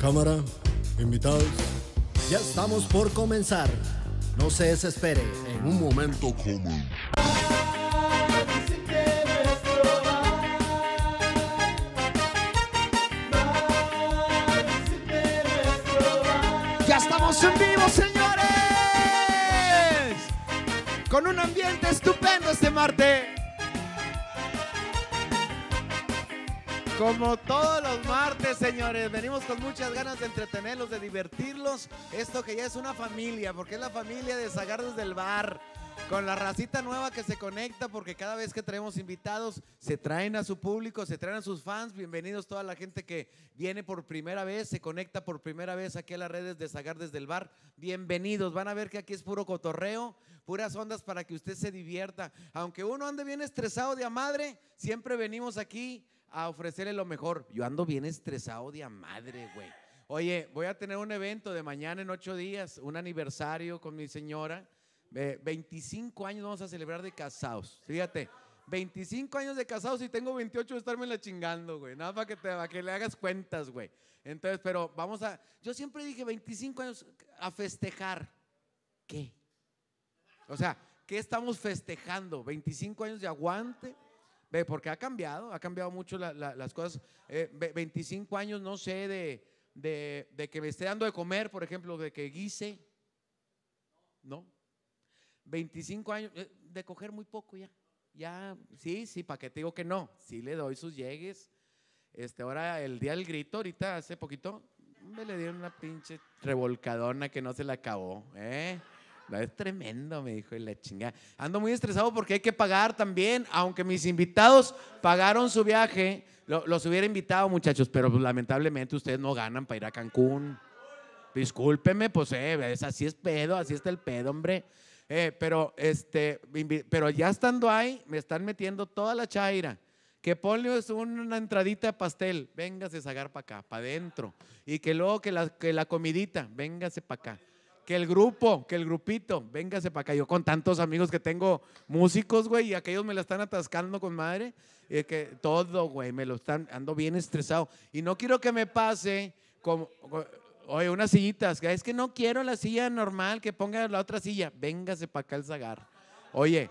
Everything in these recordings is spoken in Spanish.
Cámara, invitados. Ya estamos por comenzar. No se desespere. En un momento Ya estamos en vivo, señores. Con un ambiente estupendo este martes. Como todos los martes, señores, venimos con muchas ganas de entretenerlos, de divertirlos. Esto que ya es una familia, porque es la familia de Zagar desde el bar. Con la racita nueva que se conecta, porque cada vez que traemos invitados, se traen a su público, se traen a sus fans. Bienvenidos toda la gente que viene por primera vez, se conecta por primera vez aquí a las redes de Zagar desde el bar. Bienvenidos, van a ver que aquí es puro cotorreo, puras ondas para que usted se divierta. Aunque uno ande bien estresado de a madre, siempre venimos aquí a ofrecerle lo mejor. Yo ando bien estresado de madre, güey. Oye, voy a tener un evento de mañana en ocho días, un aniversario con mi señora. Eh, 25 años vamos a celebrar de casados. Fíjate, 25 años de casados y tengo 28 de estarme la chingando, güey. Nada para que, te, para que le hagas cuentas, güey. Entonces, pero vamos a. Yo siempre dije 25 años a festejar. ¿Qué? O sea, ¿qué estamos festejando? ¿25 años de aguante? Ve, porque ha cambiado, ha cambiado mucho la- la- las cosas. Eh, ve- 25 años, no sé, de, de, que me esté dando de comer, por ejemplo, de que guise. ¿No? 25 años, eh, de coger muy poco ya. Ya, sí, sí, para que te digo que no. Sí le doy sus llegues. Este, ahora el día del grito, ahorita hace poquito, me le dieron una pinche revolcadona que no se la acabó, ¿eh? Es tremendo, me dijo, y la chingada. Ando muy estresado porque hay que pagar también, aunque mis invitados pagaron su viaje, lo- los hubiera invitado, muchachos, pero pues, lamentablemente ustedes no ganan para ir a Cancún. Discúlpeme, pues eh, es, así es pedo, así está el pedo, hombre. Eh, pero, este, pero ya estando ahí, me están metiendo toda la chaira. Que ponle es una entradita de pastel, véngase a sacar para acá, para adentro. Y que luego que la, que la comidita, véngase para acá. Que el grupo, que el grupito, véngase para acá. Yo con tantos amigos que tengo músicos, güey, y aquellos me la están atascando con madre. eh, que todo, güey, me lo están, ando bien estresado. Y no quiero que me pase como, oye, unas sillitas, es que no quiero la silla normal, que ponga la otra silla. Véngase para acá el zagar. Oye,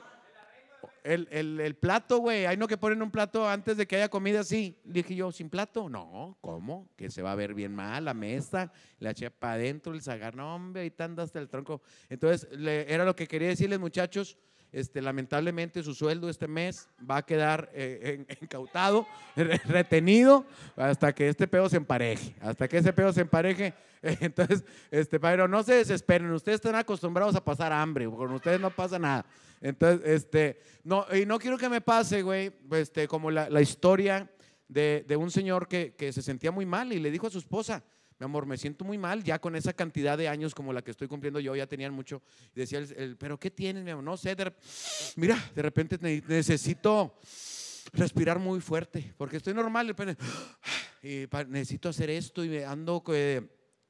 el, el- el plato, güey, hay no que ponen un plato antes de que haya comida así. Dije yo, ¿sin plato? No, ¿cómo? Que se va a ver bien mal la mesa, la eché para adentro, el zagar, no, hombre, ahí anda hasta el tronco. Entonces, le- era lo que quería decirles, muchachos. Este, lamentablemente su sueldo este mes va a quedar eh, en- incautado, re- retenido, hasta que este pedo se empareje, hasta que ese pedo se empareje. Entonces, este, pero no se desesperen, ustedes están acostumbrados a pasar hambre, con ustedes no pasa nada. Entonces, este, no, y no quiero que me pase, güey, este, como la, historia de, un señor que se sentía muy mal y le dijo a su esposa, mi amor, me siento muy mal, ya con esa cantidad de años como la que estoy cumpliendo yo, ya tenían mucho. Y decía, el, el, pero ¿qué tienes, mi amor? No sé, de mira, de repente ne- necesito respirar muy fuerte, porque estoy normal, y necesito hacer esto y ando, eh,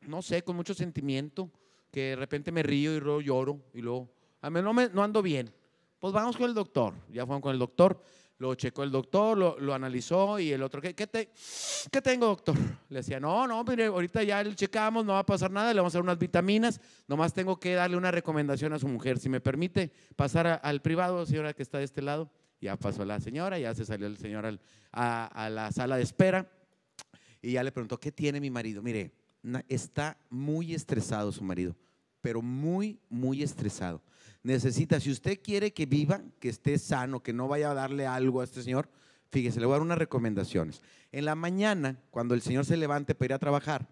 no sé, con mucho sentimiento, que de repente me río y luego lloro y luego, a mí no, me, no ando bien. Pues vamos con el doctor, ya fueron con el doctor, lo checó el doctor, lo, lo analizó y el otro, ¿qué, qué, te, ¿qué tengo, doctor? Le decía, no, no, mire, ahorita ya le checamos, no va a pasar nada, le vamos a dar unas vitaminas, nomás tengo que darle una recomendación a su mujer. Si me permite pasar al privado, señora que está de este lado, ya pasó la señora, ya se salió el señor al- a, a la sala de espera y ya le preguntó, ¿qué tiene mi marido? Mire, está muy estresado su marido, pero muy, muy estresado. Necesita, si usted quiere que viva, que esté sano, que no vaya a darle algo a este señor, fíjese, le voy a dar unas recomendaciones. En la mañana, cuando el señor se levante para ir a trabajar,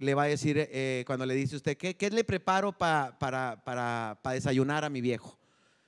le va a decir, eh, cuando le dice usted, ¿qué, qué le preparo pa- para, para, para desayunar a mi viejo?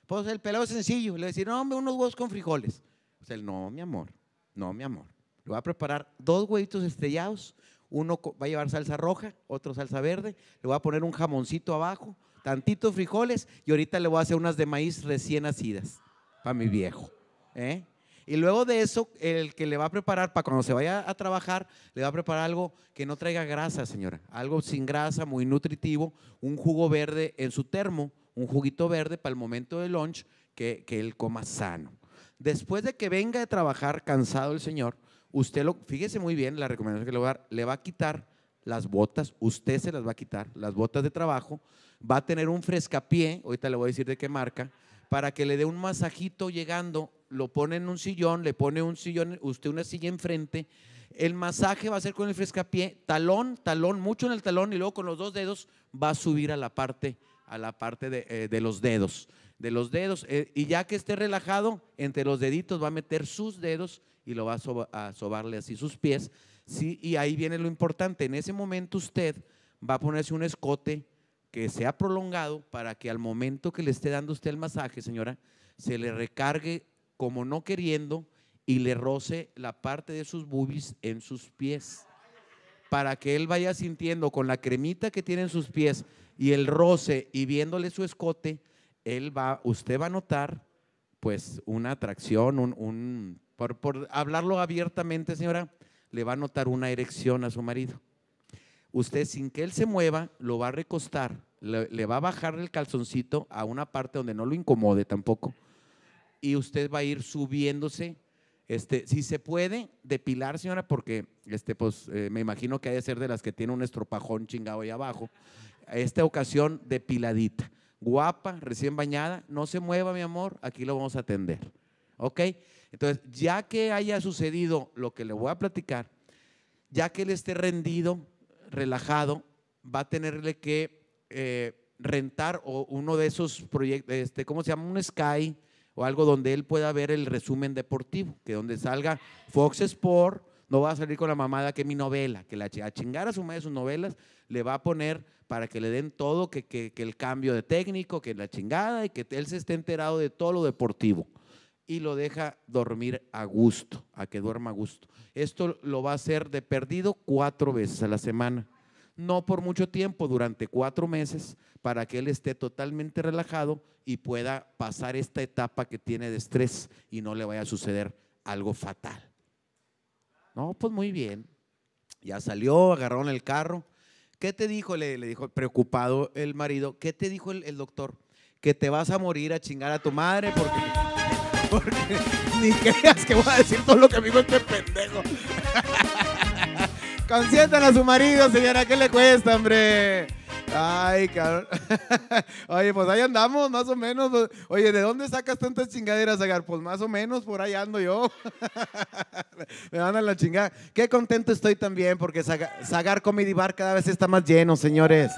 Pues el pelado es sencillo, le va a decir, no, unos huevos con frijoles. Sea, él, no, mi amor, no, mi amor. Le voy a preparar dos huevitos estrellados, Uno va a llevar salsa roja, otro salsa verde. Le voy a poner un jamoncito abajo, tantitos frijoles y ahorita le voy a hacer unas de maíz recién nacidas para mi viejo. ¿eh? Y luego de eso, el que le va a preparar para cuando se vaya a trabajar, le va a preparar algo que no traiga grasa, señora. Algo sin grasa, muy nutritivo, un jugo verde en su termo, un juguito verde para el momento del lunch, que, que él coma sano. Después de que venga de trabajar cansado el señor, usted lo, fíjese muy bien la recomendación que le voy a dar, le va a quitar las botas, usted se las va a quitar, las botas de trabajo, va a tener un frescapié, ahorita le voy a decir de qué marca, para que le dé un masajito llegando, lo pone en un sillón, le pone un sillón, usted una silla enfrente, el masaje va a ser con el frescapié, talón, talón, mucho en el talón y luego con los dos dedos va a subir a la parte, a la parte de, eh, de los dedos, de los dedos, eh, y ya que esté relajado, entre los deditos va a meter sus dedos y lo va a, a sobarle así sus pies, sí, y ahí viene lo importante, en ese momento usted va a ponerse un escote que sea prolongado para que al momento que le esté dando usted el masaje, señora, se le recargue como no queriendo y le roce la parte de sus boobies en sus pies. Para que él vaya sintiendo con la cremita que tiene en sus pies y el roce y viéndole su escote, él va, usted va a notar pues una atracción, un, por hablarlo abiertamente, señora, le va a notar una erección a su marido usted sin que él se mueva, lo va a recostar, le, va a bajar el calzoncito a una parte donde no lo incomode tampoco, y usted va a ir subiéndose. Este, si se puede, depilar, señora, porque este, pues, eh, me imagino que hay de ser de las que tiene un estropajón chingado ahí abajo. Esta ocasión, depiladita. Guapa, recién bañada, no se mueva, mi amor, aquí lo vamos a atender. ¿Ok? Entonces, ya que haya sucedido lo que le voy a platicar, ya que él esté rendido, relajado, va a tenerle que eh, rentar o uno de esos proyectos, este, ¿cómo se llama? Un Sky o algo donde él pueda ver el resumen deportivo, que donde salga Fox Sport, no va a salir con la mamada que mi novela, que la a chingar a su madre sus novelas, le va a poner para que le den todo, que- que el cambio de técnico, que la chingada y que él se esté enterado de todo lo deportivo y lo deja dormir a gusto, a que duerma a gusto. Esto lo va a hacer de perdido cuatro veces a la semana, no por mucho tiempo, durante cuatro meses, para que él esté totalmente relajado y pueda pasar esta etapa que tiene de estrés y no le vaya a suceder algo fatal. No, pues muy bien. Ya salió, agarraron el carro. ¿Qué te dijo? Le, dijo, preocupado el marido, ¿qué te dijo el doctor? Que te vas a morir a chingar a tu madre porque, porque ni creas que voy a decir todo lo que me dijo este pendejo. Consientan a su marido, señora, ¿qué le cuesta, hombre? Ay, cabrón. Oye, pues ahí andamos, más o menos. Oye, ¿de dónde sacas tantas chingaderas, Agar? Pues más o menos por ahí ando yo. Me van a la chingada. Qué contento estoy también porque Saga- Sagar Comedy Bar cada vez está más lleno, señores.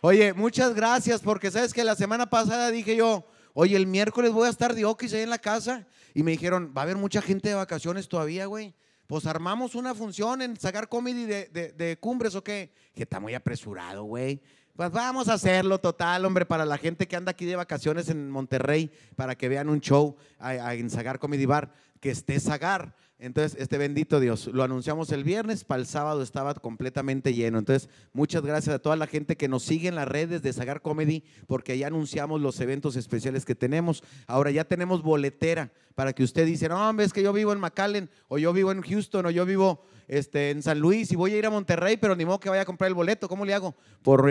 Oye, muchas gracias porque sabes que la semana pasada dije yo, oye, el miércoles voy a estar de Oquis ahí en la casa y me dijeron, va a haber mucha gente de vacaciones todavía, güey. Pues armamos una función en Sagar Comedy de, Cumbres o qué. Que está muy apresurado, güey. Pues vamos a hacerlo total, hombre, para la gente que anda aquí de vacaciones en Monterrey, para que vean un show a- en Sagar Comedy Bar, que esté Sagar. Entonces, este bendito Dios, lo anunciamos el viernes, para el sábado estaba completamente lleno. Entonces, muchas gracias a toda la gente que nos sigue en las redes de Sagar Comedy, porque ya anunciamos los eventos especiales que tenemos. Ahora ya tenemos boletera para que usted dice, no, hombre, es que yo vivo en McAllen, o yo vivo en Houston, o yo vivo este, en San Luis y voy a ir a Monterrey, pero ni modo que vaya a comprar el boleto. ¿Cómo le hago? Por,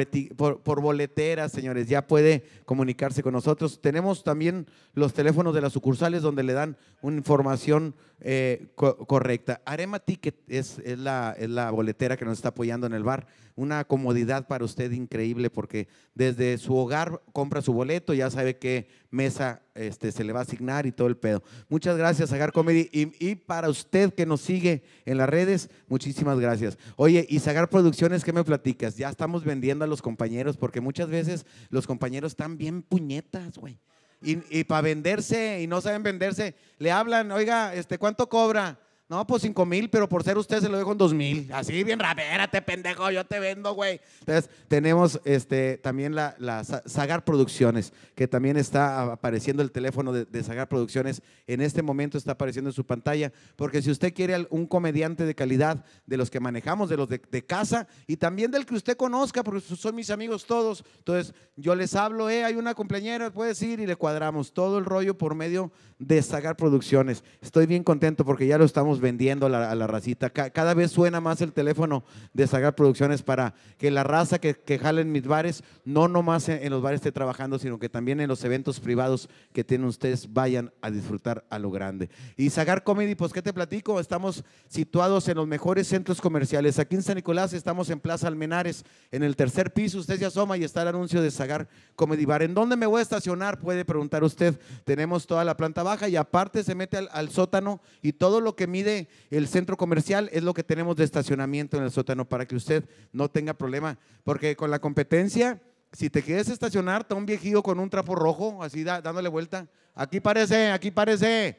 por, boletera, señores. Ya puede comunicarse con nosotros. Tenemos también los teléfonos de las sucursales donde le dan una información eh, co- correcta. Arema Ticket es, la, es la boletera que nos está apoyando en el bar. Una comodidad para usted increíble porque desde su hogar compra su boleto, ya sabe qué mesa este, se le va a asignar y todo el pedo. Muchas gracias, Sagar Comedy. Y, y para usted que nos sigue en las redes, muchísimas gracias. Oye, y Sagar Producciones, ¿qué me platicas? Ya estamos vendiendo a los compañeros porque muchas veces los compañeros están bien puñetas, güey. Y, para venderse y no saben venderse, le hablan, oiga, este, ¿cuánto cobra? No, pues cinco mil, pero por ser usted se lo dejo en dos mil. Así bien rápido, espérate, pendejo, yo te vendo, güey. Entonces, tenemos este, también la, la Sa- Sagar Producciones, que también está apareciendo el teléfono de, de Sagar Producciones. En este momento está apareciendo en su pantalla, porque si usted quiere un comediante de calidad, de los que manejamos, de los de, casa, y también del que usted conozca, porque son mis amigos todos. Entonces, yo les hablo, eh, hay una cumpleañera, puedes ir y le cuadramos todo el rollo por medio de Sagar Producciones. Estoy bien contento porque ya lo estamos vendiendo a la, racita. Ca- cada vez suena más el teléfono de Sagar Producciones para que la raza que, que jala en mis bares, no nomás en, en los bares esté trabajando, sino que también en los eventos privados que tienen ustedes vayan a disfrutar a lo grande. Y Sagar Comedy, pues, ¿qué te platico? Estamos situados en los mejores centros comerciales. Aquí en San Nicolás estamos en Plaza Almenares, en el tercer piso. Usted se asoma y está el anuncio de Sagar Comedy Bar. ¿En dónde me voy a estacionar? Puede preguntar usted. Tenemos toda la planta baja y aparte se mete al sótano y todo lo que mide el centro comercial es lo que tenemos de estacionamiento en el sótano para que usted no tenga problema. Porque con la competencia, si te quieres estacionar, está un viejillo con un trapo rojo, así dándole vuelta. Aquí parece, aquí parece.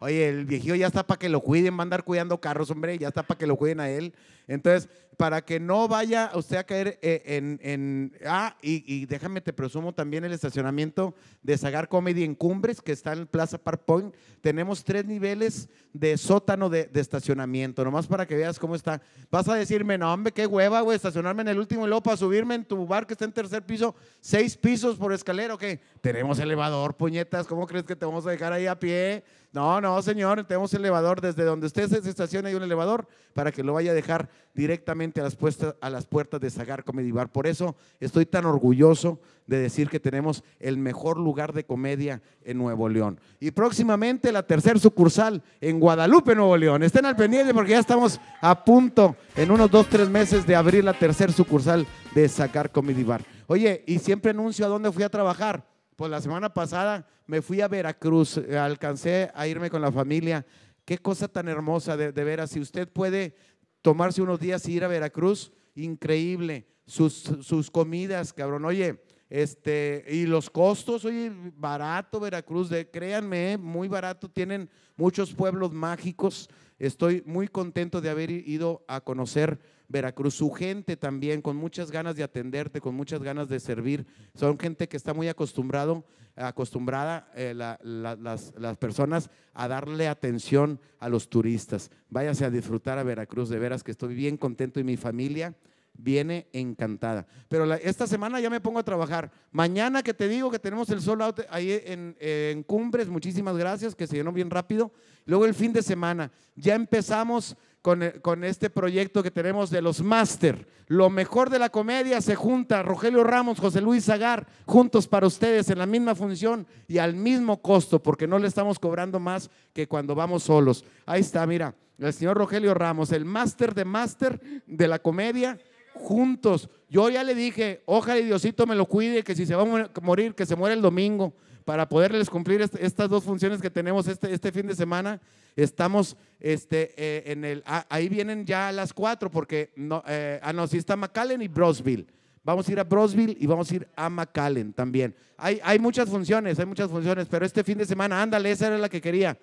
Oye, el viejillo ya está para que lo cuiden, va a andar cuidando carros, hombre, ya está para que lo cuiden a él. Entonces, para que no vaya usted a caer eh, en, ah, y, déjame te presumo también el estacionamiento de Sagar Comedy en Cumbres, que está en Plaza Park Point. Tenemos tres niveles de sótano de, estacionamiento, nomás para que veas cómo está. Vas a decirme, no, hombre, qué hueva, güey, estacionarme en el último y para subirme en tu bar que está en tercer piso, seis pisos por escalera, ¿o qué? Tenemos elevador, puñetas, ¿cómo crees que te vamos a dejar ahí a pie? No, no, señor, tenemos elevador desde donde usted se estaciona hay un elevador para que lo vaya a dejar directamente a las, puestas, a las puertas de Sagar Comedy Bar. Por eso estoy tan orgulloso de decir que tenemos el mejor lugar de comedia en Nuevo León. Y próximamente la tercer sucursal en Guadalupe, Nuevo León. Estén al pendiente porque ya estamos a punto en unos dos, tres meses de abrir la tercer sucursal de Sagar Comedy Bar. Oye, y siempre anuncio a dónde fui a trabajar. Pues la semana pasada me fui a Veracruz, eh, alcancé a irme con la familia. Qué cosa tan hermosa, de, veras. Si usted puede tomarse unos días y ir a Veracruz, increíble. Sus, sus comidas, cabrón. Oye, este, y los costos, oye, barato Veracruz, de, créanme, eh, muy barato. Tienen muchos pueblos mágicos. Estoy muy contento de haber ido a conocer Veracruz. Su gente también, con muchas ganas de atenderte, con muchas ganas de servir. Son gente que está muy acostumbrado, acostumbrada eh, la- la- las, personas a darle atención a los turistas. Váyase a disfrutar a Veracruz, de veras que estoy bien contento y mi familia viene encantada. Pero esta semana ya me pongo a trabajar. Mañana que te digo que tenemos el sol ahí en, en Cumbres, muchísimas gracias, que se llenó bien rápido. Luego el fin de semana, ya empezamos con, eh, con este proyecto que tenemos de los máster. Lo mejor de la comedia se junta Rogelio Ramos, José Luis Zagar, juntos para ustedes en la misma función y al mismo costo, porque no le estamos cobrando más que cuando vamos solos. Ahí está, mira, el señor Rogelio Ramos, el máster de máster de la comedia, juntos. Yo ya le dije, ojalá Diosito me lo cuide, que si se va a morir, que se muera el domingo, para poderles cumplir est- estas dos funciones que tenemos este, este fin de semana. Estamos este, eh, en el, ah, ahí vienen ya a las cuatro, porque no, eh, ah, no, sí está McAllen y Brosville. Vamos a ir a Brosville y vamos a ir a McAllen también. Hay, hay muchas funciones, hay muchas funciones, pero este fin de semana, ándale, esa era la que quería.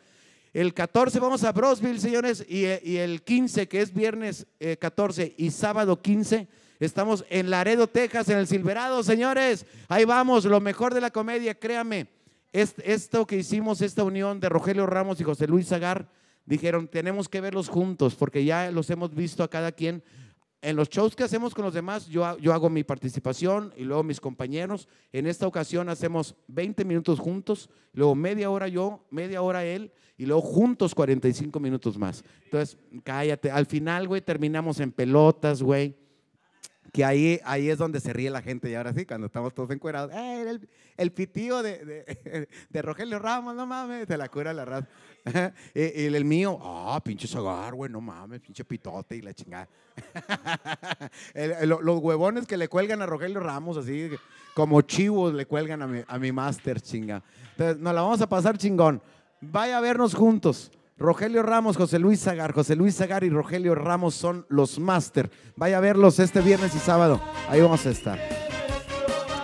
El 14 vamos a Brosville, señores, y, eh, y el 15, que es viernes eh, 14 y sábado 15, estamos en Laredo, Texas, en el Silverado, señores. Ahí vamos, lo mejor de la comedia, créame. Est- esto que hicimos, esta unión de Rogelio Ramos y José Luis Zagar, dijeron, tenemos que verlos juntos, porque ya los hemos visto a cada quien. En los shows que hacemos con los demás, yo, yo hago mi participación y luego mis compañeros. En esta ocasión hacemos 20 minutos juntos, luego media hora yo, media hora él, y luego juntos 45 minutos más. Entonces, cállate. Al final, güey, terminamos en pelotas, güey. Que ahí, ahí es donde se ríe la gente. Y ahora sí, cuando estamos todos encuerados, "Eh, el, el pitío de, de, de Rogelio Ramos, no mames, te la cura la raza. y, el mío, ah, pinche Zagar, güey, no mames, pinche pitote y la chingada. Los huevones que le cuelgan a Rogelio Ramos, así como chivos le cuelgan a mi, a mi máster, chinga. Entonces, nos la vamos a pasar chingón. Vaya a vernos juntos. Rogelio Ramos, José Luis Zagar. José Luis Zagar y Rogelio Ramos son los máster. Vaya a verlos este viernes y sábado. Ahí vamos a estar.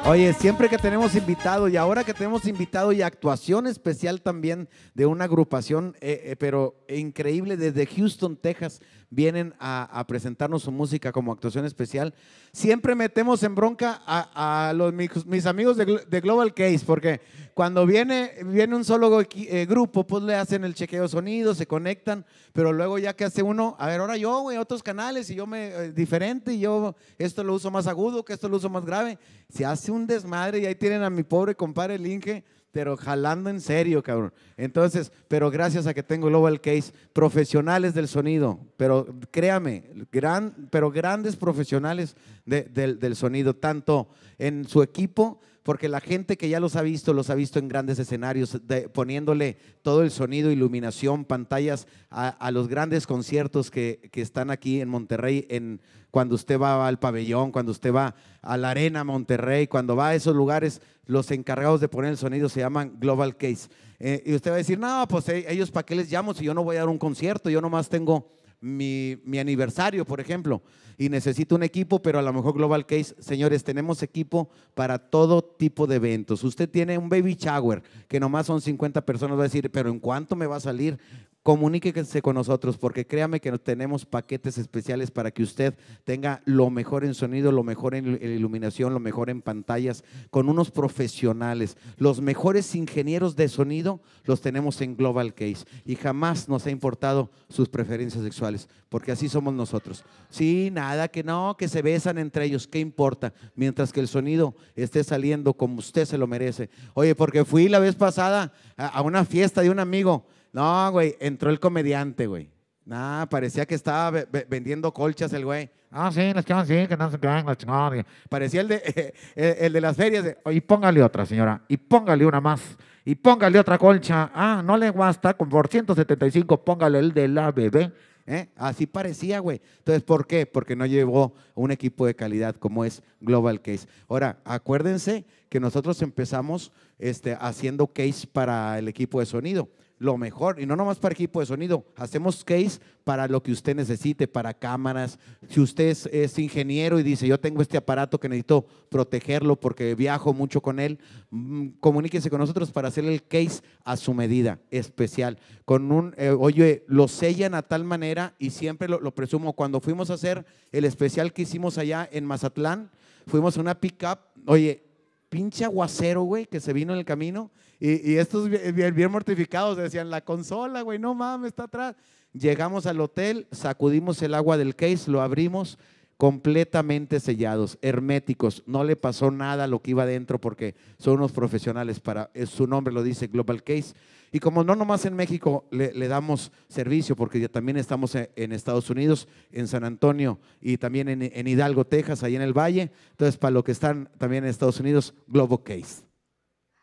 Oye, siempre que tenemos invitado y ahora que tenemos invitado y actuación especial también de una agrupación, eh, eh, pero increíble desde Houston, Texas, vienen a, presentarnos su música como actuación especial. Siempre metemos en bronca a, los, mis, amigos de, Glo- de Global Case, porque cuando viene, viene un solo eh, grupo, pues le hacen el chequeo de sonido, se conectan, pero luego ya que hace uno, a ver, ahora yo, güey, otros canales y yo me, eh, diferente, y yo esto lo uso más agudo, que esto lo uso más grave. Se hace un desmadre y ahí tienen a mi pobre compadre el Inge, pero jalando en serio, cabrón. Entonces, pero gracias a que tengo Global Case, profesionales del sonido, pero créame, gran, pero grandes profesionales de- del, del sonido, tanto en su equipo, porque la gente que ya los ha visto, los ha visto en grandes escenarios, poniéndole todo el sonido, iluminación, pantallas a, a los grandes conciertos que, que están aquí en Monterrey, en, cuando usted va al pabellón, cuando usted va a la arena Monterrey, cuando va a esos lugares, los encargados de poner el sonido se llaman Global Case. Eh, y usted va a decir, no, pues eh, ellos para qué les llamo si yo no voy a dar un concierto, yo nomás tengo mi, mi aniversario, por ejemplo, y necesito un equipo, pero a lo mejor Global Case, señores, tenemos equipo para todo tipo de eventos. Usted tiene un baby shower, que nomás son 50 personas, va a decir, pero ¿en cuánto me va a salir? Comuníquese con nosotros, porque créame que tenemos paquetes especiales para que usted tenga lo mejor en sonido, lo mejor en iluminación, lo mejor en pantallas, con unos profesionales. Los mejores ingenieros de sonido los tenemos en Global Case y jamás nos ha importado sus preferencias sexuales, porque así somos nosotros. Sí, nada, que no, que se besan entre ellos, ¿qué importa? Mientras que el sonido esté saliendo como usted se lo merece. Oye, porque fui la vez pasada a una fiesta de un amigo. No, güey, entró el comediante, güey. Nah, parecía que estaba ve- ve- vendiendo colchas el güey. Ah, sí, las chavas sí, que no se quedan, la chingada. Parecía el de, el, el de las ferias. de, Y póngale otra, señora. Y póngale una más. Y póngale otra colcha. Ah, no le basta. Con por 175, póngale el de la bebé. ¿eh? Así parecía, güey. Entonces, ¿por qué? Porque no llevó un equipo de calidad como es Global Case. Ahora, acuérdense que nosotros empezamos este, haciendo case para el equipo de sonido. Lo mejor, y no nomás para equipo de sonido, hacemos case para lo que usted necesite, para cámaras. Si usted es, ingeniero y dice, yo tengo este aparato que necesito protegerlo porque viajo mucho con él, mm, comuníquese con nosotros para hacerle el case a su medida, especial. Con un, eh, oye, lo sellan a tal manera y siempre lo, lo presumo. Cuando fuimos a hacer el especial que hicimos allá en Mazatlán, fuimos a una pickup, oye, pinche aguacero, güey, que se vino en el camino. Y, y estos bien, mortificados decían, la consola, güey, no mames, está atrás. Llegamos al hotel, sacudimos el agua del case, lo abrimos completamente sellados, herméticos. No le pasó nada a lo que iba adentro porque son unos profesionales para, eh, su nombre lo dice Global Case. Y como no nomás en México le, le damos servicio, porque ya también estamos en, en Estados Unidos, en San Antonio y también en, en Hidalgo, Texas, ahí en el Valle. Entonces, para los que están también en Estados Unidos, Global Case.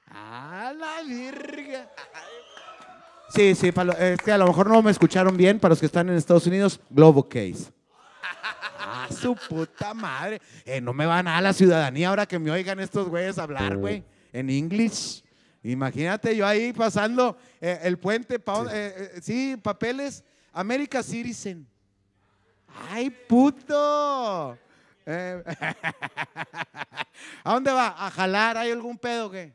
¡A la virga! Sí, sí, para lo- es que a lo mejor no me escucharon bien, para los que están en Estados Unidos, Global Case. ¡Ah, su puta madre! Eh, no me van a la ciudadanía ahora que me oigan estos güeyes hablar, güey, en inglés. Imagínate yo ahí pasando eh, el puente, pa- eh, eh, sí, papeles, America Citizen. ¡Ay, puto! Eh, ¿A dónde va? ¿A jalar? ¿Hay algún pedo que?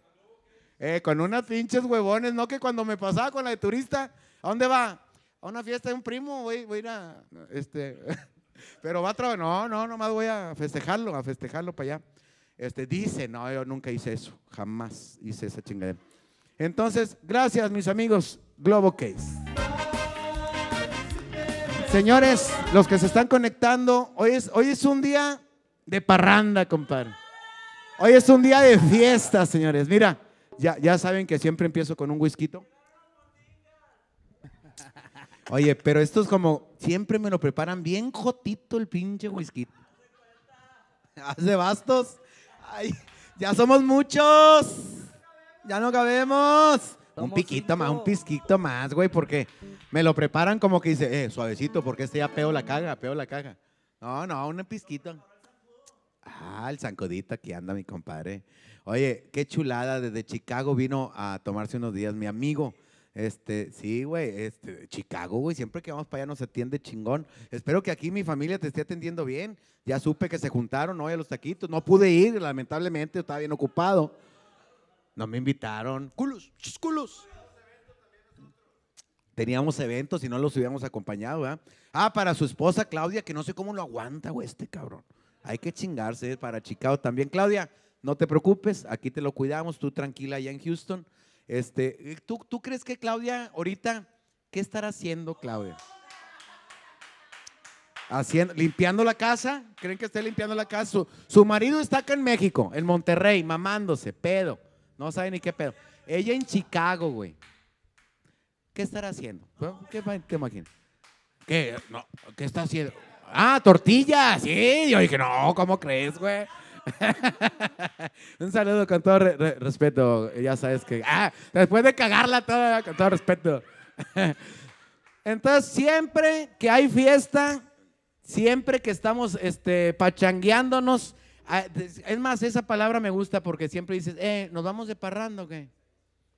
Eh, con unas pinches huevones, ¿no? Que cuando me pasaba con la de turista, ¿a dónde va? A una fiesta de un primo, voy, voy a ir a, este, pero va a trabajar, no, no, nomás voy a festejarlo, a festejarlo para allá. Este, dice, no, yo nunca hice eso, jamás hice esa chingadera. Entonces, gracias mis amigos, Globo Case. Señores, los que se están conectando, hoy es, hoy es un día de parranda, compadre. Hoy es un día de fiesta, señores. Mira, ya, ya saben que siempre empiezo con un whisky. Oye, pero esto es como, siempre me lo preparan bien jotito el pinche whisky. Hace bastos. Ay, ya somos muchos. Ya no cabemos. Un piquito más, un pisquito más, güey, porque me lo preparan como que dice, eh, suavecito, porque este ya peo la caga, peo la caga. No, no, un pisquito. Ah, el zancodito aquí anda mi compadre. Oye, qué chulada, desde Chicago vino a tomarse unos días mi amigo Este, sí, güey, este, Chicago, güey, siempre que vamos para allá nos atiende chingón. Espero que aquí mi familia te esté atendiendo bien. Ya supe que se juntaron hoy a los taquitos. No pude ir, lamentablemente, estaba bien ocupado. No me invitaron. Culos, culos. Teníamos eventos y no los hubiéramos acompañado, ¿verdad? Ah, para su esposa Claudia, que no sé cómo lo aguanta, güey, este cabrón. Hay que chingarse para Chicago también. Claudia, no te preocupes, aquí te lo cuidamos, tú tranquila allá en Houston. Este, ¿tú, ¿Tú crees que Claudia ahorita, qué estará haciendo Claudia? Haciendo, limpiando la casa, ¿creen que esté limpiando la casa? Su, su marido está acá en México, en Monterrey, mamándose, pedo. No sabe ni qué pedo. Ella en Chicago, güey. ¿Qué estará haciendo? ¿Qué te imaginas? ¿Qué? No, ¿Qué está haciendo? Ah, tortillas. Sí, yo dije, no, ¿cómo crees, güey? Un saludo con todo re- re- respeto. Ya sabes que. Ah, después de cagarla toda, con todo respeto. Entonces, siempre que hay fiesta, siempre que estamos este, pachangueándonos, ah, es más, esa palabra me gusta porque siempre dices, eh, ¿nos vamos de parranda o qué?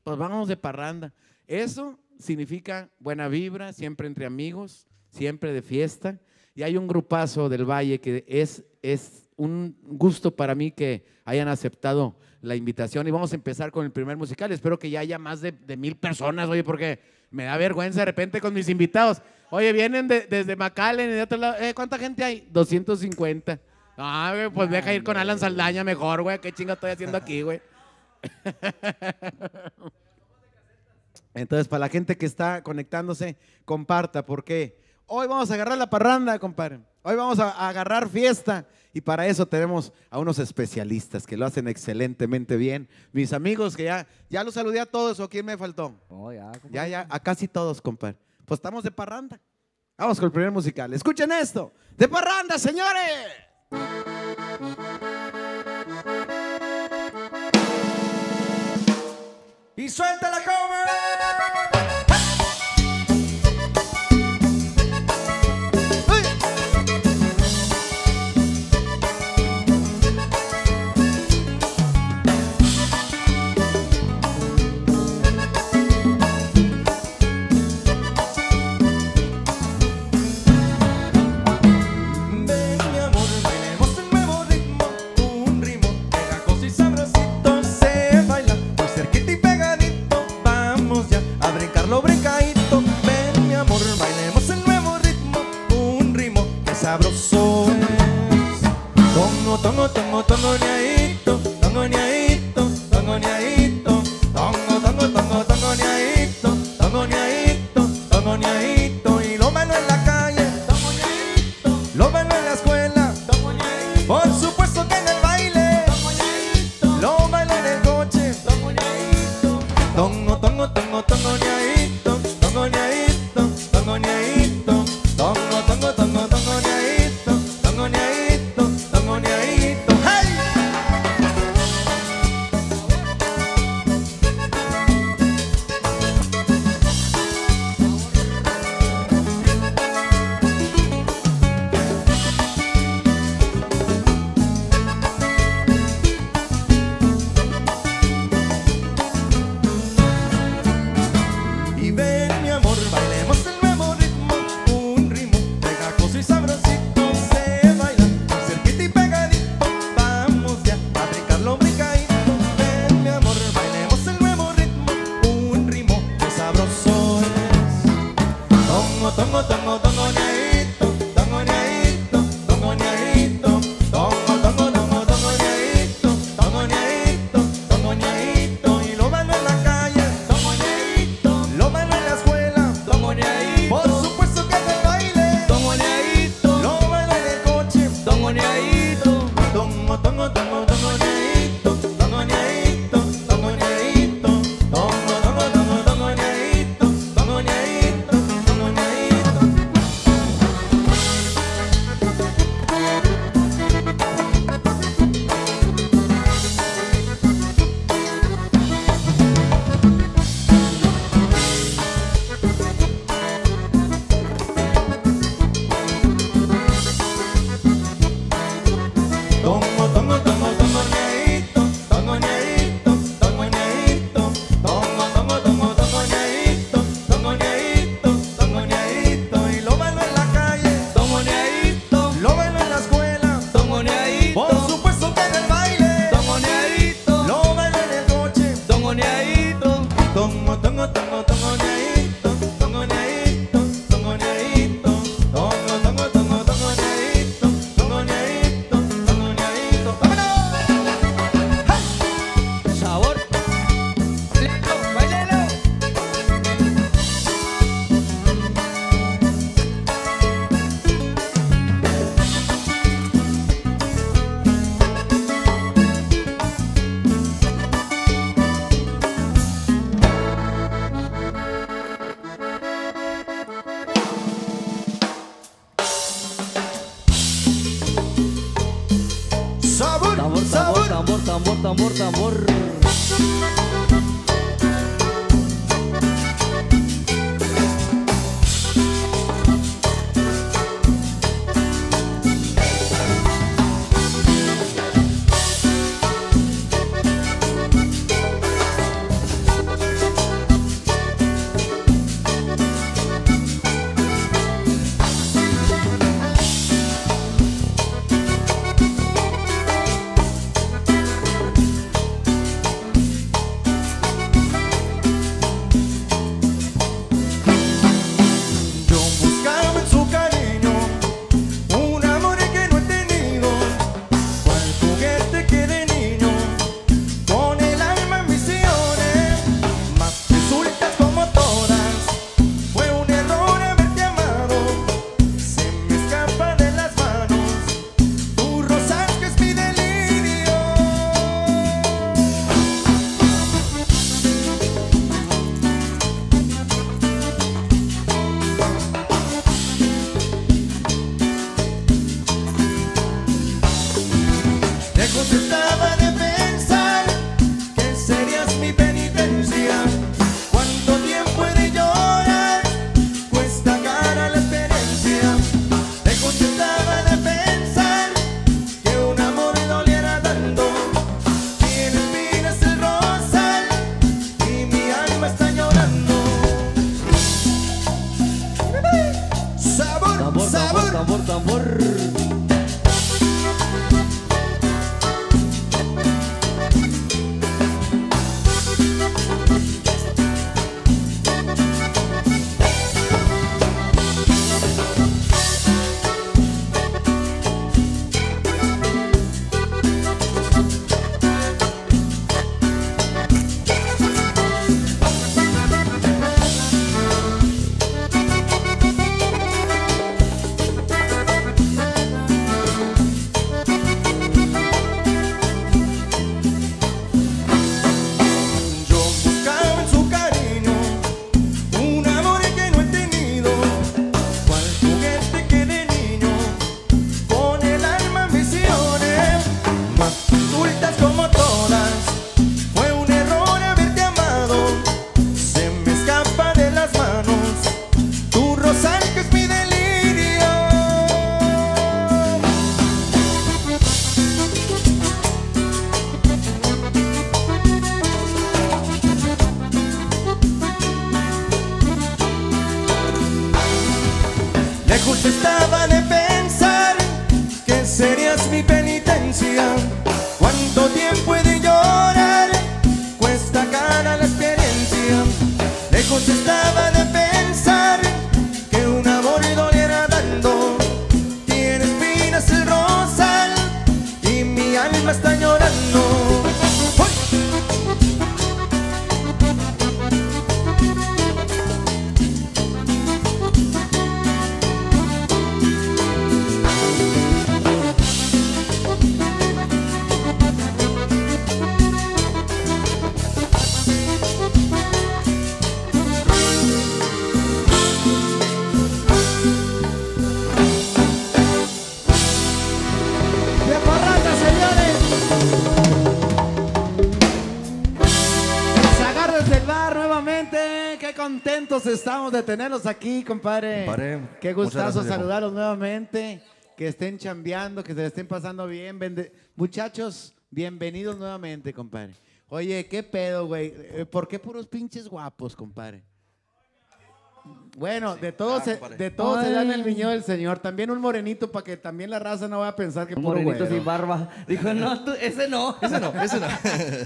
Pues vamos de parranda. Eso significa buena vibra, siempre entre amigos, siempre de fiesta. Y hay un grupazo del Valle que es, es un gusto para mí que hayan aceptado la invitación. Y vamos a empezar con el primer musical. Espero que ya haya más de, mil personas, oye, porque me da vergüenza de repente con mis invitados. Oye, vienen de- desde McAllen y de otro lado. Eh, ¿Cuánta gente hay? 250. Ah, güey, pues deja ir con Alan Saldaña mejor, güey. ¿Qué chinga estoy haciendo aquí, güey? Entonces, para la gente que está conectándose, comparta, porque hoy vamos a agarrar la parranda, compadre. Hoy vamos a agarrar fiesta. Y para eso tenemos a unos especialistas que lo hacen excelentemente bien. Mis amigos que ya, ya los saludé a todos, ¿o quién me faltó? Oh, ya, compadre. Ya, ya, a casi todos, compadre. Pues estamos de parranda. Vamos con el primer musical. Escuchen esto. De parranda, señores. Y suelta la cover. Tongo, tongo, tongo, tongo, ñaito, de tenerlos aquí, compadre. Compadre, Qué gustazo saludarlos nuevamente. Que estén chambeando, que se estén pasando bien. Bende- Muchachos, bienvenidos nuevamente, compadre. Oye, ¿qué pedo, güey? Eh, ¿Por qué puros pinches guapos, compadre? Bueno, de todo, se, compadre. de todo se da en el viñedo del señor. También un morenito para que también la raza no vaya a pensar que Un puro morenito güero. sin barba. Dijo, no, tú, ese no. Ese no, ese no.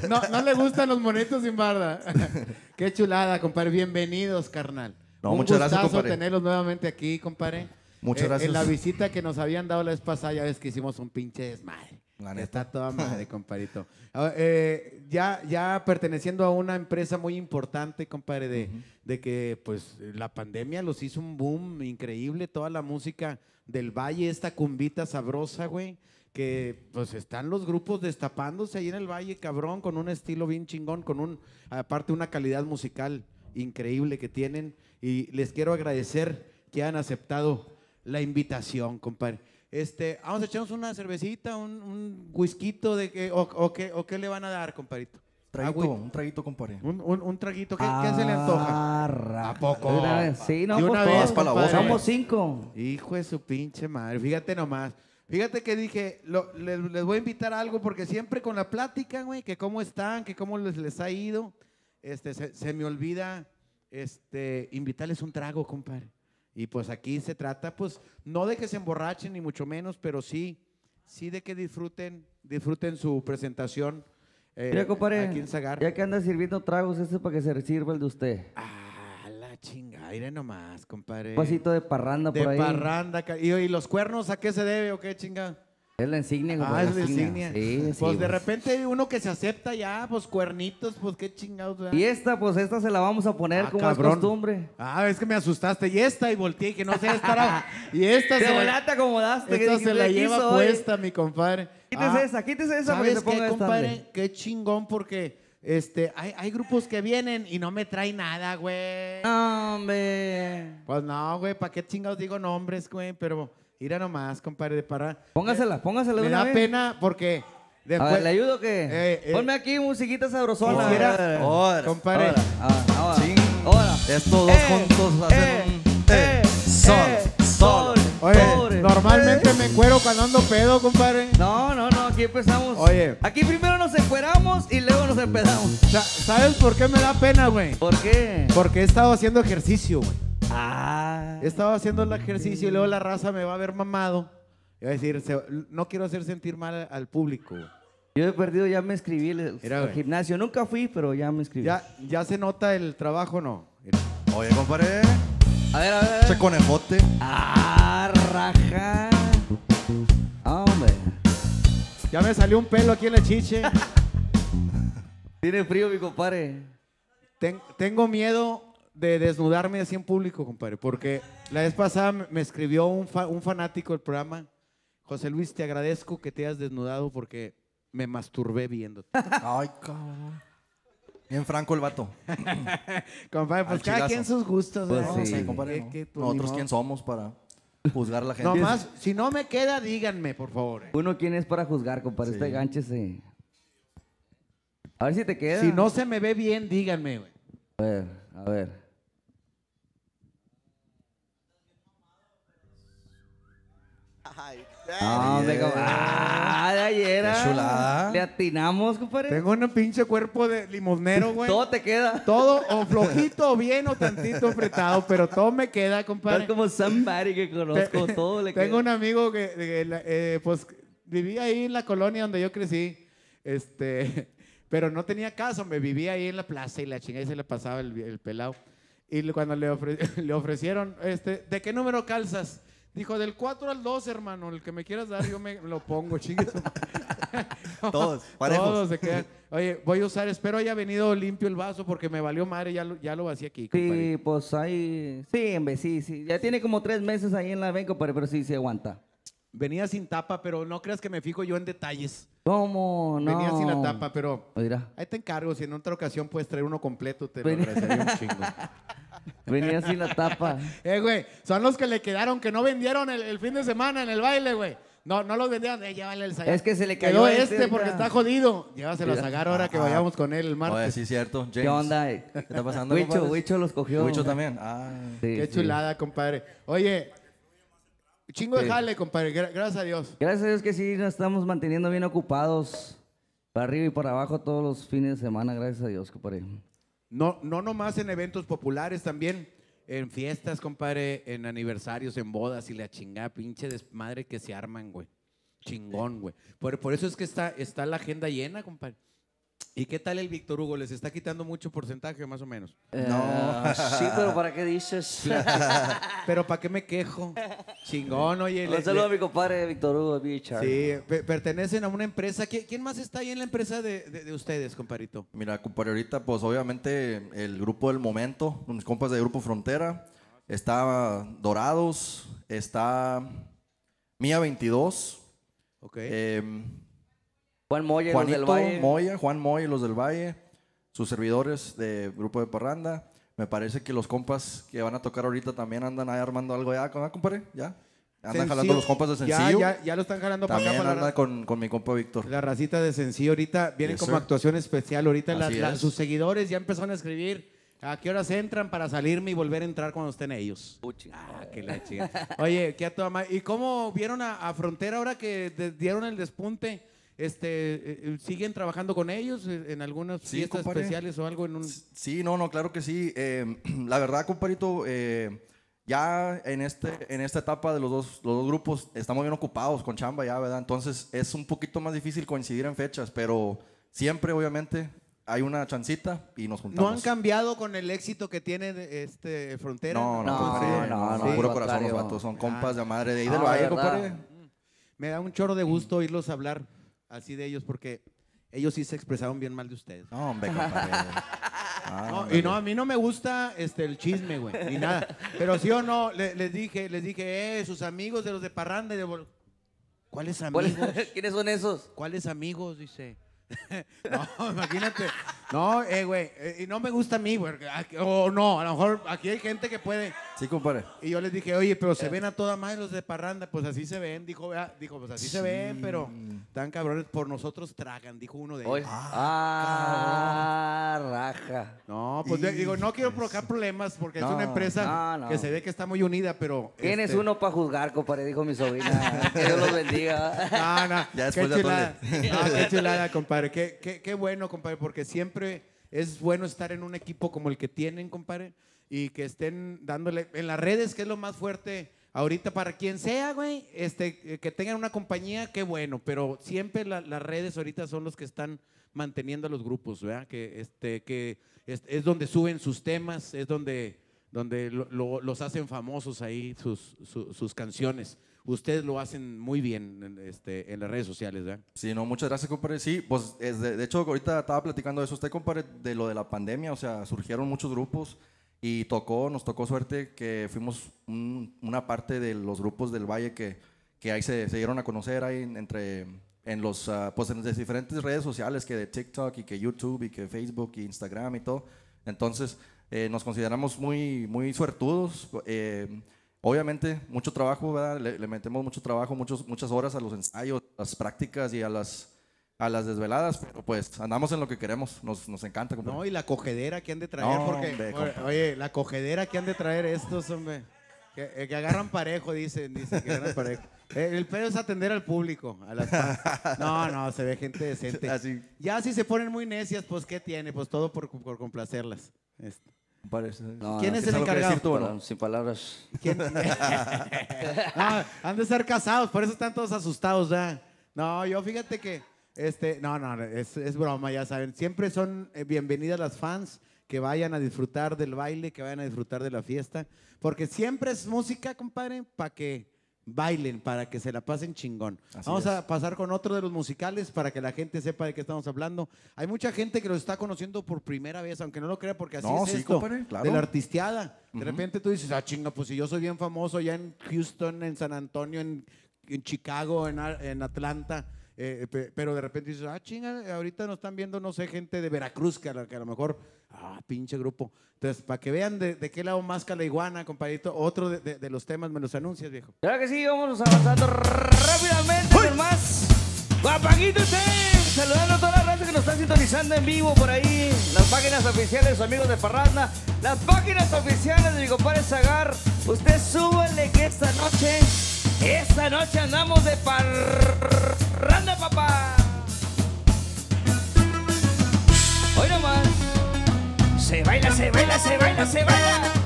No, no le gustan los monitos sin barda. Qué chulada, compadre. Bienvenidos, carnal. No, Un muchas gracias, compadre. tenerlos nuevamente aquí, compadre. Muchas Eh, gracias. En la visita que nos habían dado la vez pasada, ya ves que hicimos un pinche desmadre. Está toda madre, compadrito. Ah, eh, ya, ya perteneciendo a una empresa muy importante, compadre, de, de que pues la pandemia los hizo un boom increíble, toda la música del valle, esta cumbita sabrosa, güey, que pues están los grupos destapándose ahí en el valle, cabrón, con un estilo bien chingón, con un, aparte una calidad musical increíble que tienen y les quiero agradecer que han aceptado la invitación, compadre. Este, vamos a echarnos una cervecita, un, un whisquito de que, o, o qué, o qué le van a dar, compadrito. Traguito, un traguito, compadre. un, un, un traguito, ¿qué, qué se le antoja? ¿A poco? De una vez. Sí, no, De pues una vez, pa' la Somos cinco. Hijo de su pinche madre, fíjate nomás. Fíjate que dije, lo- les, les voy a invitar a algo porque siempre con la plática, güey, que cómo están, que cómo les, les ha ido, este, se, se me olvida este, invitarles un trago, compadre. Y pues aquí se trata, pues, no de que se emborrachen ni mucho menos, pero sí, sí de que disfruten, disfruten su presentación. eh, Mira, compadre, Aquí en Zagar. ya que anda sirviendo tragos, este es para que se sirva el de usted. Ah, la chingada, mire nomás, compadre. Un vasito de parranda de por ahí. parranda. ca- ¿Y, y los cuernos a qué se debe o qué chingada? Es la insignia, Ah, compadre, es la insignia. Sí, sí, pues de pues. repente uno que se acepta ya, pues cuernitos, pues qué chingados. ¿verdad? Y esta, pues esta se la vamos a poner Ah, como cabrón. es costumbre. Ah, es que me asustaste. Y esta, y volteé, que no sé estará. Y esta Te se la, volaste, acomodaste. esta se la "Aquí lleva soy". puesta, mi compadre. Quítese Ah, esa, quítese esa ¿Sabes se qué, esta, compadre? hombre. Qué chingón, porque este, hay, hay grupos que vienen y no me traen nada, güey. Hombre. Pues no, güey, ¿para qué chingados digo nombres, güey? Pero mira nomás, compadre, de parar. Póngasela, póngasela de Me una da vez. pena porque A después. ver, ¿le ayudo o qué? Eh, eh. Ponme aquí musiquita sabrosona. A ver. Ahora, Compadre. Ahora, ahora, ahora. Sí. ahora. Estos dos Eh, juntos hacen eh, un... eh, sol, eh, sol. Oye, normalmente me cuero cuando ando pedo, compadre. No, no, no, aquí empezamos. Oye. Aquí primero nos encueramos y luego nos empezamos. Sa- ¿Sabes por qué me da pena, güey? ¿Por qué? Porque he estado haciendo ejercicio, güey. Ah. He estado haciendo el ejercicio y luego la raza me va a ver mamado. Y va a decir, se- no quiero hacer sentir mal al- público. Yo he perdido, ya me inscribí al, Mira, al güey. gimnasio. Nunca fui, pero ya me inscribí. ¿Ya, ¿Ya se nota el trabajo o no? Mira. Oye, compadre, A ver, a ver, a ese conejote. Ah, raja. Hombre. Ya me salió un pelo aquí en la chiche. Tiene frío, mi compadre. Ten- tengo miedo de desnudarme así en público, compadre, porque la vez pasada me me escribió un, fa- un fanático del programa. José Luis, te agradezco que te hayas desnudado porque me masturbé viéndote. Ay, cabrón. Bien franco el vato. compadre, pues Al cada chilazo. quien sus gustos. Pues ¿verdad? sí. Sí, compadre. ¿no? Nosotros quién somos para juzgar a la gente. Nomás, si no me queda, díganme, por favor. eh. Uno, ¿quién es para juzgar, compadre? Este gánchese. A ver si te queda. Si no se me ve bien, díganme, güey. A ver, a ver. Ah, Ay, venga. eh. Ah, de ayer. Qué ah. chulada. Le atinamos, compadre. Tengo un pinche cuerpo de limonero, güey. Todo te queda. Todo o flojito, o bien, o tantito apretado, pero todo me queda, compadre. Tal como somebody que conozco, todo le Tengo queda. un amigo que, que eh, pues, vivía ahí en la colonia donde yo crecí, este, pero no tenía casa, me vivía ahí en la plaza y la chingada y se le pasaba el, el pelado. Y cuando le, ofre- le ofrecieron, este, ¿de qué número calzas? Dijo, del 4 al 2, hermano, el que me quieras dar, yo me lo pongo, chingue su madre. Todos, parejos. Todos se quedan. Oye, voy a usar, espero haya venido limpio el vaso porque me valió madre, ya lo, ya lo vacié aquí, compadre. Sí, pues ahí. Sí, en vez, sí, sí. Ya tiene como tres meses ahí en la ven, compadre, pero sí, sí aguanta. Venía sin tapa, pero no creas que me fijo yo en detalles. ¿Cómo? No. Venía sin la tapa, pero Mira, ahí te encargo. Si en otra ocasión puedes traer uno completo, te lo Venía- agradecería un chingo. venía sin la tapa. Eh, güey, son los que le quedaron, que no vendieron el, el fin de semana en el baile, güey. No, no los vendieron. Eh, llévale el Zagar. Es que se le Quedó cayó este este, porque está jodido. Llévaselo a. Zagar ahora que vayamos con él el Oye, martes. sí, cierto. James. ¿Qué onda? ¿Qué está pasando, Huicho? Huicho los cogió. Huicho también. Ah. Sí, Qué sí. chulada, compadre. Oye, chingo Sí. de jale, compadre. gra- gracias a Dios. Gracias a Dios que sí nos estamos manteniendo bien ocupados. Para arriba y para abajo todos los fines de semana, gracias a Dios, compadre. No, no nomás en eventos populares, también en fiestas, compadre, en aniversarios, en bodas y la chingada, pinche desmadre que se arman, güey. Chingón, güey. Por, por eso es que está, está la agenda llena, compadre. ¿Y qué tal el Víctor Hugo? ¿Les está quitando mucho porcentaje, más o menos? No. sí, pero ¿para qué dices? Pero ¿para qué me quejo? Chingón, oye. Un saludo a le- mi compadre Víctor Hugo Bichar. Sí, pe- pertenecen a una empresa. ¿Qui- ¿Quién más está ahí en la empresa de, de- de ustedes, compadrito? Mira, compadre, ahorita, pues obviamente el grupo del momento, mis compas de Grupo Frontera, está Dorados, está Mía 22, Ok. em, Juan Moya, los del Juanito Valle. Moya, Juan Moya y los del Valle, sus servidores de Grupo de Parranda. Me parece que los compas que van a tocar ahorita también andan ahí armando algo ya, ¿no, compadre? ¿Ya? Andan jalando los compas de Ya, sencillo. Ya, ya lo están jalando para acá. También para anda con, con mi compa Víctor. la racita de sencillo. Ahorita vienen Yes, como sir. actuación especial. Ahorita la- sus seguidores ya empezaron a escribir a qué horas entran para salirme y volver a entrar cuando estén ellos. Ah, que la chica. Oye, qué a toda madre. ¿Y cómo vieron a, a Frontera ahora que de- dieron el despunte? Este, eh, eh, ¿Siguen trabajando con ellos en algunas Sí, fiestas compadre. especiales o algo en un... Sí, no, no, claro que sí. Eh, la verdad, comparito, eh, ya en, este, en esta etapa de los dos, los dos grupos estamos bien ocupados con chamba ya, ¿verdad? Entonces es un poquito más difícil coincidir en fechas, pero siempre, obviamente, hay una chancita y nos ¿No juntamos. han cambiado con el éxito que tiene este Frontera? No, no, No, no, no, puro al corazón los vatos, son compas de madre de ahí del No, valle, compadre. Me da un chorro de gusto oírlos hablar así de ellos porque ellos sí se expresaron bien mal de ustedes. No, hombre, compadre. Ah, No, hombre. y no, a mí no me gusta este, el chisme, güey, ni nada. Pero sí o no, le- les dije, les dije, eh, sus amigos de los de Parranda y de Bol- ¿Cuáles amigos? ¿Quiénes son esos? ¿Cuáles amigos? Dice. no, imagínate. No, eh, güey, eh, y no me gusta a mí, güey. aquí- O no, a lo mejor aquí hay gente que puede. Sí, compadre. Y yo les dije, oye, pero se ven a toda madre los de Parranda. Pues así se ven, dijo, vea, dijo, pues así se ven, pero tan cabrones, por nosotros tragan, dijo uno de ellos. Oye. Ah, raja. No, pues de- digo, no quiero provocar problemas porque es No, una empresa no, no. que se ve que está muy unida, pero. ¿Quién es este, uno para juzgar, compadre? Dijo mi sobrina. Que Dios los bendiga. No, no, Ya después qué de chulada. No, qué chulada, compadre. Qué, qué, qué bueno, compadre, porque siempre es bueno estar en un equipo como el que tienen, compadre, y que estén dándole en las redes, que es lo más fuerte ahorita para quien sea, güey, este, eh, que tengan una compañía, qué bueno, pero siempre la- las redes ahorita son los que están manteniendo a los grupos, ¿verdad? Que, este, que es, es donde suben sus temas, es donde, donde lo- lo- los hacen famosos ahí, sus, su- sus canciones. Ustedes lo hacen muy bien en, este, en las redes sociales, ¿verdad? Sí, no, muchas gracias, compadre. Sí, pues es de, de hecho ahorita estaba platicando de eso usted, compadre, de lo de la pandemia, o sea, surgieron muchos grupos y tocó, nos tocó suerte que fuimos un- una parte de los grupos del Valle que, que ahí se, se dieron a conocer ahí en- entre en los ah, pues en las diferentes redes sociales que de TikTok y que YouTube y que Facebook y Instagram y todo. Entonces, eh, nos consideramos muy muy suertudos. eh, Obviamente, mucho trabajo, ¿verdad? Le, le metemos mucho trabajo, muchos, muchas horas a los ensayos, a las prácticas y a las, a las desveladas, pero pues andamos en lo que queremos, nos, nos encanta. compadre. No, y la cogedera que han de traer, No, porque, hombre, oye, la cogedera que han de traer estos, hombre, que, eh, que agarran parejo, dicen, dicen que agarran parejo. Eh, el pedo es atender al público, a las fans. No, no, se ve gente decente. Así. Ya si se ponen muy necias, pues, ¿qué tiene? Pues todo por, por complacerlas. Este. No, ¿Quién no, es ¿tienes el encargado? tú no? Perdón, sin palabras. ¿Quién? no, han de ser casados, por eso están todos asustados, ¿ya? No, yo fíjate que, este, no, no, es, es broma, ya saben. Siempre son eh, bienvenidas las fans que vayan a disfrutar del baile, que vayan a disfrutar de la fiesta, porque siempre es música, compadre, para que bailen, para que se la pasen chingón. Así Vamos es. a pasar con otro de los musicales para que la gente sepa de qué estamos hablando. Hay mucha gente que los está conociendo por primera vez, aunque no lo crea, porque así No, es sí, esto, compadre, claro. de la artisteada. De repente tú dices, ah, chinga, pues si yo soy bien famoso ya en Houston, en San Antonio, en, en Chicago, en Atlanta, eh, pe- pero de repente dices, ah, chinga, ahorita nos están viendo, no sé, gente de Veracruz, que a, lo- que a lo mejor, ah, pinche grupo. Entonces, para que vean de, de qué lado más la iguana, compadrito, otro de, de- de los temas, me los anuncias, viejo. Claro que sí, vamos avanzando rápidamente con más. Guapaguito usted, saludando a toda la raza que nos está sintonizando en vivo por ahí. Las páginas oficiales, sus amigos de Parranda. Las páginas oficiales de mi compadre Zagar. Usted súbele que esta noche, esta noche andamos de parranda, papá. Hoy nomás. Se baila, se baila, se baila, se baila.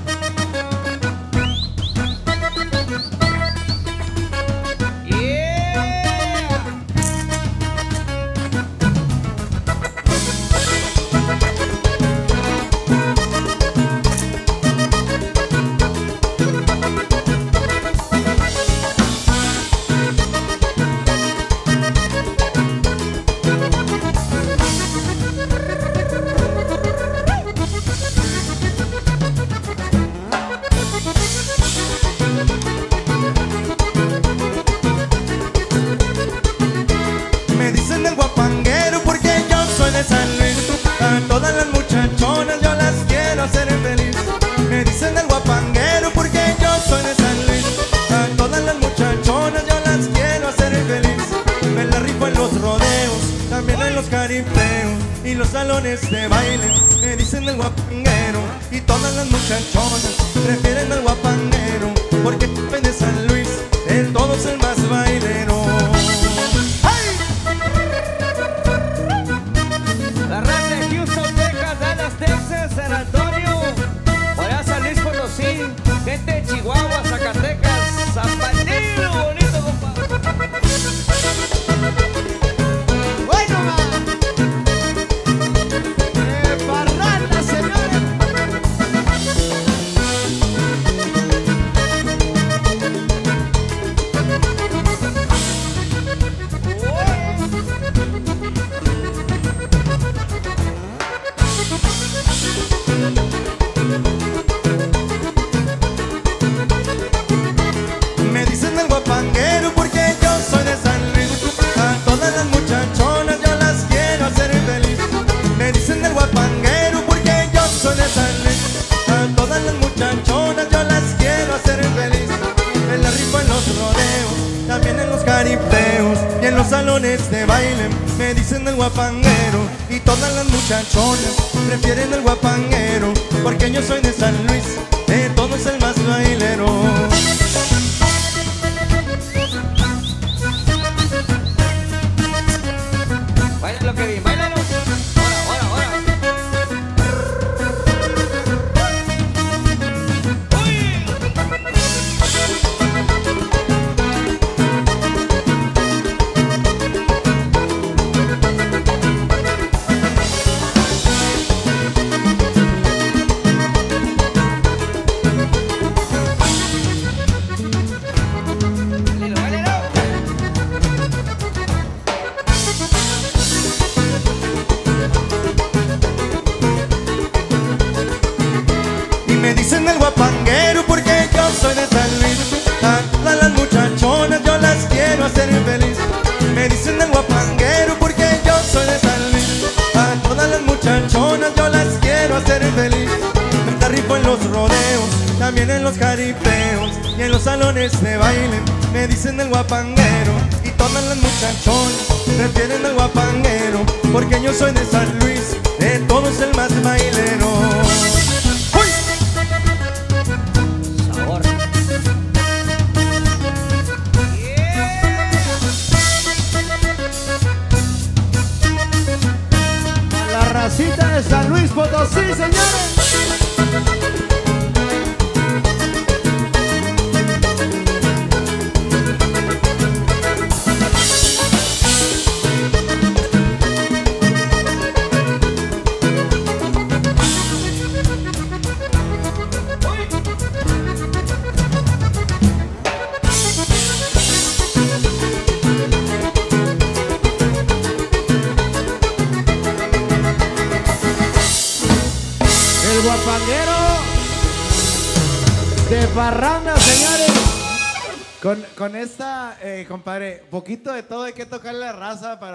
Salones de baile me dicen el guapanguero y todas las muchachonas prefieren al guapanguero porque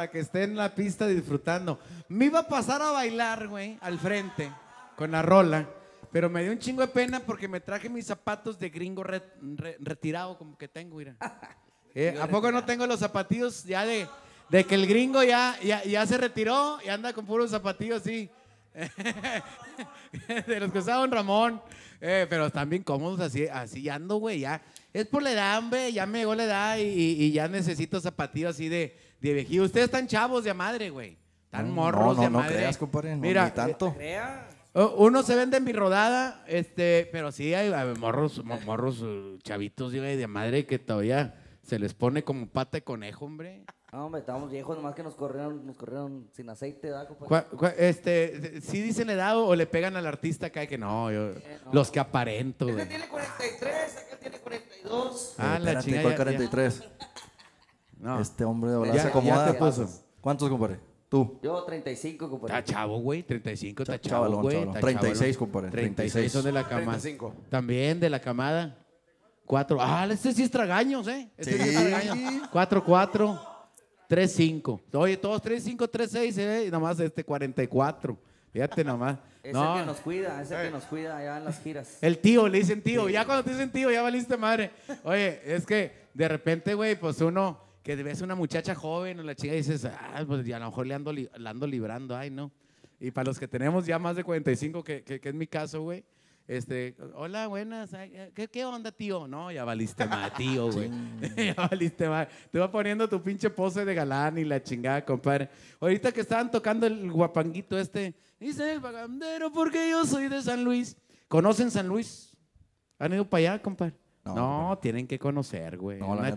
para que esté en la pista disfrutando. Me iba a pasar a bailar, güey, al frente, con la rola, pero me dio un chingo de pena porque me traje mis zapatos de gringo re- re- retirado, como que tengo, mira. Eh, ¿A poco no tengo los zapatillos ya de, de que el gringo ya, ya, ya se retiró y anda con puros zapatillos así? de los que usaba don Ramón. Eh, pero están bien cómodos así, así ando, güey. Ya. Es por la edad, hombre. Ya me llegó la edad y, y- y ya necesito zapatillos así de, de. Ustedes están chavos de madre, güey. Están No, morros no, de no madre. creas, compadre, no, Mira, ni tanto. Crea. eh, uno se vende en mi rodada, este, pero sí hay, hay morros, mo- morros eh, chavitos güey, de madre que todavía se les pone como pata de conejo, hombre. No, hombre, estábamos viejos, nomás que nos corrieron, nos corrieron sin aceite, ¿verdad, compadre? Este, ¿sí dicen la edad o le pegan al artista acá que no, yo, los que aparento, güey. Este tiene 43, acá tiene 42. Ah, la chingada. ¿cuál ya- 43? Ya- no. Este hombre de Ya- volada ya se acomoda. te puso. ¿Cuántos, compadre? Tú. Yo 35, compadre. Está chavo, güey, 35, está Cha- chavo, chavalón, güey. chavalón. está 36, chavalón. compadre, 36 36. son de la camada. También de la camada. Cuatro. Ah, este sí es tragaños, ¿eh? Este sí, es tragaños. Cuatro, cuatro, tres, cinco. Oye, todos tres, cinco, tres, seis, ¿eh? Y nomás este 44. Fíjate nomás. Es No, el que nos cuida, es el que nos cuida allá en las giras. el tío, le dicen tío. Ya cuando te dicen tío, ya valiste madre. Oye, es que de repente, güey, pues uno que ves una muchacha joven o la chica y dices, ah, pues ya a lo mejor le ando, li- la ando librando, ay, no. Y para los que tenemos ya más de 45, que, que, que es mi caso, güey, este, hola, buenas, eh, ¿qué, qué onda, tío? No, ya valiste mal, tío, güey. ya valiste mal. Te va poniendo tu pinche pose de galán y la chingada, compadre. Ahorita que estaban tocando el guapanguito este, dice el vagandero porque yo soy de San Luis. ¿Conocen San Luis? ¿Han ido para allá, compadre? No, No, tienen que conocer, güey. No, Una no.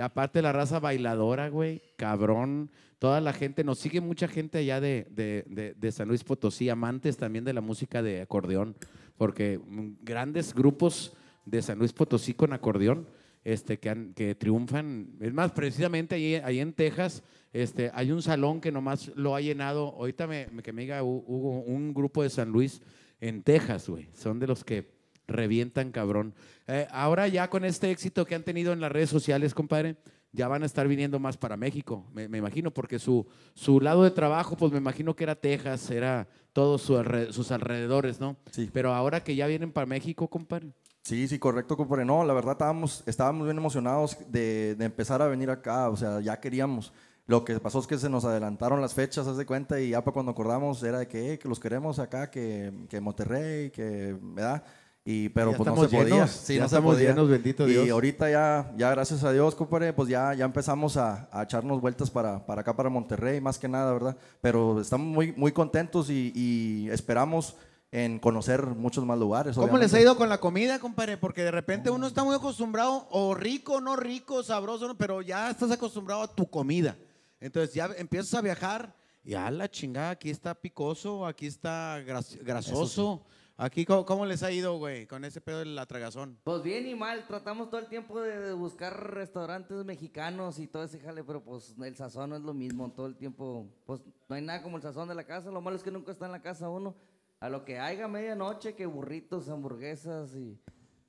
Aparte la raza bailadora, güey, cabrón. Toda la gente, nos sigue mucha gente allá de, de- de- San Luis Potosí, amantes también de la música de acordeón, porque mm, grandes grupos de San Luis Potosí con acordeón este, que, triunfan. Es más, precisamente ahí, ahí en Texas este, hay un salón que nomás lo ha llenado. Ahorita me, que me diga Hu- Hugo, un grupo de San Luis en Texas, güey. Son de los que revientan cabrón. Eh, ahora ya con este éxito que han tenido en las redes sociales, compadre, ya van a estar viniendo más para México, me, me imagino, porque su, su lado de trabajo, pues me imagino que era Texas, era todos su alre- sus alrededores, ¿no? Sí. Pero ahora que ya vienen para México, compadre. Sí, sí, correcto, compadre. No, la verdad estábamos, estábamos bien emocionados de, de empezar a venir acá, o sea, ya queríamos. Lo que pasó es que se nos adelantaron las fechas, haz de cuenta, y ya para cuando acordamos era de que, eh, que los queremos acá, que, que Monterrey, que, ¿verdad? Y, pero Ya pues no estamos se podía. llenos, Sí, ya no se estamos podía. llenos, bendito y Dios. ahorita ya, ya gracias a Dios, compadre, pues ya, ya empezamos a, a echarnos vueltas para, para acá, para Monterrey, más que nada, ¿verdad? Pero estamos muy, muy contentos y, y esperamos en conocer muchos más lugares. ¿Cómo les ha ido con la comida, compadre? Porque de repente uno está muy acostumbrado, o rico, no rico, sabroso, pero ya estás acostumbrado a tu comida. Entonces ya empiezas a viajar y a la chingada, aquí está picoso, aquí está gras- grasoso. Aquí, ¿cómo, les ha ido, güey, con ese pedo de la tragazón? Pues bien y mal, tratamos todo el tiempo de, de buscar restaurantes mexicanos y todo ese jale, pero pues el sazón no es lo mismo, todo el tiempo, pues no hay nada como el sazón de la casa, lo malo es que nunca está en la casa uno, a lo que haya medianoche, que burritos, hamburguesas y...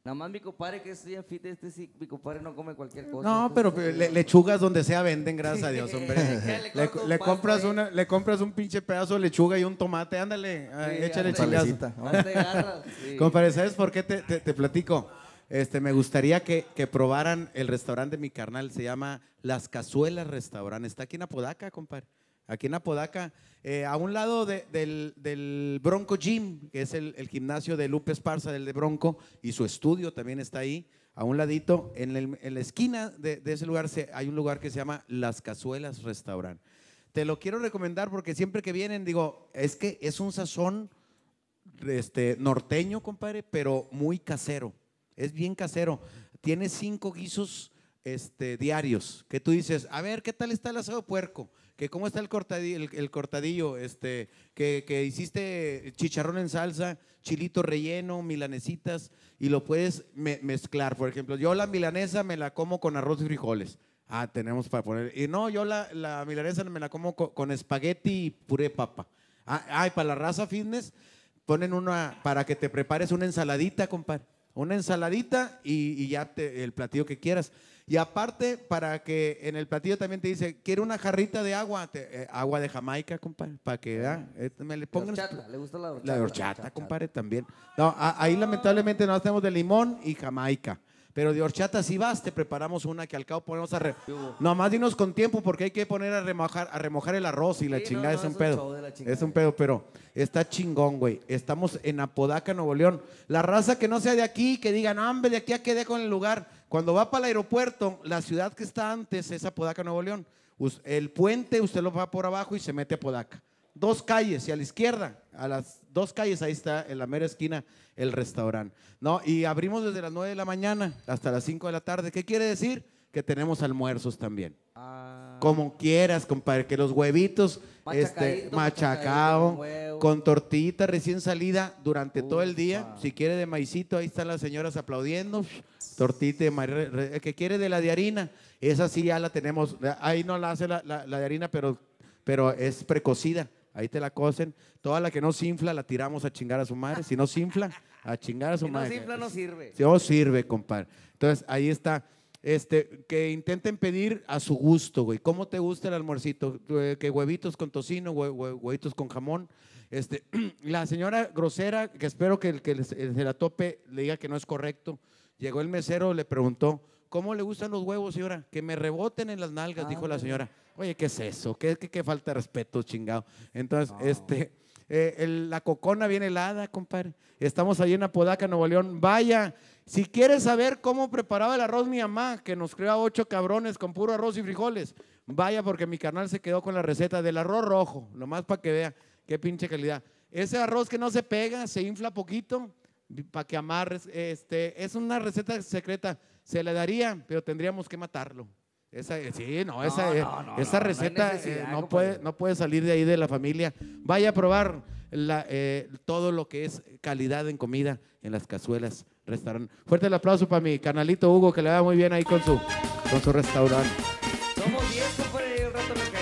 Nada más mi compadre que es bien fit, este sí, mi compadre no come cualquier cosa. No, pero le- lechugas donde sea venden, gracias a Dios, hombre. Le compras una, le compras un pinche pedazo de lechuga y un tomate, ándale, ah, Sí, échale chingazo. Sí. Compadre, ¿sabes por qué te, te- te platico? Este, me gustaría que, que probaran el restaurante de mi carnal, se llama Las Cazuelas Restaurant. Está aquí en Apodaca, compadre. Aquí en Apodaca, eh, a un lado de- del, Bronco Gym, que es el, gimnasio de Lupe Esparza, del de Bronco, y su estudio también está ahí. A un ladito, en, la esquina de, ese lugar, hay un lugar que se llama Las Cazuelas Restaurant. Te lo quiero recomendar porque siempre que vienen, digo, es que es un sazón este, norteño, compadre, pero muy casero. Es bien casero. Tiene cinco guisos este, diarios que tú dices, a ver, ¿qué tal está el asado puerco? Que cómo está el cortadillo, este, que, que hiciste chicharrón en salsa, chilito relleno, milanesitas, y lo puedes me- mezclar. Por ejemplo, yo la milanesa me la como con arroz y frijoles. Ah, tenemos para poner. Y no, yo la, la milanesa me la como co- con, espagueti y puré papa. Ah, para la raza fitness, ponen una, para que te prepares una ensaladita, compadre. Una ensaladita y, y ya te- el platillo que quieras. Y aparte, para que en el platillo también te dice, quiero una jarrita de agua, te- eh, agua de Jamaica, compadre, para que ah, eh, me le pongan horchata, ¿le gusta la horchata? la horchata, compadre, también. No, a- ahí lamentablemente no tenemos de limón y Jamaica. Pero de horchata si vas, te preparamos una que al cabo ponemos a... Re... Nomás dinos con tiempo porque hay que poner a remojar, a remojar el arroz y la Sí, chingada no, es un es pedo. es un pedo, pero está chingón, güey. Estamos en Apodaca, Nuevo León. La raza que no sea de aquí, que diga, no, hombre, de aquí a quedé con el lugar. Cuando va para el aeropuerto, la ciudad que está antes es Apodaca, Nuevo León. El puente usted lo va por abajo y se mete a Apodaca. Dos calles y a la izquierda, a las dos calles, ahí está en la mera esquina el restaurante. No, y abrimos desde las 9 de la mañana hasta las 5 de la tarde. ¿Qué quiere decir? Que tenemos almuerzos también. Ah, Como quieras, compadre, que los huevitos este, machacado, con con tortillita recién salida durante todo el día. Si quiere de maicito, ahí están las señoras aplaudiendo. Tortita de maíz, que quiere de la de harina, esa sí ya la tenemos. Ahí no la hace la, la- la de harina, pero, pero es precocida. Ahí te la cocen. Toda la que no se infla la tiramos a chingar a su madre. Si no se infla, a chingar a su si no madre. se infla, no sirve. Sí, oh, sirve, compadre. Entonces, ahí está. Este, que intenten pedir a su gusto, güey. ¿Cómo te gusta el almuercito? Eh, Que huevitos con tocino, hue- hue- huevitos con jamón. Este, la señora grosera, que espero que el que se la tope le diga que no es correcto. Llegó el mesero, le preguntó, ¿cómo le gustan los huevos, señora? Que me reboten en las nalgas, dijo la señora. Oye, ¿qué es eso? ¿Qué, qué, qué falta de respeto, chingado? Entonces, este, eh, el- la cocona viene helada, compadre. Estamos ahí en Apodaca, Nuevo León. Vaya, si quieres saber cómo preparaba el arroz mi mamá, que nos creó a ocho cabrones con puro arroz y frijoles, vaya porque mi carnal se quedó con la receta del arroz rojo, nomás para que vea qué pinche calidad. Ese arroz que no se pega, se infla poquito, para que amarres. Este, es una receta secreta. Se le daría, pero tendríamos que matarlo. Esa, eh, sí, no, esa, eh, no, no, esa no, no hay receta eh, no, puede, no puede salir de ahí de la familia. Vaya a probar la, eh, todo lo que es calidad en comida en las cazuelas, restaurante. Fuerte el aplauso para mi canalito Hugo, que le va muy bien ahí con su, con su restaurante. Somos 10,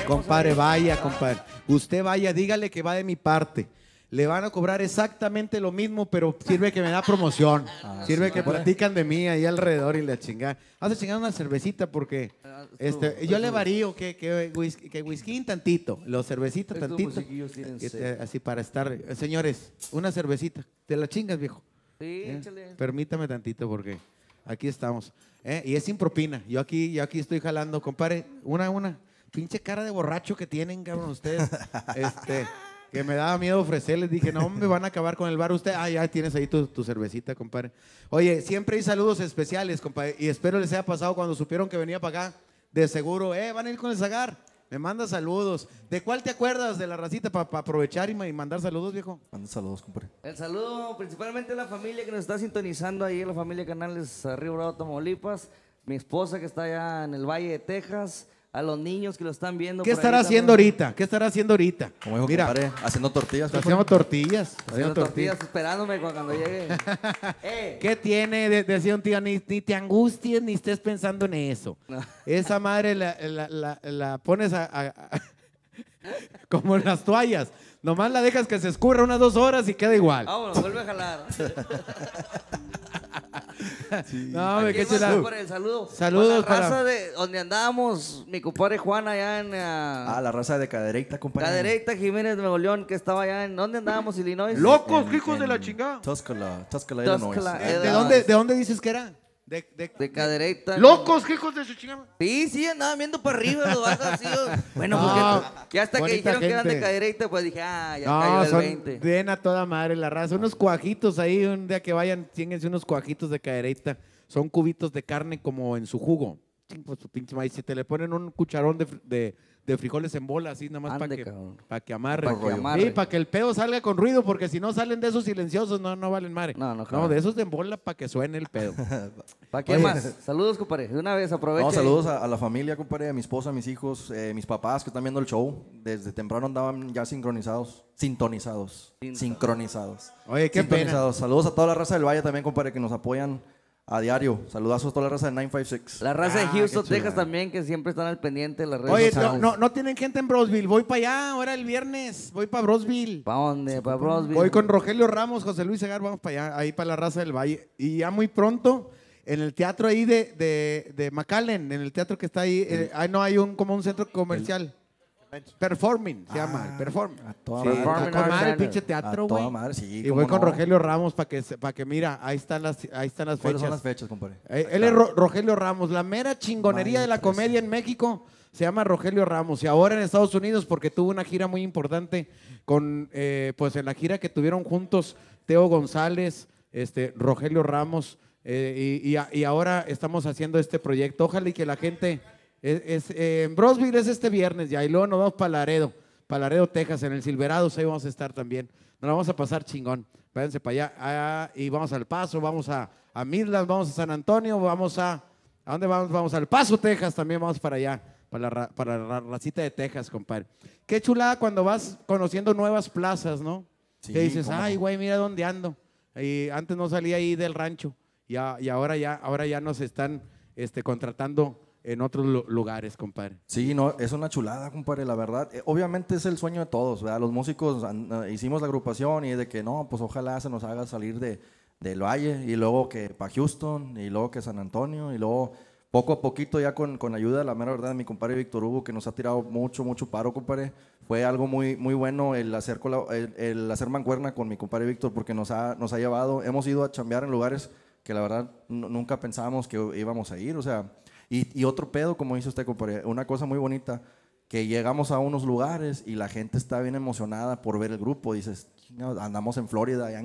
compadre, vaya, compadre. Usted vaya, dígale que va de mi parte. Le van a cobrar exactamente lo mismo, pero sirve que me da promoción. sirve que platican de mí ahí alrededor y la chingada. Vamos a chingar una cervecita porque Ah, este, yo le varío que, que, whisky, que whisky tantito, los cervecitas tantito. musiquillos tienen que sed. te- así para estar. eh, Señores, una cervecita. Te la chingas, viejo. Sí, ¿eh? échale. Permítame tantito porque aquí estamos. ¿eh? Y es sin propina. Yo aquí, yo aquí estoy jalando, compadre. Una, una. Pinche cara de borracho que tienen, cabrón, ustedes. este, que me daba miedo ofrecerles. Dije, no, me van a acabar con el bar. Usted, ah, ya tienes ahí tu, tu cervecita, compadre. Oye, siempre hay saludos especiales, compadre. Y espero les haya pasado cuando supieron que venía para acá. De seguro, eh, van a ir con el Zagar. Me manda saludos. ¿De cuál te acuerdas de la racita para aprovechar y, ma- y mandar saludos, viejo? Manda saludos, compadre. El saludo principalmente a la familia que nos está sintonizando ahí, la familia Canales Río Bravo, Tamaulipas, mi esposa que está allá en el Valle de Texas, a los niños que lo están viendo. ¿Qué estará haciendo también. ahorita? ¿Qué estará haendo ahorita? Como dijo Mira, compadre, haciendo tortillas. está haciendo tortillas. Haciendo haciendo tortillas, tortillas. esperándome cu- cuando llegue. eh, ¿Qué tiene? De- Decía un tío, ni, ni te angusties ni estés pensando en eso. No. Esa madre la, la- la- la pones a, a- a- como en las toallas. Nomás la dejas que se escurra unas dos horas y queda igual. vámonos, vuelve a jalar. no, Aquí qué chula. compadre, el saludo. Saludos Para la para- raza de donde andábamos, mi compadre Juan allá en Ah, uh, la raza de cadereita, compadre. Cadereyta Jiménez de Nuevo León, que estaba allá en, ¿dónde andábamos, Illinois? ¡Locos, En- hijos de la chingada! Tuscala, Tuscala, Illinois. Tuscala, ¿De, eh, de dónde, ¿De dónde dices que era? De, de- De Cadereyta. ¡Locos, hijos de su chingada! Sí, sí, andaban viendo para arriba los vatos así. Bueno, No, porque ya hasta que dijeron que eran de gente. Cadereyta, pues dije, ah, ya cayó No, el son 20. bien a toda madre la raza. Unos cuajitos ahí, un día que vayan, tíenganse unos cuajitos de cadereita. Son cubitos de carne como en su jugo. Pues su pinche maíz. Si te le ponen un cucharón de- de frijoles en bola, así nada más para que, pa' que amarre. Pa' que amarre. Sí, para que el pedo salga con ruido, porque si no salen de esos silenciosos, no, no valen madre. No, no, No, de esos de en bola para que suene el pedo. ¿Para qué Oye. más? Saludos, compadre. De una vez, aprovecha. No, saludos a, a la familia, compadre, a mi esposa, a mis hijos, eh, mis papás que están viendo el show. Desde temprano andaban ya sincronizados. Sintonizados. Sinton- Sincronizados. Oye, qué pena. Sintonizados. Saludos a toda la raza del Valle también, compadre, que nos apoyan a diario. Saludazos a toda la raza de 956. La raza de Ah, Houston, qué chula. Texas también, que siempre están al pendiente de las redes Oye, no, sociales. no, no tienen gente en Brosville. Voy para allá, ahora el viernes. Voy para Brosville. ¿Para dónde? ¿Para Brosville? Voy con Rogelio Ramos, José Luis Segar, vamos para allá, ahí para la raza del Valle. Y ya muy pronto, en el teatro ahí de, de, de McAllen, en el teatro que está ahí, eh, ahí no hay un como un centro comercial. Performing se llama, el Perform. A toda Sí, madre. está Performing con Arts madre el Center. pinche A teatro, toda güey. madre, sí. Y cómo voy con no. Rogelio Ramos para que, para que mira, ahí están las, ahí están las ¿Cuáles fechas. son las fechas, compadre? Eh, Él es Ro- Rogelio Ramos, la mera chingonería de la 13. comedia en México se llama Rogelio Ramos y ahora en Estados Unidos porque tuvo una gira muy importante con, eh, pues en la gira que tuvieron juntos Teo González, este, Rogelio Ramos eh, y, y a- y ahora estamos haciendo este proyecto. Ojalá y que la gente, es, es, eh, en Brosville es este viernes ya y luego nos vamos para Laredo, para Laredo, Texas, en el Silverados, ahí vamos a estar también. Nos la vamos a pasar chingón. Váyanse para allá. Ah, y vamos al Paso, vamos a, a Midland, vamos a San Antonio, vamos a. ¿A dónde vamos? Vamos al Paso, Texas, también vamos para allá, para la, ra- para la racita de Texas, compadre. Qué chulada cuando vas conociendo nuevas plazas, ¿no? Sí, que dices, cómo ay, güey, mira dónde ando. Y antes no salía ahí del rancho. Y, a- y ahora ya, ahora ya nos están este, contratando en otros lu- lugares, compadre. Sí, no, es una chulada, compadre, la verdad. Eh, obviamente es el sueño de todos, ¿verdad? Los músicos eh, hicimos la agrupación y de que no, pues ojalá se nos haga salir de, del Valle y luego que para Houston y luego que San Antonio y luego poco a poquito ya con, con ayuda de la mera verdad de mi compadre Víctor Hugo que nos ha tirado mucho, mucho paro, compadre. Fue algo muy, muy bueno el hacer, el, el hacer mancuerna con mi compadre Víctor porque nos ha, nos ha llevado, hemos ido a chambear en lugares que la verdad nu- nunca pensábamos que íbamos a ir, o sea, y, y otro pedo, como dice usted, una cosa muy bonita, que llegamos a unos lugares y la gente está bien emocionada por ver el grupo, dices, "Chingados, andamos en Florida, allá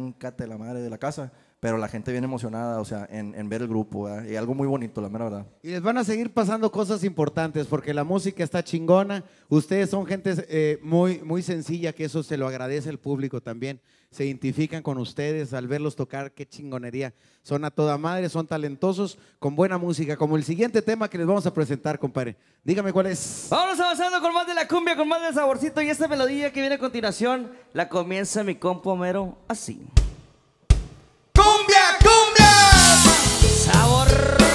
la madre de la casa, pero la gente bien emocionada, o sea, en, en ver el grupo, ¿verdad? y algo muy bonito, la mera verdad. Y les van a seguir pasando cosas importantes porque la música está chingona. Ustedes son gente eh, muy, muy sencilla, que eso se lo agradece el público también. Se identifican con ustedes al verlos tocar, qué chingonería. Son a toda madre, son talentosos, con buena música, como el siguiente tema que les vamos a presentar, compadre. Dígame cuál es. Vamos avanzando con más de la cumbia, con más del saborcito. Y esta melodía que viene a continuación la comienza mi compa Homero así. ¡Cumbia, cumbia! Saborcito.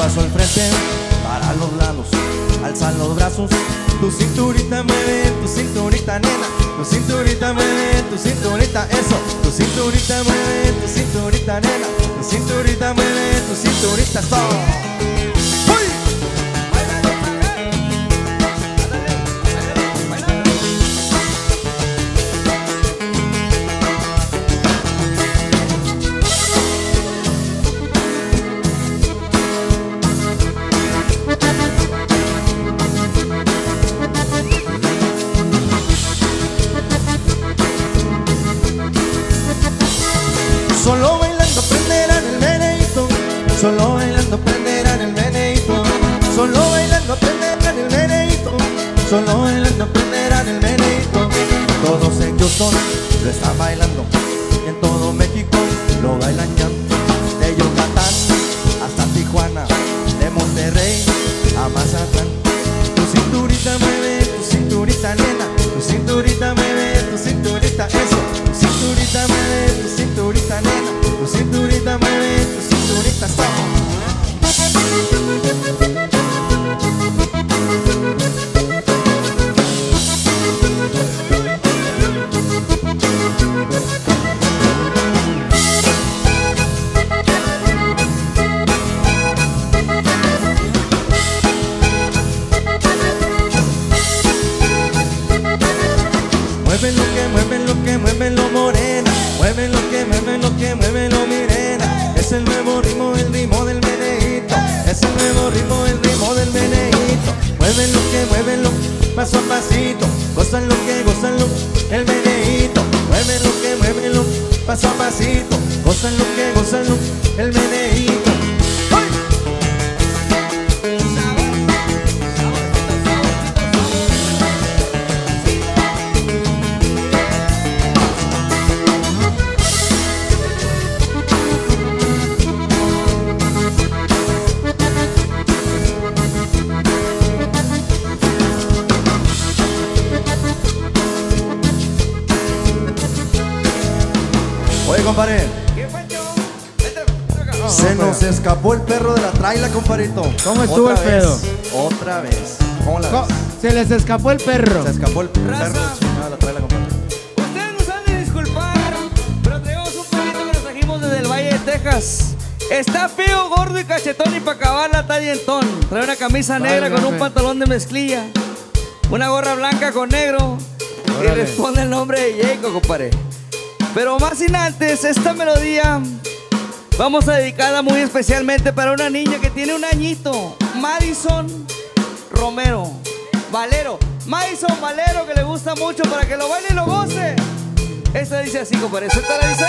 Paso al frente para los lados. Alzan los brazos. Tu cinturita mueve, tu cinturita nena. Tu cinturita mueve, tu cinturita eso. Tu cinturita mueve, tu cinturita nena. Tu cinturita mueve, tu cinturita stop. Solo bailando aprenderán el meneíto. Solo bailando aprenderán el meneíto. Solo bailando aprenderán el meneíto. Todos en Houston lo están bailando. Y en todo México lo bailan ya. De Yucatán hasta Tijuana. De Monterrey a Mazatlán. Tu cinturita mueve, tu cinturita nena. Tu cinturita mueve, tu cinturita eso. Tu cinturita mueve, tu cinturita nena. Tu cinturita mueve, ¿Cómo estuvo Otra el pedo? vez, Otra vez. ¿Cómo la Co- ves? Se les escapó el perro. Se escapó el perro Raza. de la traila, compadre. Ustedes nos han de disculpar, pero tenemos un perrito que nos trajimos desde el Valle de Texas. Está feo, gordo y cachetón y para acabar la talla en ton. Trae una camisa negra con un pantalón de mezclilla, una gorra blanca con negro y Órale. responde el nombre de Jacob, compadre. Pero más sin antes, esta melodía vamos a dedicarla muy especialmente para una niña que tiene un añito, Madison Romero. Valero, Madison Valero que le gusta mucho para que lo baile y lo goce. Esta dice así, compadre. Esta la dice.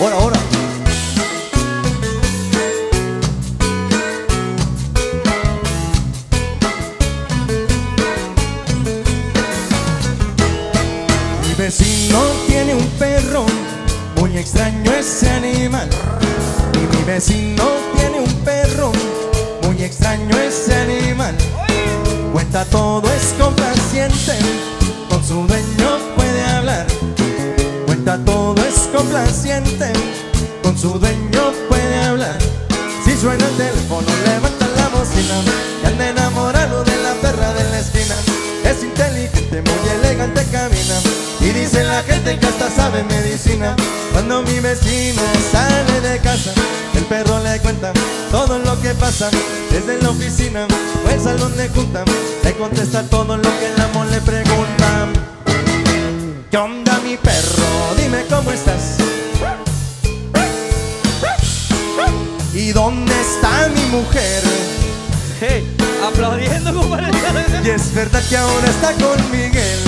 Ahora, ahora. Vecino sale de casa, el perro le cuenta todo lo que pasa desde la oficina o el salón de junta. Le contesta todo lo que el amor le pregunta. ¿Qué onda mi perro? Dime cómo estás. ¿Y dónde está mi mujer? Hey, aplaudiendo, compadre. Y es verdad que ahora está con Miguel.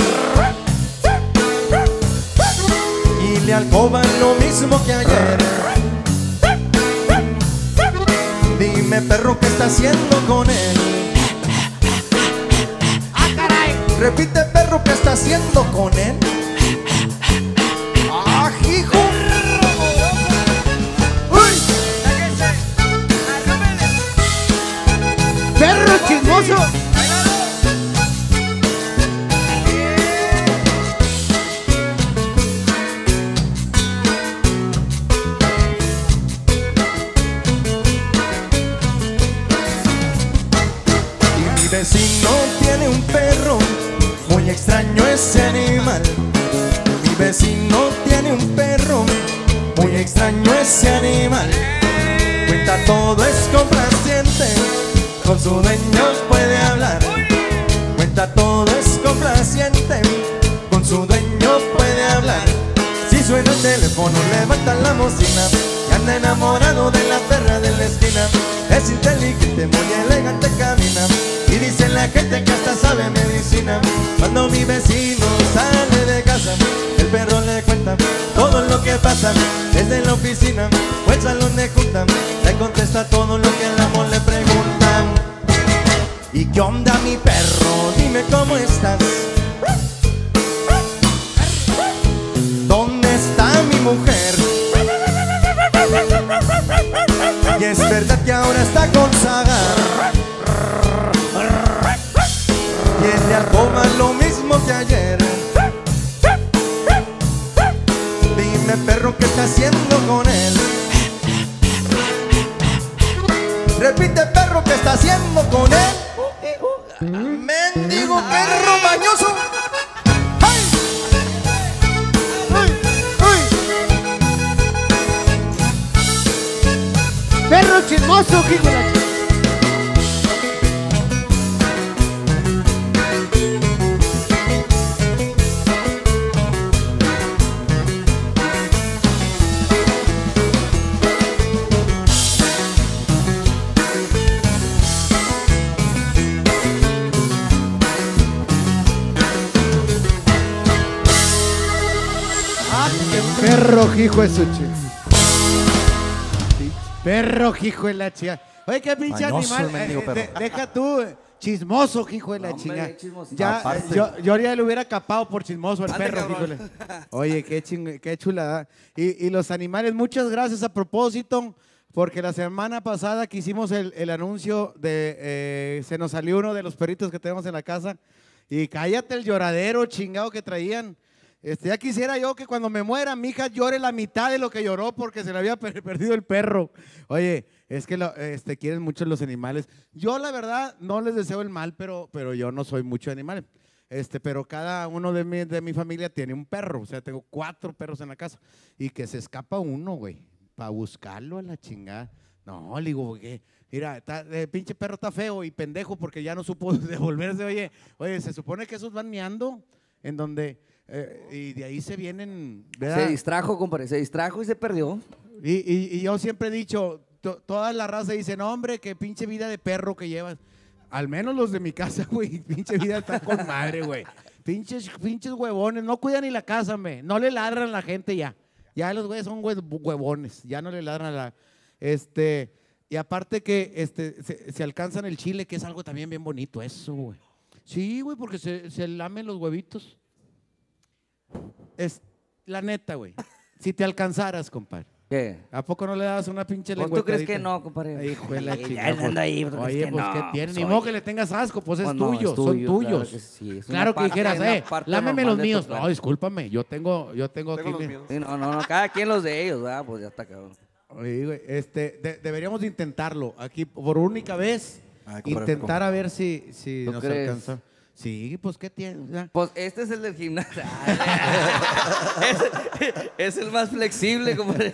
Y le alcoban lo mismo que ayer. Dime, perro, ¿qué está haciendo con él? Repite, perro, ¿qué está haciendo con él? ¡Ah, hijo! ¡Uy! ¡Perro chismoso! Todo, es complaciente, con su dueño puede hablar. Cuenta todo, es complaciente, con su dueño puede hablar. Si suena el teléfono, levanta la bocina y anda enamorado de la perra de la esquina. Es inteligente, muy elegante camina y dice la gente que hasta sabe medicina. Cuando mi vecino sale de casa, perro le cuenta todo lo que pasa desde la oficina o el salón de junta. Le contesta todo lo que el amor le pregunta. ¿Y qué onda mi perro? Dime cómo estás. ¿Dónde está mi mujer? Y es verdad que ahora está con Sagar. Tiene alcoba lo mismo que ayer. Dime perro qué está haciendo con él. Repite perro qué está haciendo con él. Mendigo perro mañoso. ¡Perro chismoso, hijo de su chi- Perro, hijo de la chica. Oye, qué pinche Mañoso animal. el mendigo Eh, perro. de- deja tú, eh, chismoso, hijo de la Hombre, chinga. chismosito. Ya, Aparte. yo, yo ya le hubiera capado por chismoso al Ande, perro, hijo cabrón. de la- Oye, qué, ching- qué chulada. Y, y los animales, muchas gracias a propósito, porque la semana pasada que hicimos el, el anuncio de, eh, se nos salió uno de los perritos que tenemos en la casa. Y cállate el lloradero chingado que traían. Este, ya quisiera yo que cuando me muera mi hija llore la mitad de lo que lloró porque se le había per- perdido el perro. Oye, es que este, quieren mucho los animales. Yo la verdad no les deseo el mal, pero, pero yo no soy mucho de animales. Este, pero cada uno de mi, de mi familia tiene un perro. O sea, tengo cuatro perros en la casa. Y que se escapa uno, güey. Para buscarlo a la chingada. No, le digo, ¿qué? Mira, está- el pinche perro está feo y pendejo porque ya no supo devolverse. Oye, oye, se supone que esos van meando en donde... eh, y de ahí se vienen, ¿verdad? Se distrajo, compadre, se distrajo y se perdió. Y, y- y yo siempre he dicho, to- toda la raza dice, no hombre, qué pinche vida de perro que llevas. Al menos los de mi casa, güey, pinche vida está con madre, güey. Pinches, pinches huevones, no cuidan ni la casa, me. No le ladran a la gente ya. Ya los güeyes son hue- huevones, ya no le ladran a la... Este, y aparte que este, se, se alcanzan el chile, que es algo también bien bonito, eso, güey. Sí, güey, porque se, se lamen los huevitos. Es la neta, güey. Si te alcanzaras, compadre. ¿Qué? ¿A poco no le das una pinche Pues, lengua? ¿Tú crees que no, compadre? Hijo de la Sí, chingada, anda ahí, ¿tú crees Oye, que pues no? ¿qué tiene? Ni Soy- modo que le tengas asco, pues es Pues no, tuyo, es son claro tuyos. que sí, es claro que parte- dijeras, eh, lámeme los míos. No, discúlpame, yo tengo, yo tengo, Tengo aquí los mi- míos. Sí, no, no, no, cada quien los de ellos, ¿verdad? Pues ya está cabrón. Oye, güey, este, de- deberíamos de intentarlo aquí por única vez. Ay, compadre, intentar a ver si, si ¿Tú nos crees? alcanza. Sí, pues qué tiene. Ya. Pues este es el del gimnasio. es, es el más flexible, compadre.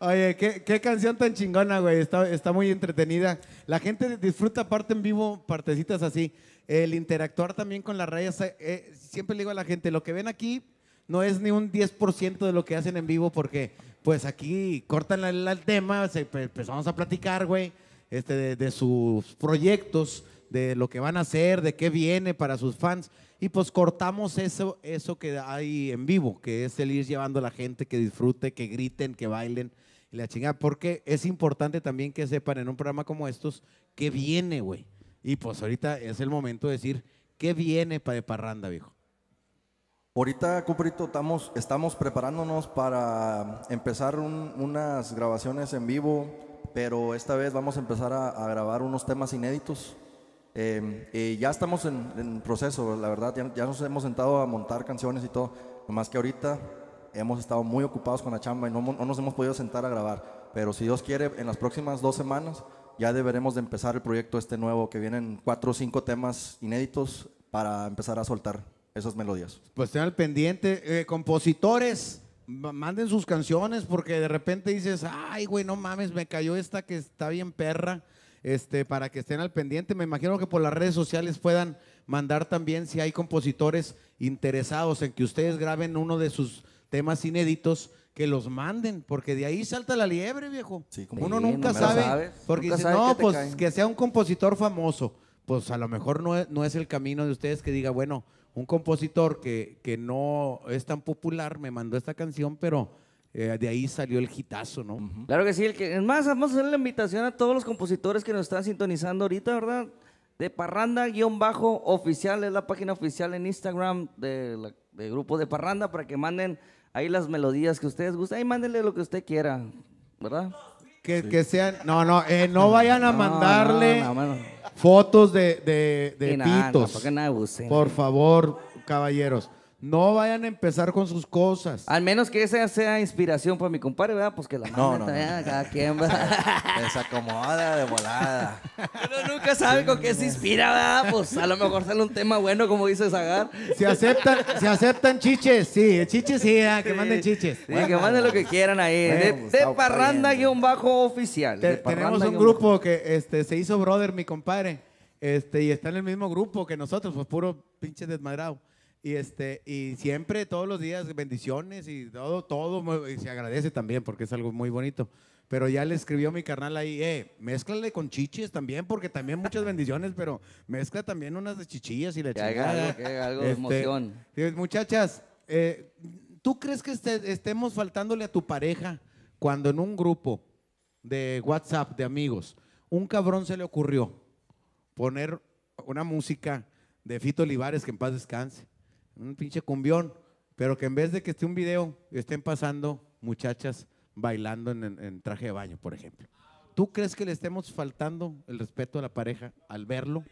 Oye, ¿qué, qué canción tan chingona, güey. Está, está muy entretenida. La gente disfruta parte en vivo, partecitas así. El interactuar también con las rayas. eh, siempre le digo a la gente, lo que ven aquí no es ni un 10% de lo que hacen en vivo porque pues aquí cortan el tema, se, pe- empezamos a platicar, güey, este, de, sus proyectos, de lo que van a hacer, de qué viene para sus fans. Y pues cortamos eso, eso que hay en vivo, que es el ir llevando a la gente que disfrute, que griten, que bailen y la chingada. Porque es importante también que sepan en un programa como estos qué viene, güey. Y pues ahorita es el momento de decir qué viene para de parranda, viejo. Ahorita, compadrito, estamos, estamos preparándonos para empezar un- unas grabaciones en vivo, pero esta vez vamos a empezar a, a grabar unos temas inéditos. Eh, eh, ya estamos en, en proceso, la verdad, ya, ya nos hemos sentado a montar canciones y todo, nomás que ahorita hemos estado muy ocupados con la chamba y no, no nos hemos podido sentar a grabar, pero si Dios quiere, en las próximas dos semanas ya deberemos de empezar el proyecto este nuevo, que vienen cuatro o cinco temas inéditos para empezar a soltar esas melodías. Pues estén al pendiente. Eh, compositores, manden sus canciones porque de repente dices, ay, güey, no mames, me cayó esta que está bien perra. Este, para que estén al pendiente. Me imagino que por las redes sociales puedan mandar también si hay compositores interesados en que ustedes graben uno de sus temas inéditos, que los manden, porque de ahí salta la liebre, viejo. Sí, como- Uno nunca no sabe, porque Nunca dice, no, pues cae". que sea un compositor famoso. Pues a lo mejor no es, no es el camino de ustedes que diga, bueno, un compositor que, que no es tan popular me mandó esta canción, pero eh, de ahí salió el hitazo, ¿no? Claro que sí. El que, es más, vamos a hacer la invitación a todos los compositores que nos están sintonizando ahorita, ¿verdad? De Parranda-oficial, es la página oficial en Instagram de la- del grupo de Parranda para que manden ahí las melodías que ustedes gusten. Ahí mándenle lo que usted quiera, ¿verdad? Que, que sean, no, no, eh, no vayan a No, mandarle no, no. Fotos de, de, de pitos. nada. Por favor, caballeros, no vayan a empezar con sus cosas. Al menos que esa sea inspiración para mi compadre, ¿verdad? Pues que la No, no, también no. a cada quien, ¿verdad? Desacomoda de volada. Uno nunca sabe con qué se inspira, ¿verdad? Pues a lo mejor sale un tema bueno, como dice Zagar. Se aceptan, se aceptan chiches, sí, chiches sí, ah, que manden chiches. Sí, que manden lo que quieran ahí. Bueno, de pues, de está parranda-oficial. Te- de tenemos un grupo que este, se hizo brother, mi compadre, este, y está en el mismo grupo que nosotros, pues puro pinche desmadrado. Y, este, y siempre, todos los días, bendiciones y todo, todo, y se agradece también porque es algo muy bonito. Pero ya le escribió mi carnal ahí, eh, mézclale con chiches también, porque también muchas bendiciones, pero mezcla también unas de chichillas y la chingada. algo, que haga algo de emoción. eh, Muchachas, eh, ¿tú crees que este- estemos faltándole a tu pareja cuando en un grupo de WhatsApp de amigos, un cabrón se le ocurrió poner una música de Fito Olivares que en paz descanse, un pinche cumbión, pero que en vez de que esté un video, estén pasando muchachas bailando en, en- en traje de baño, por ejemplo. ¿Tú crees que le estemos faltando el respeto a la pareja al verlo?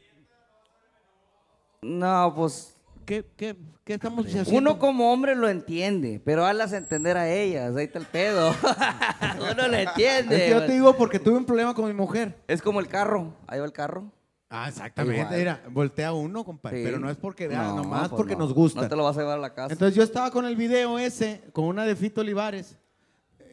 No, pues ¿Qué, qué, qué estamos haciendo? uno como hombre lo entiende, pero hazlas entender a ellas. Ahí está el pedo. uno lo entiende. Es que yo te digo porque tuve un problema con mi mujer. Es como el carro. Ahí va el carro. Ah, exactamente. Igual. Mira, voltea uno, compadre. Sí. Pero no es porque, No, nomás pues porque no. nos gusta. No te lo vas a llevar a la casa. Entonces yo estaba con el video ese, con una de Fito Olivares,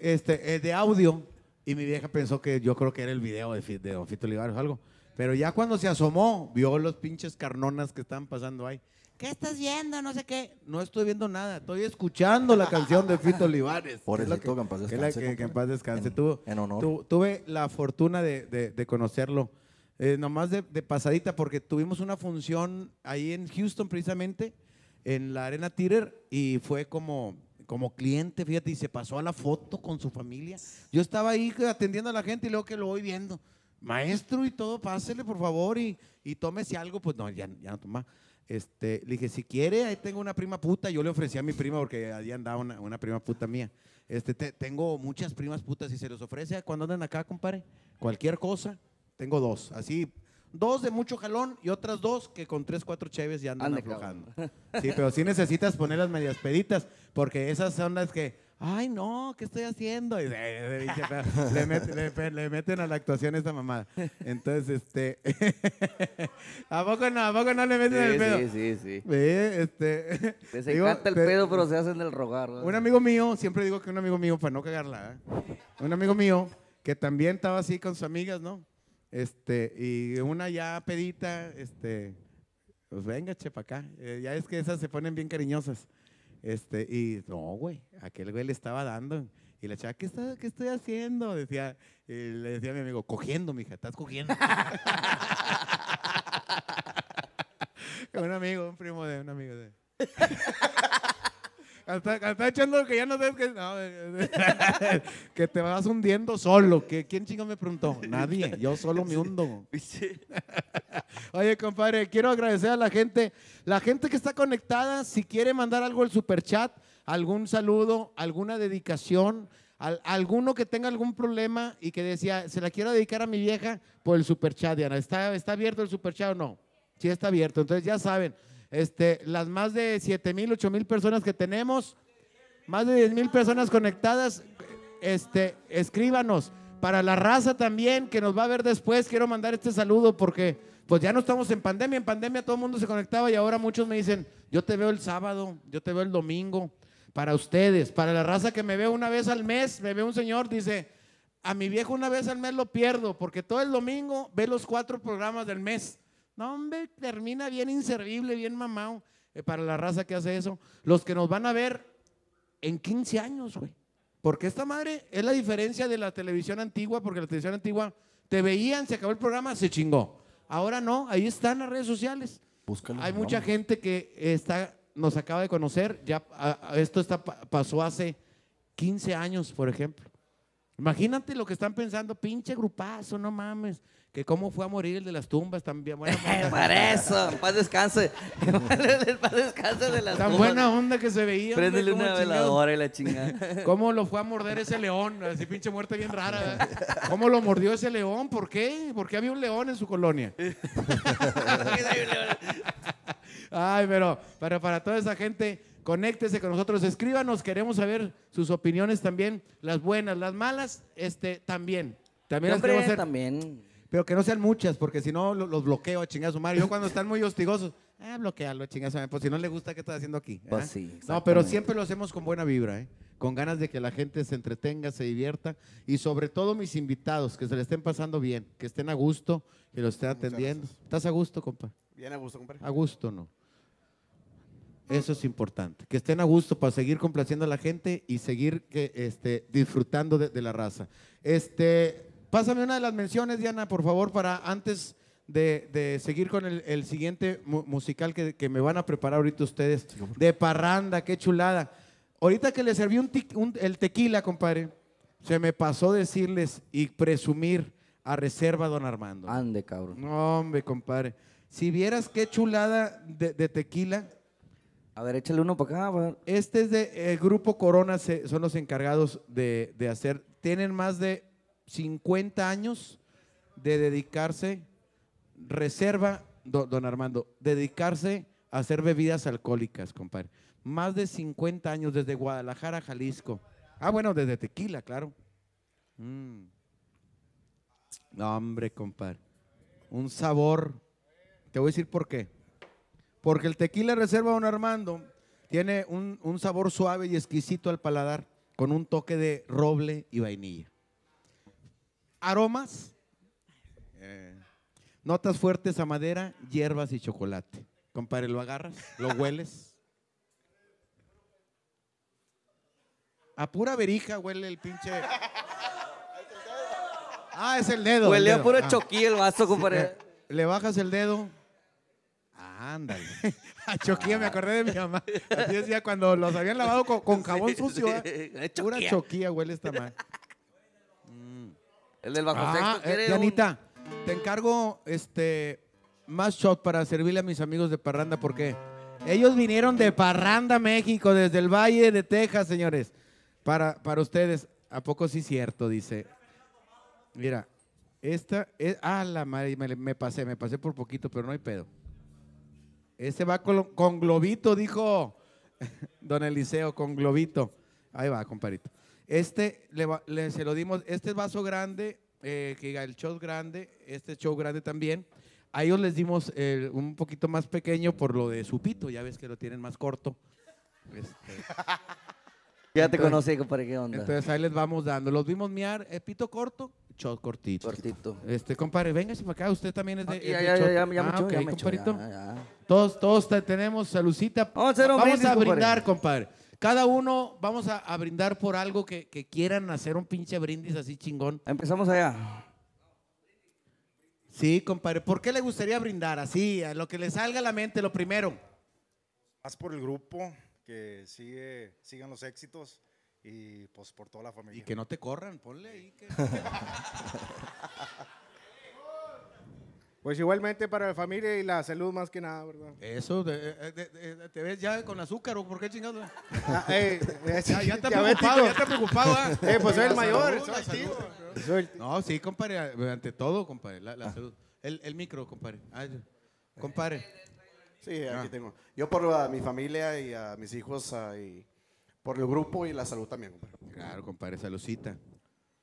este, eh, de audio, y mi vieja pensó que yo creo que era el video de, Fi- de don Fito Olivares o algo. Pero ya cuando se asomó, vio los pinches carnonas que estaban pasando ahí. ¿Qué estás viendo? No sé qué. No estoy viendo nada. Estoy escuchando la canción de Fito Olivares. Por eso que en paz que es la descanse, que- que en paz descanse. En- Tuvo- en honor. tu- tuve la fortuna de, de- de conocerlo. Eh, nomás de, de pasadita, porque tuvimos una función ahí en Houston precisamente, en la Arena Theater, y fue como, como cliente, fíjate, y se pasó a la foto con su familia. Yo estaba ahí atendiendo a la gente y luego que lo voy viendo. Maestro y todo, pásele por favor y, y tómese algo. Pues no, ya, ya no toma. Este, le dije, si quiere, ahí tengo una prima puta. Yo le ofrecí a mi prima porque allí andaba una, una prima puta mía. Este, te- tengo muchas primas putas y se les ofrece cuando andan acá, compadre. Cualquier cosa, tengo dos. Así, dos de mucho jalón y otras dos que con tres, cuatro cheves ya andan Ande, aflojando. Sí, pero sí necesitas poner las medias peditas porque esas son las que, ay, no, ¿qué estoy haciendo? Y, eh, eh, le, le pe- le meten a la actuación esta mamada. Entonces, este, ¿a poco no? ¿A poco no le meten el pedo? Sí, sí, sí, sí. Ve, este, Les digo, encanta el te- pedo, pero se hacen del rogar. ¿no? Un amigo mío, siempre digo que un amigo mío, para no cagarla, ¿eh? un amigo mío que también estaba así con sus amigas, ¿no? Este, y una ya pedita, este, pues venga, che, pa' acá. Eh, ya es que esas se ponen bien cariñosas. Este, y no, güey, aquel güey le estaba dando. Y la chava, ¿qué, está, ¿qué estoy haciendo? Decía, y le decía a mi amigo, cogiendo, mija, estás cogiendo. un amigo, un primo de un amigo de. Hasta echando que ya no sabes que. no, que te vas hundiendo solo. que ¿Quién chingo me preguntó? Nadie. Yo solo me hundo. Oye, compadre, quiero agradecer a la gente. La gente que está conectada, si quiere mandar algo al superchat, algún saludo, alguna dedicación, al- alguno que tenga algún problema y que decía, se la quiero dedicar a mi vieja por el superchat, Diana. ¿Está, está abierto el superchat o no? Sí está abierto. Entonces ya saben, este, las más de 7 mil, 8 mil personas que tenemos, más de 10 mil personas conectadas, este, escríbanos. Para la raza también, que nos va a ver después, quiero mandar este saludo porque pues ya no estamos en pandemia. En pandemia todo el mundo se conectaba y ahora muchos me dicen, yo te veo el sábado, yo te veo el domingo. Para ustedes, para la raza que me ve una vez al mes, me ve un señor, dice, a mi viejo una vez al mes lo pierdo porque todo el domingo ve los cuatro programas del mes. No, hombre, termina bien inservible, bien mamado. eh, para la raza que hace eso. Los que nos van a ver en 15 años, güey. Porque esta madre es la diferencia de la televisión antigua, porque la televisión antigua te veían, se acabó el programa, se chingó. Ahora no, ahí están las redes sociales. Búscalo, Hay mucha gente que está, nos acaba de conocer, ya a- a- esto está, pa- pasó hace 15 años, por ejemplo. Imagínate lo que están pensando, pinche grupazo, no mames, que cómo fue a morir el de las tumbas también. Buena. Para eso, paz descanse. Paz descanse de las Tan tumbas. buena onda que se veía. Préndele una veladora y la chingada. ¿Cómo lo fue a morder ese león? Así pinche muerte bien rara. ¿Cómo lo mordió ese león? ¿Por qué? ¿Por qué había un león en su colonia? Ay, pero, pero para toda esa gente, conéctese con nosotros, escríbanos, queremos saber sus opiniones también, las buenas, las malas, este, también. También las queremos hacer, también. Pero que no sean muchas, porque si no lo- los bloqueo a chingar a su madre. Yo cuando están muy hostigosos, ah, bloquealo, chingar a su madre, pues si no le gusta, ¿qué estás haciendo aquí? Pues ¿Ah? sí, No, pero siempre lo hacemos con buena vibra, ¿eh? con ganas de que la gente se entretenga, se divierta y sobre todo mis invitados, que se le estén pasando bien, que estén a gusto, que lo estén atendiendo. ¿Estás a gusto, compa? Bien a gusto, compadre. A gusto, ¿no? Eso es importante, que estén a gusto para seguir complaciendo a la gente y seguir que, este, disfrutando de, de la raza. Este, pásame una de las menciones, Diana, por favor, para antes de, de seguir con el, el siguiente mu- musical que, que me van a preparar ahorita ustedes. De parranda, qué chulada. Ahorita que le serví un el tequila, compadre, se me pasó decirles y presumir a reserva don Armando. Ande, cabrón. No, hombre, compadre. Si vieras qué chulada de, de tequila. A ver, échale uno para acá. Este es de el Grupo Corona, se- son los encargados de, de hacer. Tienen más de 50 años de dedicarse, reserva, do- don Armando, dedicarse a hacer bebidas alcohólicas, compadre. Más de 50 años desde Guadalajara, Jalisco. Ah, bueno, desde tequila, claro. Mm. No, hombre, compadre. Un sabor. Te voy a decir por qué. Porque el tequila reserva Don Armando tiene un, un sabor suave y exquisito al paladar, con un toque de roble y vainilla. Aromas, eh, notas fuertes a madera, hierbas y chocolate. Compadre, lo agarras, lo hueles. A pura verija huele el pinche. Ah, es el dedo. el Huele a pura Ah. choquilla el vaso, compadre. Le bajas el dedo. Ándale. A choquilla, me acordé de mi mamá. Así decía cuando los habían lavado con, con jabón sucio. sí. ¿eh? Una Pura choquilla. choquilla huele esta madre. El del bajo Ah, sexto eh, un- Dianita, te encargo este más shot para servirle a mis amigos de Parranda, porque ellos vinieron de Parranda, México, desde el Valle de Texas, señores. Para, para ustedes, ¿a poco sí cierto? Dice. Mira, esta es. Ah, la madre, me, me pasé, me pasé por poquito, pero no hay pedo. Este va con, con globito, dijo don Eliseo, con globito. Ahí va, compadrito. Este le, le- se lo dimos, este es vaso grande, eh, que el show grande, este show grande también. A ellos les dimos eh, un poquito más pequeño por lo de su pito, ya ves que lo tienen más corto. Este, Ya te conocí, compadre, ¿qué onda? entonces ahí les vamos dando. Los vimos miar, eh, pito corto, shot cortito. Cortito. Este, compadre, véngase para acá, usted también es de, ya, ya, ya, shot. ya, ya me Ah, ya ya, ya. Todos, todos te- tenemos salucita. Vamos a brindar, compadre. Cada uno vamos a, a brindar por algo que, que quieran hacer un pinche brindis así chingón. Empezamos allá. Sí, compadre. ¿Por qué le gustaría brindar? Así, a lo que le salga a la mente, lo primero. Más por el grupo, que sigue, sigan los éxitos y pues por toda la Y familia. que no te corran, ponle ahí. que- Pues igualmente para la familia y la salud más que nada, ¿verdad? Eso, de- de- de- de- ¿te ves ya con azúcar o por qué chingados? Ah, ey, eh, Ya, ya te diabético. preocupado, ya te preocupado. ¿ah? Eh, pues soy el La mayor, salud, soy la el tío. salud. Soy el- No, sí, compadre, ante todo, compadre, la, la salud. El, el micro, compadre. Ay, compadre. Sí, aquí Ah. tengo. Yo por a mi familia y a mis hijos ah, y por el grupo y la salud también. compadre. Claro, compadre, saludcita.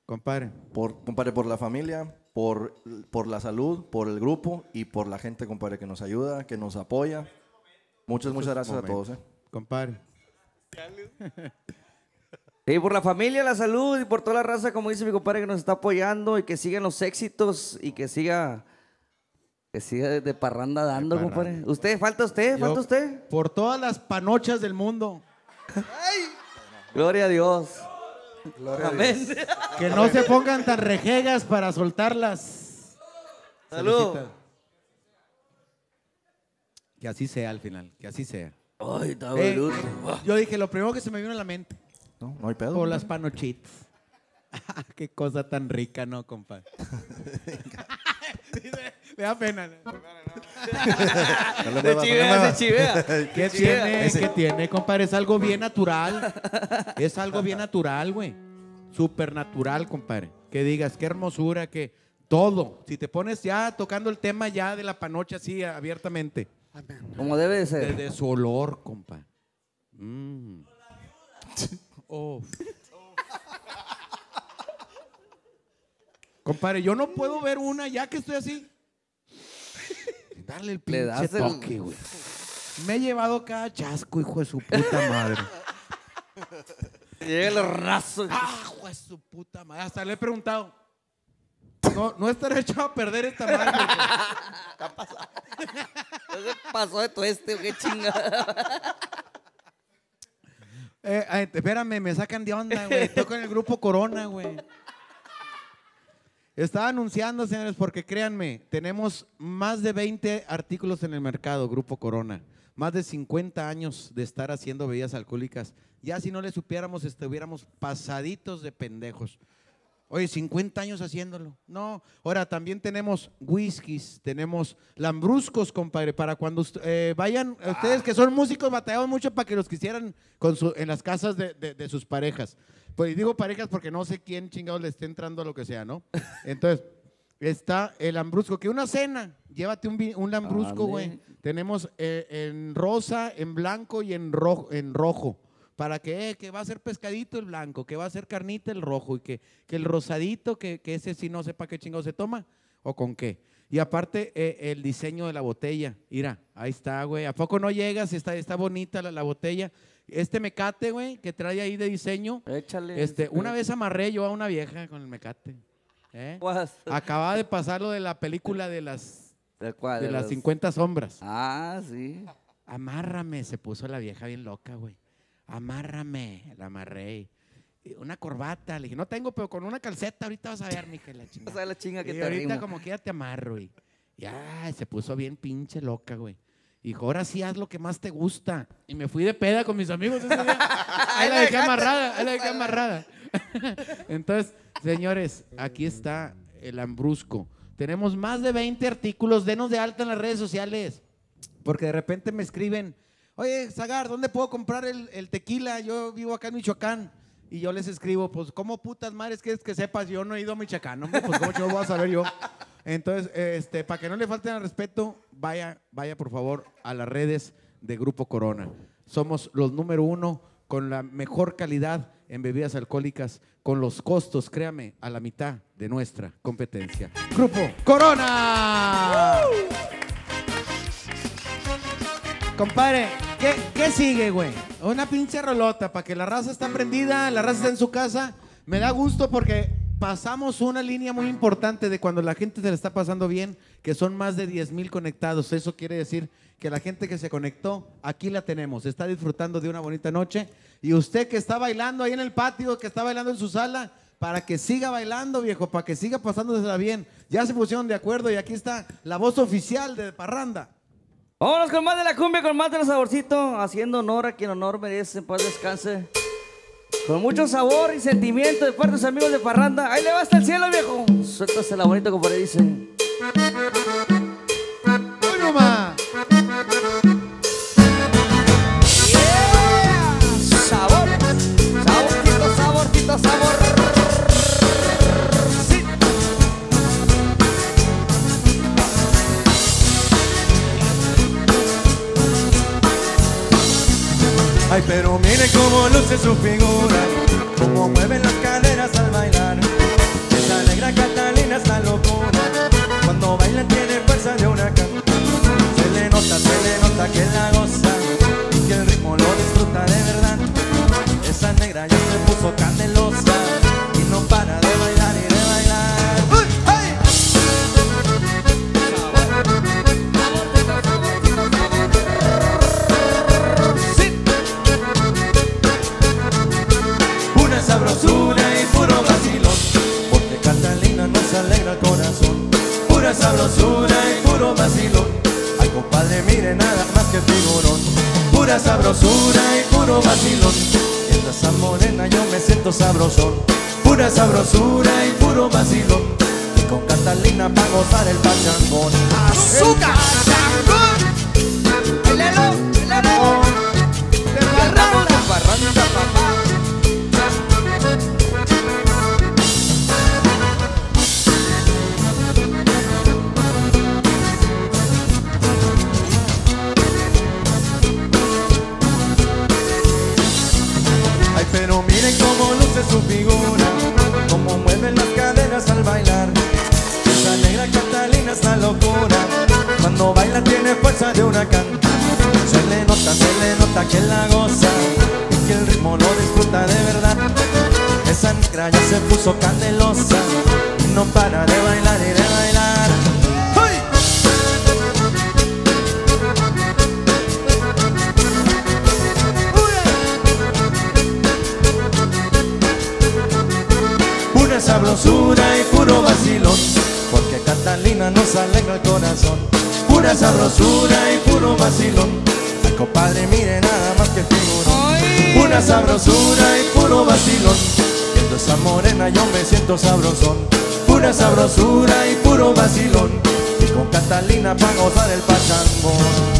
Compadre. Por, compadre, por la familia, por, por la salud, por el grupo y por la gente, compadre, que nos ayuda, que nos apoya. Muchas, muchas gracias a todos. ¿eh? Compadre. Y por la familia, la salud y por toda la raza, como dice mi compadre, que nos está apoyando y que sigan los éxitos y que siga, que siga de, parranda dando, parranda. compadre. ¿Usted? ¿Falta usted? Yo- ¿Falta usted? Por todas las panochas del mundo. Gloria a Dios. Gloria a Amén. Dios. Que no se pongan tan rejegas para soltarlas. Salud. Que así sea al final, que así sea. Ay, está Eh, yo dije, lo primero que se me vino a la mente, No, no hay pedo. por las panochitas. Qué cosa tan rica, ¿no, compadre? Me da pena. ¿no? Se chivea, se chivea. ¿Qué tiene? ¿Qué tiene, compadre? Es algo bien natural. Es algo bien natural, güey. Súper natural, compadre. Que digas, qué hermosura, que todo. Si te pones ya tocando el tema ya de la panocha así abiertamente. Como debe de De, ser. de su olor, compa. Mm. Oh. Compadre, yo no puedo ver una ya que estoy así. Darle el Le pinche das el- toque, güey. Me he llevado cada chasco, hijo de su puta madre. Llega el raso. ¡Ah, hijo de su puta madre! Hasta le he preguntado. No, no estaré echado a perder esta madre. ¿Qué pasó de tu este? ¿Qué chingada? Eh, espérame, me sacan de onda, güey. Estoy con el grupo Corona, güey. Estaba anunciando, señores, porque créanme, tenemos más de 20 artículos en el mercado, Grupo Corona. Más de 50 años de estar haciendo bebidas alcohólicas. Ya si no le supiéramos, estuviéramos pasaditos de pendejos. Oye, 50 años haciéndolo. No, ahora también tenemos whiskies, tenemos lambruscos, compadre, para cuando eh, vayan, ustedes que son músicos batallaban mucho para que los quisieran con su- en las casas de- de sus parejas. Pues digo parejas porque no sé quién chingados le esté entrando a lo que sea, ¿no? Entonces, está el lambrusco, que una cena, llévate un, un lambrusco, güey. Tenemos eh, en rosa, en blanco y en rojo. En rojo para que, eh, que va a ser pescadito el blanco, que va a ser carnita el rojo y que, que el rosadito, que, que ese sí no sepa qué chingo se toma o con qué. Y aparte eh, el diseño de la botella, mira, ahí está, güey. ¿A poco no llegas? Está, está bonita la, la botella. Este mecate, güey, que trae ahí de diseño. Échale. Este, una vez amarré yo a una vieja con el mecate. ¿eh? Acababa de pasar lo de la película de las, ¿De cuál? de De las los- 50 sombras. Ah, sí. Amárrame, se puso la vieja bien loca, güey. Amárrame, la amarré. Una corbata, le dije, no tengo, pero con una calceta ahorita vas a ver, mija, la O chingada. sea, la chinga que Y te ahorita como que ya te amarro, y ya se puso bien pinche loca, güey. Y dijo, ahora sí haz lo que más te gusta. Y me fui de peda con mis amigos ese día. Ahí la dejé amarrada, ahí la dejé amarrada. Entonces, señores, aquí está el ambrusco. Tenemos más de 20 artículos. Denos de alta en las redes sociales. Porque de repente me escriben, oye, Zagar, ¿dónde puedo comprar el, el tequila? Yo vivo acá en Michoacán. Y yo les escribo, pues, ¿cómo putas madres quieres que sepas? Yo no he ido a Michoacán, hombre, pues, ¿cómo yo voy a saber yo? Entonces, este, para que no le falten al respeto, vaya, vaya por favor a las redes de Grupo Corona. Somos los número uno con la mejor calidad en bebidas alcohólicas, con los costos, créame, a la mitad de nuestra competencia. Grupo Corona. Compadre, ¿qué, qué sigue, güey? Una pinche rolota para que la raza está prendida, la raza está en su casa. Me da gusto porque pasamos una línea muy importante de cuando la gente se le está pasando bien, que son más de 10 mil conectados. Eso quiere decir que la gente que se conectó, aquí la tenemos, está disfrutando de una bonita noche. Y usted que está bailando ahí en el patio, que está bailando en su sala, para que siga bailando, viejo, para que siga pasándosela bien. Ya se pusieron de acuerdo y aquí está la voz oficial de Parranda. Vámonos con más de la cumbia, con más del saborcito, haciendo honor a quien honor merece, paz descanse. Con mucho sabor y sentimiento de parte de sus amigos de Parranda. Ahí le va hasta el cielo, viejo. Suéltase la bonita, como le dice. ¡Uy, nomás! Sabor, saborcito, saborcito, sabor. Sí. Ay, pero mire cómo luce su figura, cómo mueve las caderas al bailar. Esa negra Catalina es la locura, cuando baila tiene fuerza de huracán. Se le nota, se le nota que la goza y que el ritmo lo disfruta de verdad. Esa negra ya se puso candelosa yo me siento sabrosón. Pura sabrosura y puro vacilón. Y con Catalina pa' gozar el pachangón. ¡Azúcar! Sabrosón Pura sabrosura y puro vacilón. Y con Catalina pa' gozar el pachangón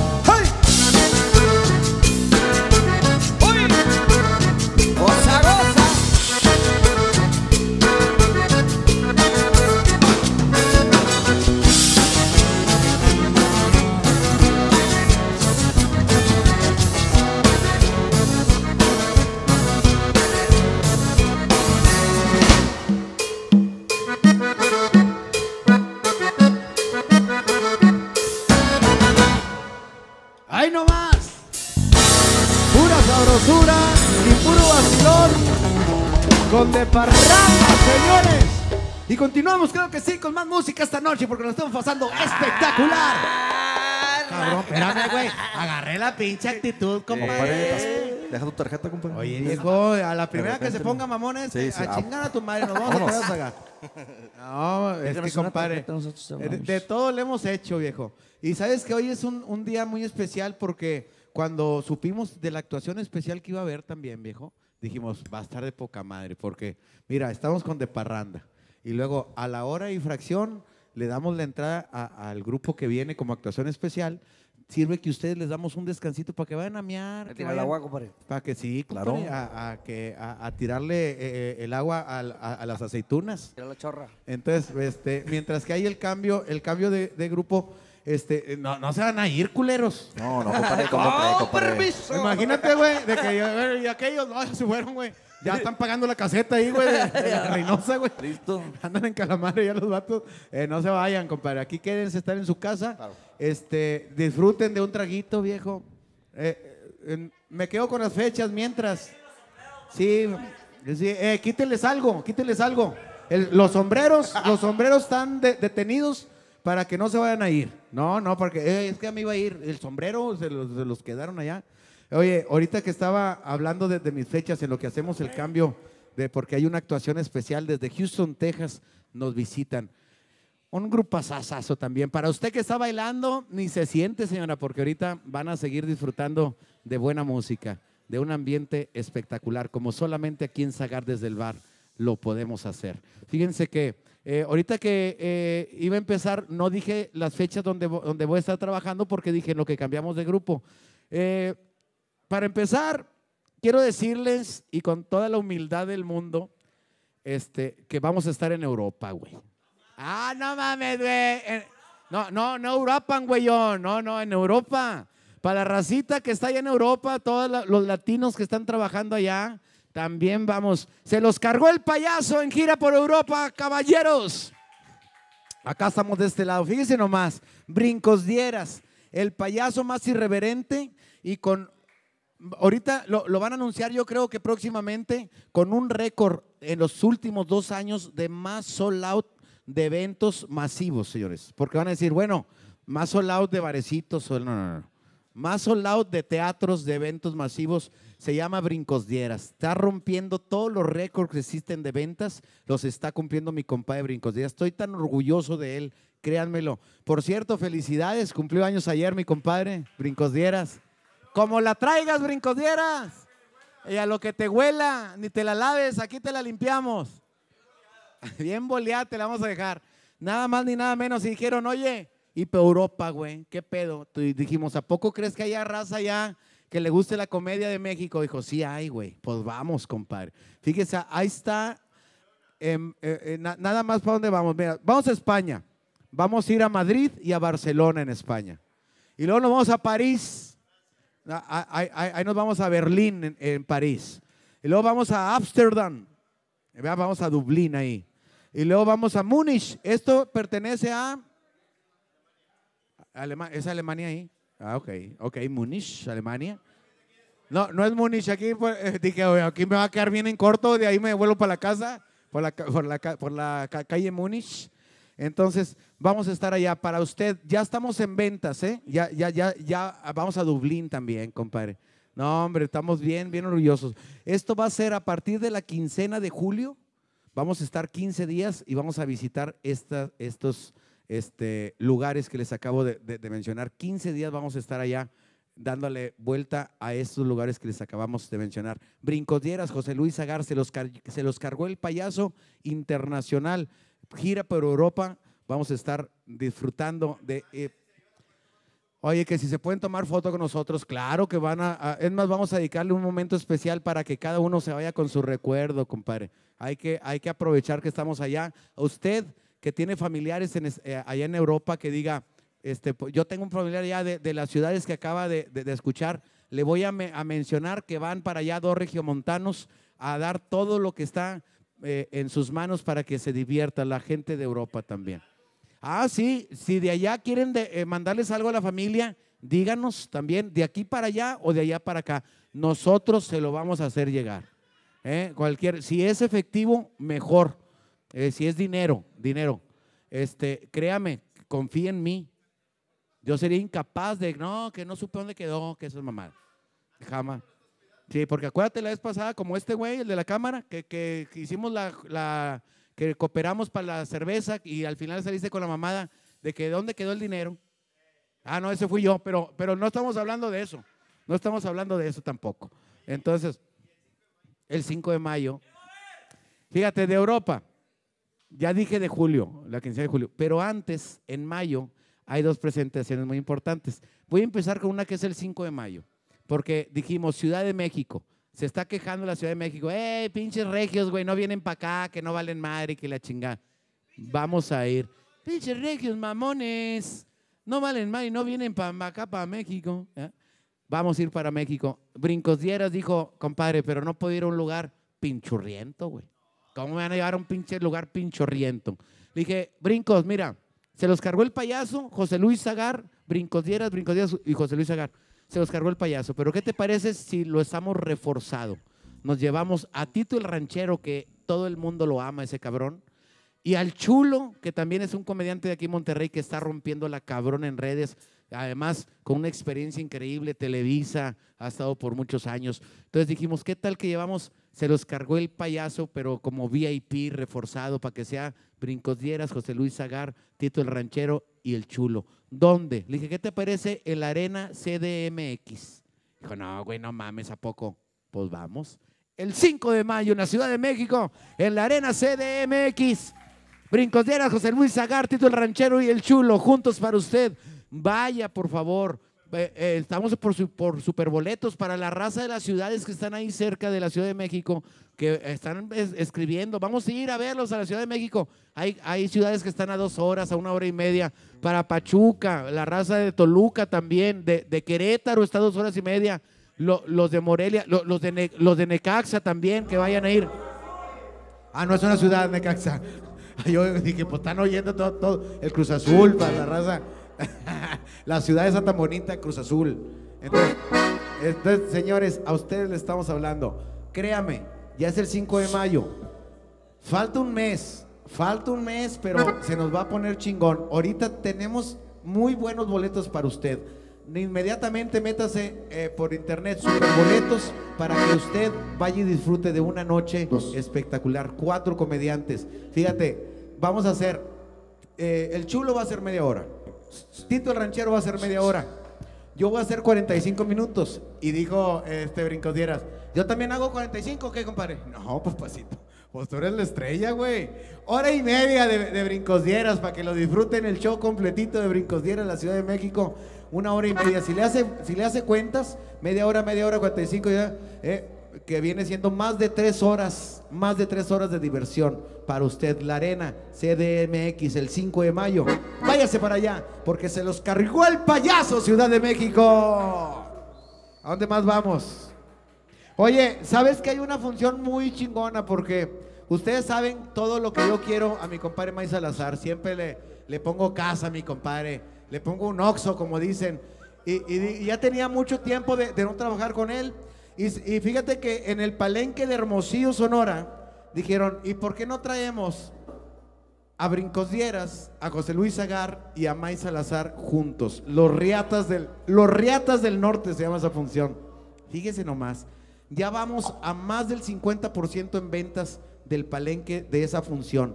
más música esta noche porque nos estamos pasando espectacular. Cabrón, espérame, güey. Agarré la pinche actitud, Compadre, deja tu tarjeta, compadre. Oye, viejo, a la primera que se ponga mamones, Sí, sí, a ah. chingar a tu madre, nos vamos a quedar saga. No, es que compadre, de, todo le hemos hecho, viejo. Y sabes que hoy es un, un día muy especial porque cuando supimos de la actuación especial que iba a haber también, viejo, dijimos, va a estar de poca madre, porque mira, estamos con de parranda. Y luego a la hora y fracción le damos la entrada a- al grupo que viene como actuación especial. Sirve que ustedes les damos un descansito para que vayan a miar. Le que tira el agua, compadre. Para que sí, Claro. compadre, a, a que, a, a tirarle eh, eh, el agua al- a, a las aceitunas. Tira la chorra. Entonces, este, mientras que hay el cambio, el cambio de, de grupo, este, eh, no, no se van a ir, culeros. No, no, compadre, compadre, compadre. Imagínate, güey, de que y aquellos, no, se fueron, güey. Ya están pagando la caseta ahí, güey, de, de la Reynosa, güey. Listo. Andan en Calamar ya los vatos. Eh, no se vayan, compadre. Aquí quédense, estar en su casa. Este, disfruten de un traguito, viejo. Eh, eh, me quedo con las fechas mientras. Sí, sí, eh, quítenles algo, quítenles algo. El- los sombreros, los sombreros están de- detenidos para que no se vayan a ir. No, no, porque eh, es que a mí iba a ir. El sombrero se los, se los quedaron allá. Oye, ahorita que estaba hablando de, mis fechas en lo que hacemos el cambio, de porque hay una actuación especial desde Houston, Texas, nos visitan. Un grupo asasazo también. Para usted que está bailando, ni se siente, señora, porque ahorita van a seguir disfrutando de buena música, de un ambiente espectacular, como solamente aquí en Sagar desde el bar lo podemos hacer. Fíjense que eh, ahorita que eh, iba a empezar, no dije las fechas donde, donde voy a estar trabajando porque dije en lo que cambiamos de grupo. Eh, para empezar, quiero decirles, y con toda la humildad del mundo, este, que vamos a estar en Europa, güey. Ah, no mames, güey. No, no, no Europa, güey, yo. No, no, en Europa. Para la racita que está allá en Europa, todos los latinos que están trabajando allá, también vamos. Se los cargó el payaso en gira por Europa, caballeros. Acá estamos de este lado. Fíjense nomás, brincos dieras. El payaso más irreverente y con Ahorita lo, van a anunciar, yo creo que próximamente, con un récord en los últimos dos años de más sold out de eventos masivos, señores. Porque van a decir, bueno, más sold out de barecitos, no, no, no. Más sold out de teatros, de eventos masivos, se llama Brincos Dieras. Está rompiendo todos los récords que existen de ventas, los está cumpliendo mi compadre Brincos Dieras. Estoy tan orgulloso de él, créanmelo. Por cierto, felicidades, cumplió años ayer mi compadre Brincos Dieras. Como la traigas, brincos dieras. Y a lo que te huela, ni te la laves, aquí te la limpiamos. Bien boleada te la vamos a dejar. Nada más ni nada menos. Y dijeron, oye, y pa' Europa, güey, ¿qué pedo? Y dijimos, ¿a poco crees que haya raza ya que le guste la comedia de México? Dijo, sí hay, güey. Pues vamos, compadre. Fíjese, ahí está. em, eh, eh, na- nada más para dónde vamos. Mira, vamos a España. Vamos a ir a Madrid y a Barcelona en España. Y luego nos vamos a París. Ah, ah, Ahí, ahí- ahí nos vamos a Berlín, en, en París. Y luego vamos a Ámsterdam. Vamos a Dublín ahí. Y luego vamos a Múnich. Esto pertenece a... Alema- ¿Es Alemania ahí? Ah, ok. Ok, Múnich, Alemania. No, no es Múnich. Aquí eh, dije, "Oye, aquí me va a quedar bien en corto. De ahí me vuelvo para la casa, por la, por la, por la ca- calle Múnich. Entonces, vamos a estar allá para usted. Ya estamos en ventas, ¿eh? Ya, ya, ya, ya vamos a Dublín también, compadre. No, hombre, estamos bien, bien orgullosos. Esto va a ser a partir de la quincena de julio. Vamos a estar 15 días y vamos a visitar estos este, lugares que les acabo de, mencionar. 15 días vamos a estar allá dándole vuelta a estos lugares que les acabamos de mencionar. Brincodieras, José Luis Agar, se los, se los cargó el payaso internacional. Gira por Europa, vamos a estar disfrutando de... eh, Oye, que si se pueden tomar foto con nosotros, claro que van a, Es más, vamos a dedicarle un momento especial para que cada uno se vaya con su recuerdo, compadre. Hay que, hay que aprovechar que estamos allá. Usted que tiene familiares en eh, allá en Europa, que diga, este, pues, yo tengo un familiar allá de, las ciudades que acaba de, escuchar, le voy a, a mencionar que van para allá dos regiomontanos a dar todo lo que está eh, en sus manos para que se divierta la gente de Europa también. Ah, sí, si de allá quieren eh, mandarles algo a la familia, díganos también, de aquí para allá o de allá para acá. Nosotros se lo vamos a hacer llegar. ¿eh? Cualquier, si es efectivo, mejor. Si es dinero, dinero. Este, créame, confía en mí. Yo sería incapaz de, no, que no supe dónde quedó, que eso es mamá. Jamás. Sí, porque acuérdate la vez pasada, como este güey, el de la cámara, que, que- hicimos la, la- que cooperamos para la cerveza y al final saliste con la mamada de que dónde quedó el dinero. Ah, no, ese fui yo, pero, pero no estamos hablando de eso. No estamos hablando de eso tampoco. Entonces, el 5 de mayo, fíjate, de Europa, Ya dije de julio, la quincena de julio. Pero antes, en mayo, hay dos presentaciones muy importantes. Voy a empezar con una que es el 5 de mayo. Porque dijimos, Ciudad de México. Se está quejando la Ciudad de México. ¡Eh, pinches regios, güey! No vienen para acá, que no valen madre, que la chingada. Vamos a ir. Pinches regios, mamones. No valen madre, no vienen para acá, para México. Vamos a ir para México. Brincos Dieras dijo, compadre, pero no puedo ir a un lugar pinchurriento, güey. ¿Cómo me van a llevar a un pinche lugar pinchurriento? Le dije, Brincos, mira, se los cargó el payaso, José Luis Zagar, Brincos Dieras, Brincos Dieras y José Luis Zagar. Se los cargó el payaso. Pero ¿qué te parece si lo estamos reforzado? Nos llevamos a Tito el Ranchero, que todo el mundo lo ama, ese cabrón. Y al Chulo, que también es un comediante de aquí en Monterrey que está rompiendo la cabrón en redes. Además, con una experiencia increíble, Televisa, ha estado por muchos años. Entonces dijimos, ¿qué tal que llevamos? Se los cargó el payaso, pero como VIP reforzado para que sea Brincos Dieras, José Luis Zagar, Tito el Ranchero y el Chulo. ¿Dónde? Le dije, ¿qué te parece en la arena CDMX? Dijo, no, güey, no mames, ¿a poco? Pues vamos. El 5 de mayo en la Ciudad de México, en la arena CDMX. Brincos Dieras, José Luis Zagar, Tito el Ranchero y el Chulo, juntos para usted. Vaya, por favor. Eh, eh, estamos por, su- por superboletos para la raza de las ciudades que están ahí cerca de la Ciudad de México, que están es- escribiendo. Vamos a ir a verlos a la Ciudad de México. Hay, hay ciudades que están a dos horas, a una hora y media. Para Pachuca, la raza de Toluca también, de, de Querétaro está a dos horas y media. Lo- los de Morelia, lo- los, de los de Necaxa también, que vayan a ir. Ah, no es una ciudad, Necaxa. Yo dije, pues están oyendo todo, todo. El Cruz Azul, para la raza. la ciudad está tan bonita, Cruz Azul. Entonces, entonces, señores, a ustedes les estamos hablando. Créame, ya es el 5 de mayo. Falta un mes, falta un mes, pero se nos va a poner chingón. Ahorita tenemos muy buenos boletos para usted. Inmediatamente métase eh, por internet super boletos para que usted vaya y disfrute de una noche espectacular. Cuatro comediantes. Fíjate, vamos a hacer. eh, el chulo va a ser media hora. Tito el ranchero va a ser media hora. Yo voy a hacer 45 minutos. Y dijo este Brincos Dieras, yo también hago 45, ¿qué, compadre? No, pues pasito. Pues tú eres la estrella, güey. Hora y media de, de Brincos Dieras para que lo disfruten el show completito de Brincos Dieras en la Ciudad de México. Una hora y media. Si le hace, si le hace cuentas, media hora, media hora, 45 ya, eh, que viene siendo más de tres horas, más de tres horas de diversión para usted. La Arena, CDMX, el 5 de mayo. Váyase para allá, porque se los cargó el payaso, Ciudad de México. ¿A dónde más vamos? Oye, ¿sabes que hay una función muy chingona? Porque ustedes saben todo lo que yo quiero a mi compadre May Salazar. Siempre le, le pongo casa a mi compadre. Le pongo un oxo, como dicen. Y, ya tenía mucho tiempo de no trabajar con él. Y, fíjate que en el palenque de Hermosillo, Sonora, dijeron, ¿y por qué no traemos a Brincos Dieras, a José Luis Agar y a May Salazar juntos? Los Riatas del, los Riatas del Norte se llama esa función. Fíjese nomás, ya vamos a más del 50% en ventas del palenque de esa función.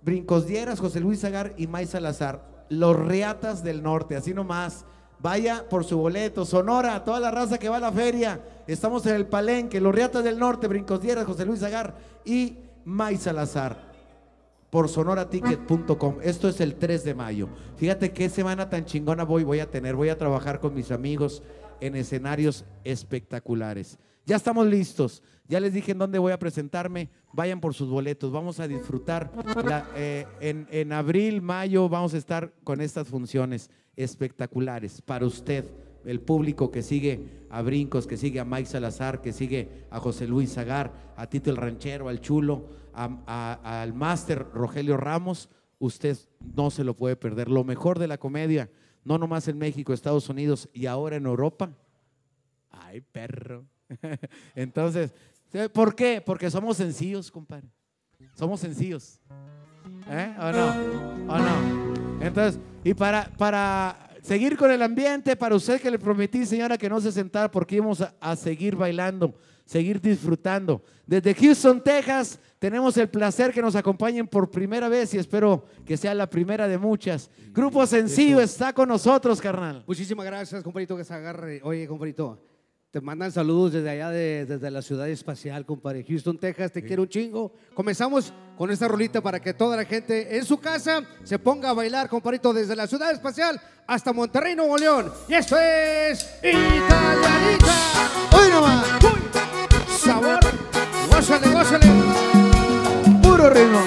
Brincos Dieras, José Luis Agar y May Salazar, los Riatas del Norte, así nomás. Vaya por su boleto, Sonora, toda la raza que va a la feria. Estamos en el Palenque, los Riatas del Norte, Brincos Dieras, José Luis Agar y May Salazar por sonoraticket.com. Esto es el 3 de mayo. Fíjate qué semana tan chingona voy, voy a tener. Voy a trabajar con mis amigos en escenarios espectaculares. Ya estamos listos. Ya les dije en dónde voy a presentarme. Vayan por sus boletos. Vamos a disfrutar. eh, en abril, mayo, vamos a estar con estas funciones espectaculares para usted, el público que sigue a Brincos, que sigue a Mike Salazar, que sigue a José Luis Zagar, a Tito el Ranchero, al Chulo, al máster Rogelio Ramos. Usted no se lo puede perder. Lo mejor de la comedia, no nomás en México, Estados Unidos y ahora en Europa. Ay, perro. Entonces, ¿por qué? Porque somos sencillos, compadre. Somos sencillos. ¿Eh? ¿O no? ¿O no? Entonces, y para, para seguir con el ambiente, para usted que le prometí, señora, que no se sentara porque íbamos a, a seguir bailando, seguir disfrutando. Desde Houston, Texas, tenemos el placer que nos acompañen por primera vez y espero que sea la primera de muchas. Grupo Sencillo está con nosotros, carnal. Muchísimas gracias, compadrito, que se agarre. Oye, compadrito, Te mandan saludos desde allá, de- desde la ciudad espacial, compadre. Houston, Texas, te quiero un chingo. Comenzamos con esta rolita para que toda la gente en su casa se ponga a bailar, compadrito, desde la ciudad espacial hasta Monterrey, Nuevo León. Y esto es Italianita. Hoy nomás. Uy. Sabor. Gózale, gózale. Puro ritmo.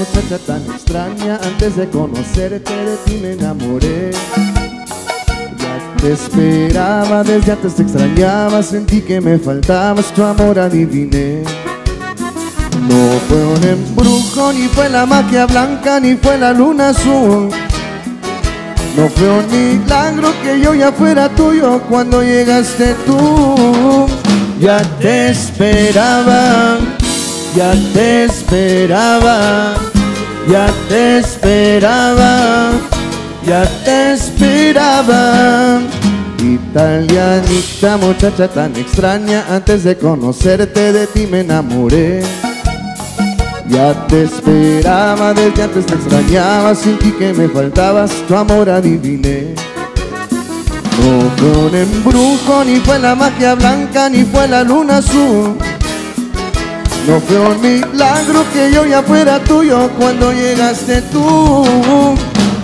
Muchacha tan extraña, antes de conocerte de ti me enamoré. Ya te esperaba, desde antes te extrañaba, sentí que me faltabas, tu amor adiviné. No fue un embrujo, ni fue la magia blanca, ni fue la luna azul. No fue un milagro que yo ya fuera tuyo cuando llegaste tú. Ya te esperaba, ya te esperaba, ya te esperaba, ya te esperaba. Italianita, muchacha tan extraña, antes de conocerte de ti me enamoré. Ya te esperaba, desde antes te extrañaba, sentí que me faltabas, tu amor adiviné. No fue un embrujo, ni fue la magia blanca, ni fue la luna azul. No fue un milagro que yo ya fuera tuyo cuando llegaste tú.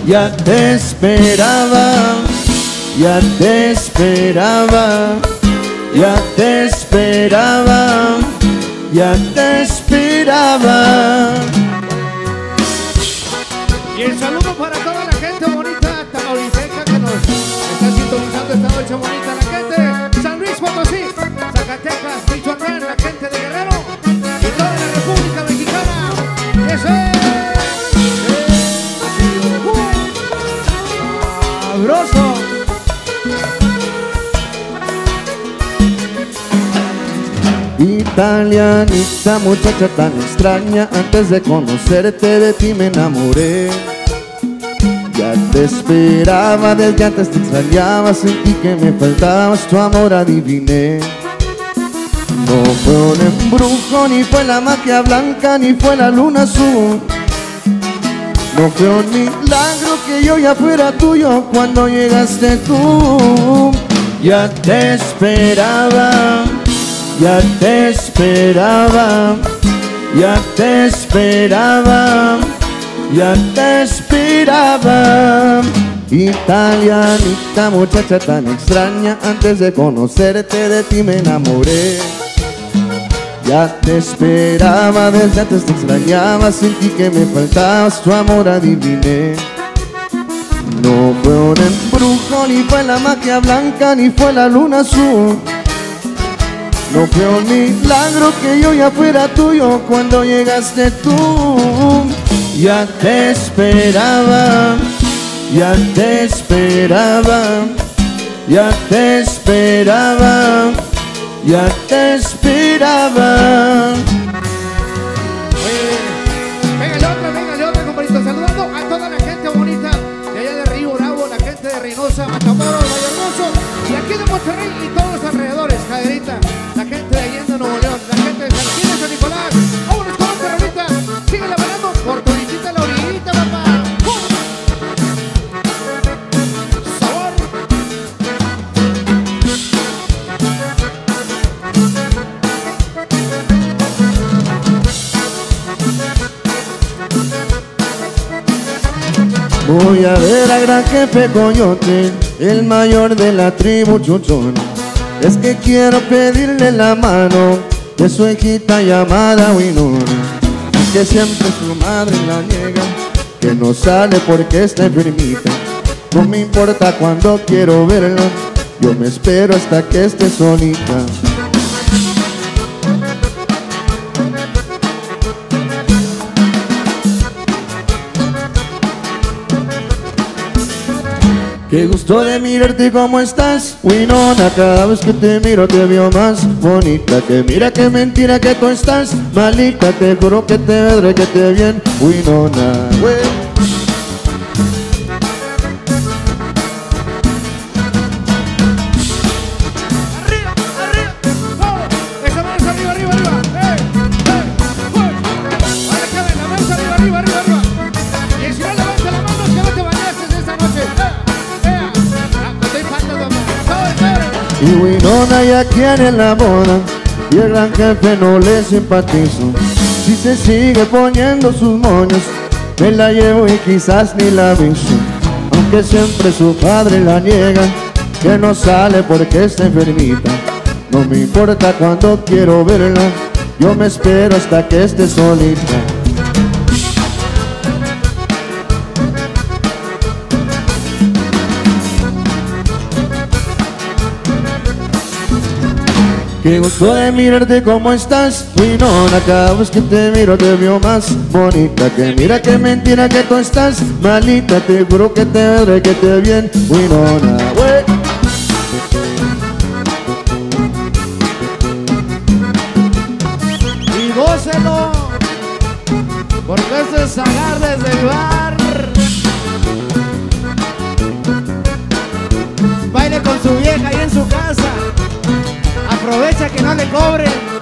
Ya te esperaba, ya te esperaba, ya te esperaba, ya te esperaba. Y el saludo para toda la gente bonita tamaulipeca que nos está sintonizando esta noche bonita. La gente San Luis Potosí, Zacatecas, Michoacán, la gente de Italianita, muchacha tan extraña, antes de conocerte de ti me enamoré. Ya te esperaba, desde antes te extrañaba, sentí que me faltabas, tu amor adiviné. No fue un embrujo, ni fue la magia blanca, ni fue la luna azul. No fue un milagro que yo ya fuera tuyo cuando llegaste tú. Ya te esperaba, ya te esperaba, ya te esperaba, ya te esperaba. Italianita, muchacha tan extraña, antes de conocerte de ti me enamoré. Ya te esperaba, desde antes te extrañaba, sentí que me faltabas, tu amor adiviné. No fue un embrujo, ni fue la magia blanca, ni fue la luna azul. No fue un milagro que yo ya fuera tuyo cuando llegaste tú. Ya te esperaba, ya te esperaba, ya te esperaba, ya te esperaba. Pégale otra, pégale otra, compadrito. Saludando a toda la gente bonita de allá de Río Bravo, la gente de Reynosa, Matamoros, Vallehermoso y aquí de Monterrey Voy a ver a gran jefe Coyote, el mayor de la tribu Chuchón. Es que quiero pedirle la mano de su hijita llamada Winona. Que siempre su madre la niega, que no sale porque está enfermita. No me importa cuando quiero verla, yo me espero hasta que esté solita. Qué gusto de mirarte cómo estás, Winona Cada vez que te miro te veo más bonita. Que mira qué mentira que tú estás. Malita Te juro que te veré que te bien, Winona Y quiere la boda y el gran jefe no le simpatizo. Si se sigue poniendo sus moños, me la llevo y quizás ni la aviso. Aunque siempre su padre la niega, que no sale porque está enfermita. No me importa cuando quiero verla, yo me espero hasta que esté solita. Qué gusto de mirarte cómo estás, Winona Cada vez que te miro te veo más bonita Que mira que mentira que tú estás malita Te juro que te veré que te bien, Winona wey. Y gócelo, porque esto es sacar desde el bar. Que no le cobren.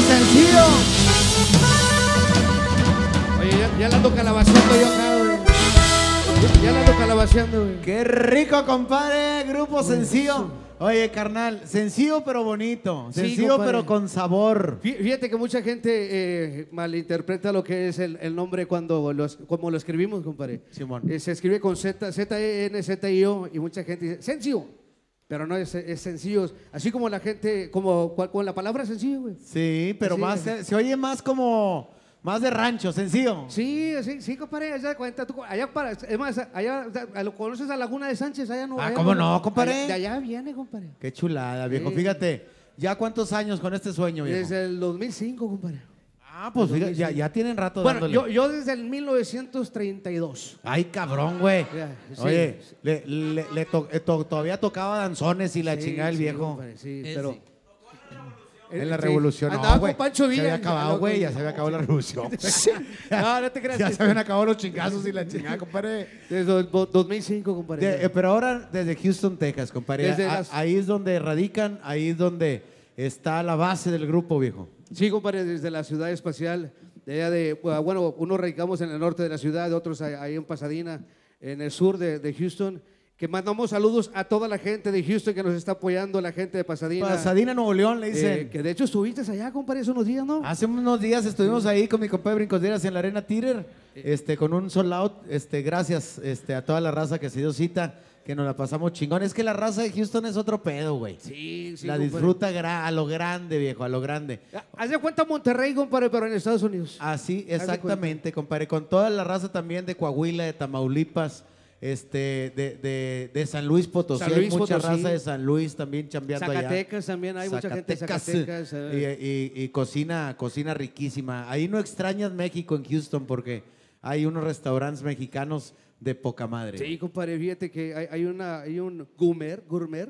Sencillo. Oye, ya, ya la ando calabaceando yo acá, güey. Ya, ya la ando calabaceando, güey. ¡Qué rico, compadre! Grupo sencillo. Oye, carnal, sencillo pero bonito. Sí, Sencillo compadre. pero con sabor. Fí- Fíjate que mucha gente eh, malinterpreta lo que es el, el nombre cuando como lo escribimos, compadre. Simón. Eh, se escribe con Z, Z-E-N, Z-I-O, y mucha gente dice, sencillo. Pero no es, es sencillo. Así como la gente, como con la palabra sencillo, güey. Sí, pero más, se, se oye más como, más de rancho, sencillo. Sí, sí, sí, compadre, allá cuenta, tú, allá para, es más, allá, lo conoces a Laguna de Sánchez, allá no. Ah, allá ¿cómo no, compadre? allá- de allá viene, compadre. Qué chulada, viejo. Sí. Fíjate, ¿ya cuántos años con este sueño, viejo? Desde el 2005, compadre. Ah, pues fíjate, ya, ya tienen rato Bueno, dándole. yo, yo desde el 1932. Ay, cabrón, güey. Sí. Oye, le, le- le to- eh, to- todavía tocaba danzones y la Sí, chingada el sí, viejo. compadre, sí, pero... En la Sí. revolución, no, Andaba güey. con Pancho Se Villa. había acabado, güey, ya se había acabado la revolución. no, no te creas. ya se habían acabado los chingazos y la chingada, compadre. Desde el do- 2005, compadre. De- eh, pero ahora desde Houston, Texas, compadre. Desde A- las- Ahí es donde radican, ahí es donde está la base del grupo, viejo. Sí, compadre, desde la ciudad espacial, de allá de, bueno, unos radicamos en el norte de la ciudad, otros ahí- en Pasadena, en el sur de, de Houston, que mandamos saludos a toda la gente de Houston que nos está apoyando, la gente de Pasadena. Pasadena, Nuevo León, le dicen. Eh, que de hecho estuviste allá, compadre, hace unos días, ¿no? Hace unos días estuvimos ahí con mi compadre Brincosderas en la Arena Theater, Eh. este, con un sold out. Este, gracias este, a toda la raza que se dio cita, que nos la pasamos chingón. Es que la raza de Houston es otro pedo, güey. Sí, sí. la compadre. disfruta gra- a lo grande, viejo, a lo grande. Haz de cuenta Monterrey, compadre, pero en Estados Unidos. Así, exactamente, compadre. Con toda la raza también de Coahuila, de Tamaulipas, este, de, de- de San Luis Potosí. San hay mucha Potosí. raza de San Luis también chambeando allá. Zacatecas también, hay mucha gente de Zacatecas. eh. Y, y- y cocina, cocina riquísima. Ahí no extrañas México en Houston porque hay unos restaurantes mexicanos de poca madre. Sí, compadre, fíjate que hay, hay una, hay un gourmet, gourmet,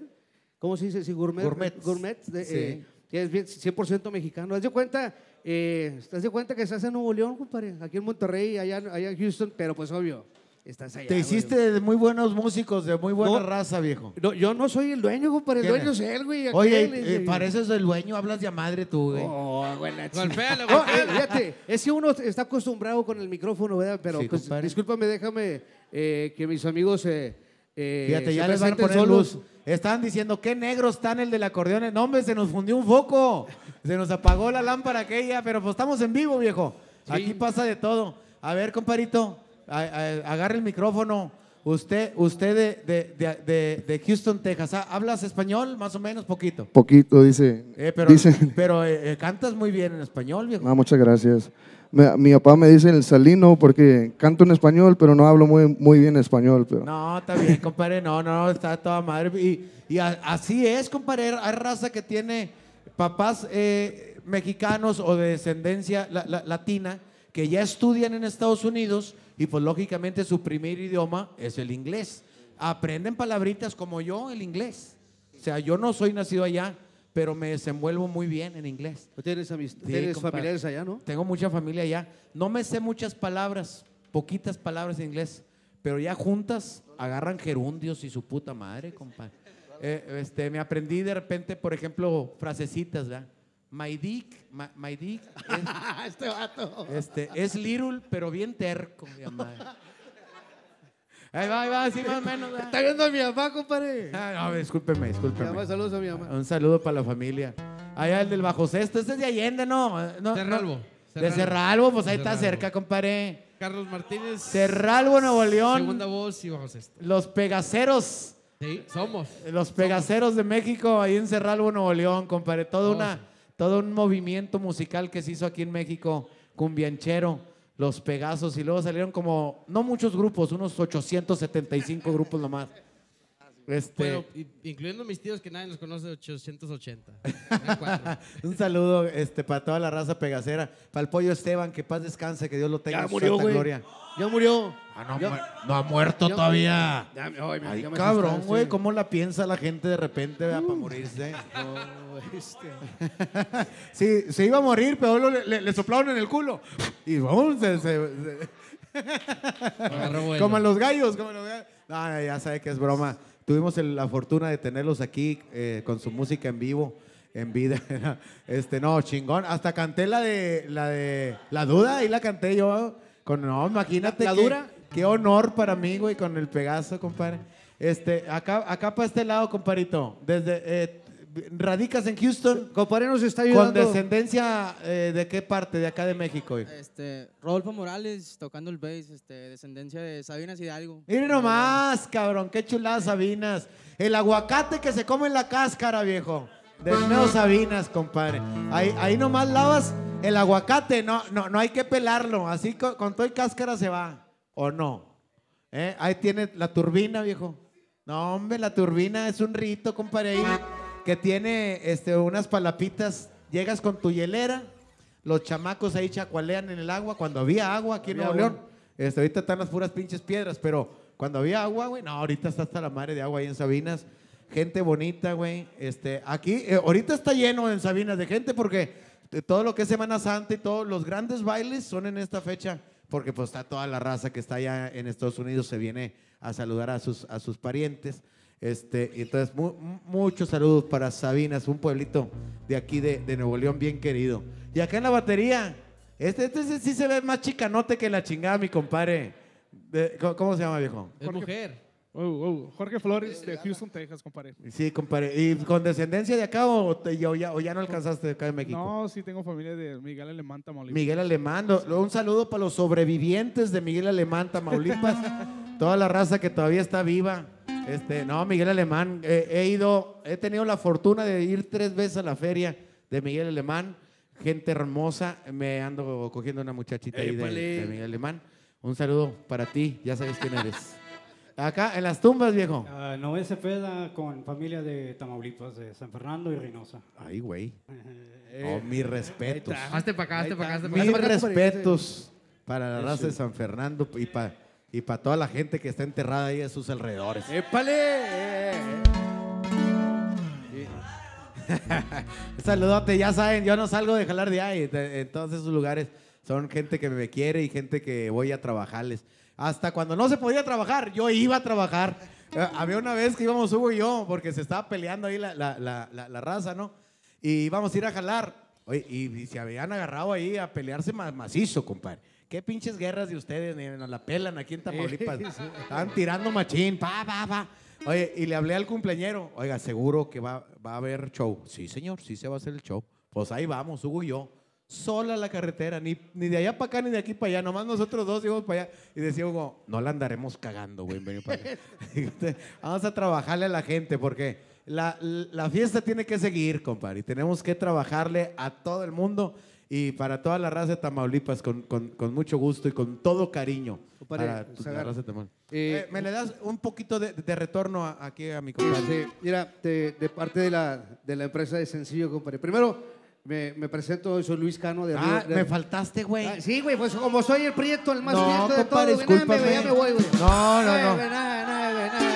¿cómo se dice? Sí, gourmet. Gourmet. Gourmet, de, Sí. eh, que es bien 100% mexicano. Haz de cuenta, eh, haz de cuenta que se hace en Nuevo León, compadre, aquí en Monterrey, allá, allá en Houston, pero pues obvio, Estás allá. Te güey. hiciste de muy buenos músicos, de muy buena No. raza, viejo. No, yo no soy el dueño, compadre. El ¿Quién dueño es? él, güey. Oye, aquel, eh, pareces el dueño, hablas de a madre tú, güey. Oh, güey, la Golpéalo, No, eh, golpéalo. fíjate, es que uno está acostumbrado con el micrófono, ¿verdad? Pero Sí, pues, compadre. discúlpame, déjame eh, que mis amigos eh, eh, Fíjate, se ya les van a presenten poner solos. luz. Estaban diciendo, qué negro está en el del acordeón. No, hombre, se nos fundió un foco. Se nos apagó la lámpara aquella, pero pues estamos en vivo, viejo. Aquí pasa de todo. A ver, comparito, agarre el micrófono. Usted, usted de, de- de- de- Houston, Texas. ¿hablas español? Más o menos, poquito. Poquito, dice. Eh, pero dice pero eh, eh, cantas muy bien en español, viejo. ah, muchas gracias. Me- mi papá me dice el salino porque canto en español, pero no hablo muy, muy bien español. Pero No, está bien, compadre. No, no, está toda madre. Y, y a- así es, compadre. Hay raza que tiene papás eh, mexicanos o de descendencia la- la- latina que ya estudian en Estados Unidos y pues lógicamente su primer idioma es el inglés. Aprenden palabritas como yo, el inglés. O sea, yo no soy nacido allá, pero me desenvuelvo muy bien en inglés. ¿Tienes, Sí, familiares allá, no? Tengo mucha familia allá. No me sé muchas palabras, poquitas palabras en inglés, pero ya juntas agarran gerundios y su puta madre, compadre. Eh, este, me aprendí de repente, por ejemplo, frasecitas, ¿verdad? My dick, my, my dick es, este vato. este, es little, pero bien terco, mi madre. Ahí va, ahí va, así más o menos. Está viendo a mi mamá, compadre. Ah, no, discúlpeme, Mi discúlpeme. mamá, saludos a mi mamá. Un saludo para la familia. Allá el del Bajo Cesto, este es de Allende, ¿no? no Cerralbo, no. De Cerralbo. Cerralbo, pues ahí está cerca, compadre. Carlos Martínez. Cerralbo, Nuevo León. Segunda voz y bajo sexto. Los Pegaceros. Sí, somos. Los Pegaceros de México, ahí en Cerralbo, Nuevo León, compadre. Todo, Oh, una. Todo un movimiento musical que se hizo aquí en México, cumbianchero, los Pegasos, y luego salieron como, no muchos grupos, unos 875 grupos nomás. Este, Bueno, incluyendo mis tíos que nadie los conoce, 880. Eran cuatro. un saludo este, para toda la raza pegacera, para el pollo Esteban, que paz descanse, que Dios lo tenga Ya en su murió, santa güey. gloria. Ya murió. Ah, no, no ha muerto ya- todavía. Ya, ay, cabrón, güey, ¿cómo la piensa la gente de repente para morirse? No, este. Sí, se iba a morir, pero lo- le, le soplaron en el culo. Y vamos, se, como a los gallos, como a los gallos. No, ya sabe que es broma. Tuvimos el- la fortuna de tenerlos aquí eh, con su música en vivo, en vida. Este, no, chingón. Hasta canté la de la de la duda, ahí la canté yo. Con, no, imagínate. ¿La dura? Qué honor para mí, güey, con el Pegaso, compadre. Este, acá, acá para este lado, compadrito. Desde, eh, radicas en Houston. Compadre nos está ¿Con ayudando. descendencia eh, de qué parte de acá de México? hijo? Este, Rodolfo Morales tocando el bass, este, descendencia de Sabinas Hidalgo. Miren nomás, cabrón, qué chuladas Sabinas. El aguacate que se come en la cáscara, viejo. Del meo Sabinas, compadre. Ahí, ahí nomás lavas el aguacate, no, no, no hay que pelarlo. Así con, con todo y cáscara se va. ¿O no? ¿Eh? Ahí tiene la turbina, viejo. No, hombre, la turbina es un rito, compadre, ahí que tiene este, unas palapitas. Llegas con tu hielera, los chamacos ahí chacualean en el agua. Cuando había agua aquí en Nuevo. León, este, ahorita están las puras pinches piedras, pero cuando había agua, güey, no, ahorita está hasta la madre de agua ahí en Sabinas. Gente bonita, güey. Este, aquí, eh, ahorita está lleno en Sabinas de gente porque de todo lo que es Semana Santa y todos los grandes bailes son en esta fecha, porque pues está toda la raza que está allá en Estados Unidos, se viene a saludar a sus, a sus parientes. Este, y entonces, mu- mu- muchos saludos para Sabinas, un pueblito de aquí de, de Nuevo León bien querido. Y acá en la batería, este, este sí se ve más chicanote que la chingada, mi compadre. De- ¿cómo, cómo se llama, viejo? Es mujer. Oh, oh, Jorge Flores de Houston, Texas, compadre. Sí, compadre. ¿Y con descendencia de acá o, te- o ya, o ya no alcanzaste de acá de México? No, sí tengo familia de Miguel Alemán, Tamaulipas. Miguel Alemán, un saludo para los sobrevivientes de Miguel Alemán, Tamaulipas, toda la raza que todavía está viva. Este, no, Miguel Alemán, eh, he ido, he tenido la fortuna de ir tres veces a la feria de Miguel Alemán, gente hermosa, me ando cogiendo una muchachita ahí de, Miguel Alemán. Un saludo para ti, ya sabes quién eres. Acá en las tumbas, viejo. Ah, Noé Cepeda con familia de Tamaulipas, de San Fernando y Reynosa. Ay, güey. Oh, mis respetos. Ahí está. Hazte pa' acá, hazte pa' acá, Mis respetos para la raza de San Fernando y para y para toda la gente que está enterrada ahí a sus alrededores. ¡Épale! Saludote, ya saben, yo no salgo de jalar de ahí, en todos esos lugares. Son gente que me quiere y gente que voy a trabajarles. Hasta cuando no se podía trabajar, yo iba a trabajar. Eh, había una vez que íbamos Hugo y yo, porque se estaba peleando ahí la, la- la- la- raza, ¿no? Y íbamos a ir a jalar. Oye, y, y se habían agarrado ahí a pelearse ma- macizo, compadre. ¿Qué pinches guerras de ustedes? Ni nos la pelan aquí en Tamaulipas. Estaban tirando machín, pa, pa, pa. Oye, y le hablé al cumpleañero. Oiga, seguro que va, va a haber show. Sí, señor, sí se va a hacer el show. Pues ahí vamos, Hugo y yo. Sola la carretera, ni, ni de allá para acá ni de aquí para allá. Nomás nosotros dos íbamos para allá. Y decía Hugo, no la andaremos cagando, güey. venir para acá". Vamos a trabajarle a la gente porque la, la fiesta tiene que seguir, compadre. Y tenemos que trabajarle a todo el mundo y para toda la raza de Tamaulipas con, con- con mucho gusto y con todo cariño. Compadre, para tu- la Zagar, raza de Tamaulipas. eh, Eh, ¿Me le das un poquito de, de retorno a- aquí a mi compadre? Este, mira, de, de parte de la, de la empresa de Sencillo, compadre. Primero, me, me presento, soy Luis Cano de Ah, Río- de- me faltaste, güey. Ah, sí, güey, pues como soy el prieto, el más No, prieto de compadre, todo, güey, nada, me- discúlpame. ya me voy, güey. No, no, no.